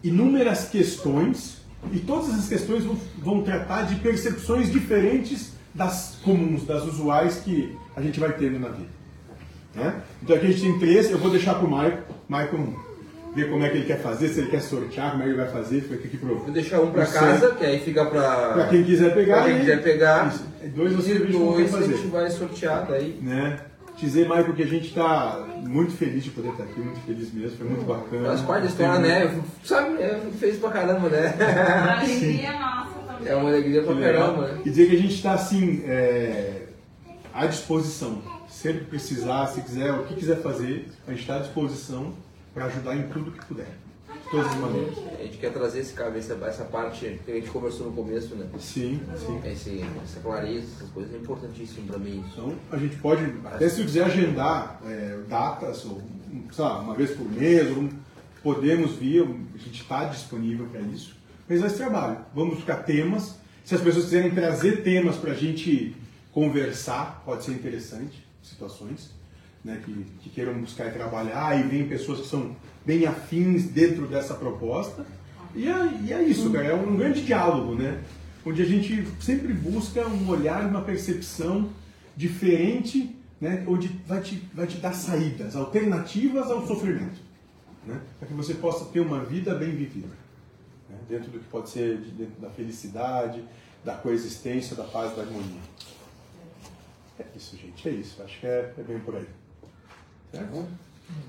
inúmeras questões e todas essas questões vão, vão tratar de percepções diferentes das comuns, das usuais que a gente vai tendo na vida. Né? Então aqui a gente tem três, eu vou deixar para o Maicon, Maicon ver como é que ele quer fazer, se ele quer sortear, como é que ele vai fazer, fica aqui pro, Vou deixar um pra pro casa, que aí fica pra. Pra quem quiser pegar. Pra quem e- quiser pegar. Isso. Dois você dois a gente vai sortear daí. Né? Dizer, Michael, que a gente está muito feliz de poder estar aqui, muito feliz mesmo, foi muito bacana. Faz parte da história, né? Sabe, é, fico feliz pra caramba, né? A alegria é nossa também. É uma alegria pra caramba? E dizer que a gente está assim, é, à disposição. Sempre que precisar, se quiser, o que quiser fazer, a gente está à disposição para ajudar em tudo que puder. Todas as maneiras. A gente quer trazer esse cabeça, essa parte que a gente conversou no começo, né? Sim, sim. Esse, essa clareza, essas coisas é importantíssimo pra mim. Então, a gente pode, até se quiser agendar é, datas, ou, sei lá, uma vez por mês, ou, podemos vir, a gente está disponível para isso. Mas esse trabalho, vamos buscar temas. Se as pessoas quiserem trazer temas para a gente conversar, pode ser interessante, situações né, que, que queiram buscar e trabalhar, e vem pessoas que são bem afins dentro dessa proposta. E é, e é isso, cara, é um grande diálogo, né? Onde a gente sempre busca um olhar, uma percepção diferente, né? Onde vai te, vai te dar saídas, alternativas ao sofrimento. Né? Para que você possa ter uma vida bem vivida. né? Dentro do que pode ser de- dentro da felicidade, da coexistência, da paz, da harmonia. É isso, gente, é isso. Acho que é, é bem por aí. Certo? Muito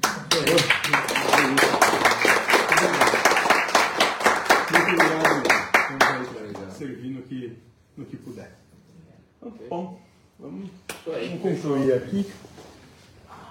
obrigado. Servir no que, no que puder. Então, bom, vamos, vamos concluir aqui.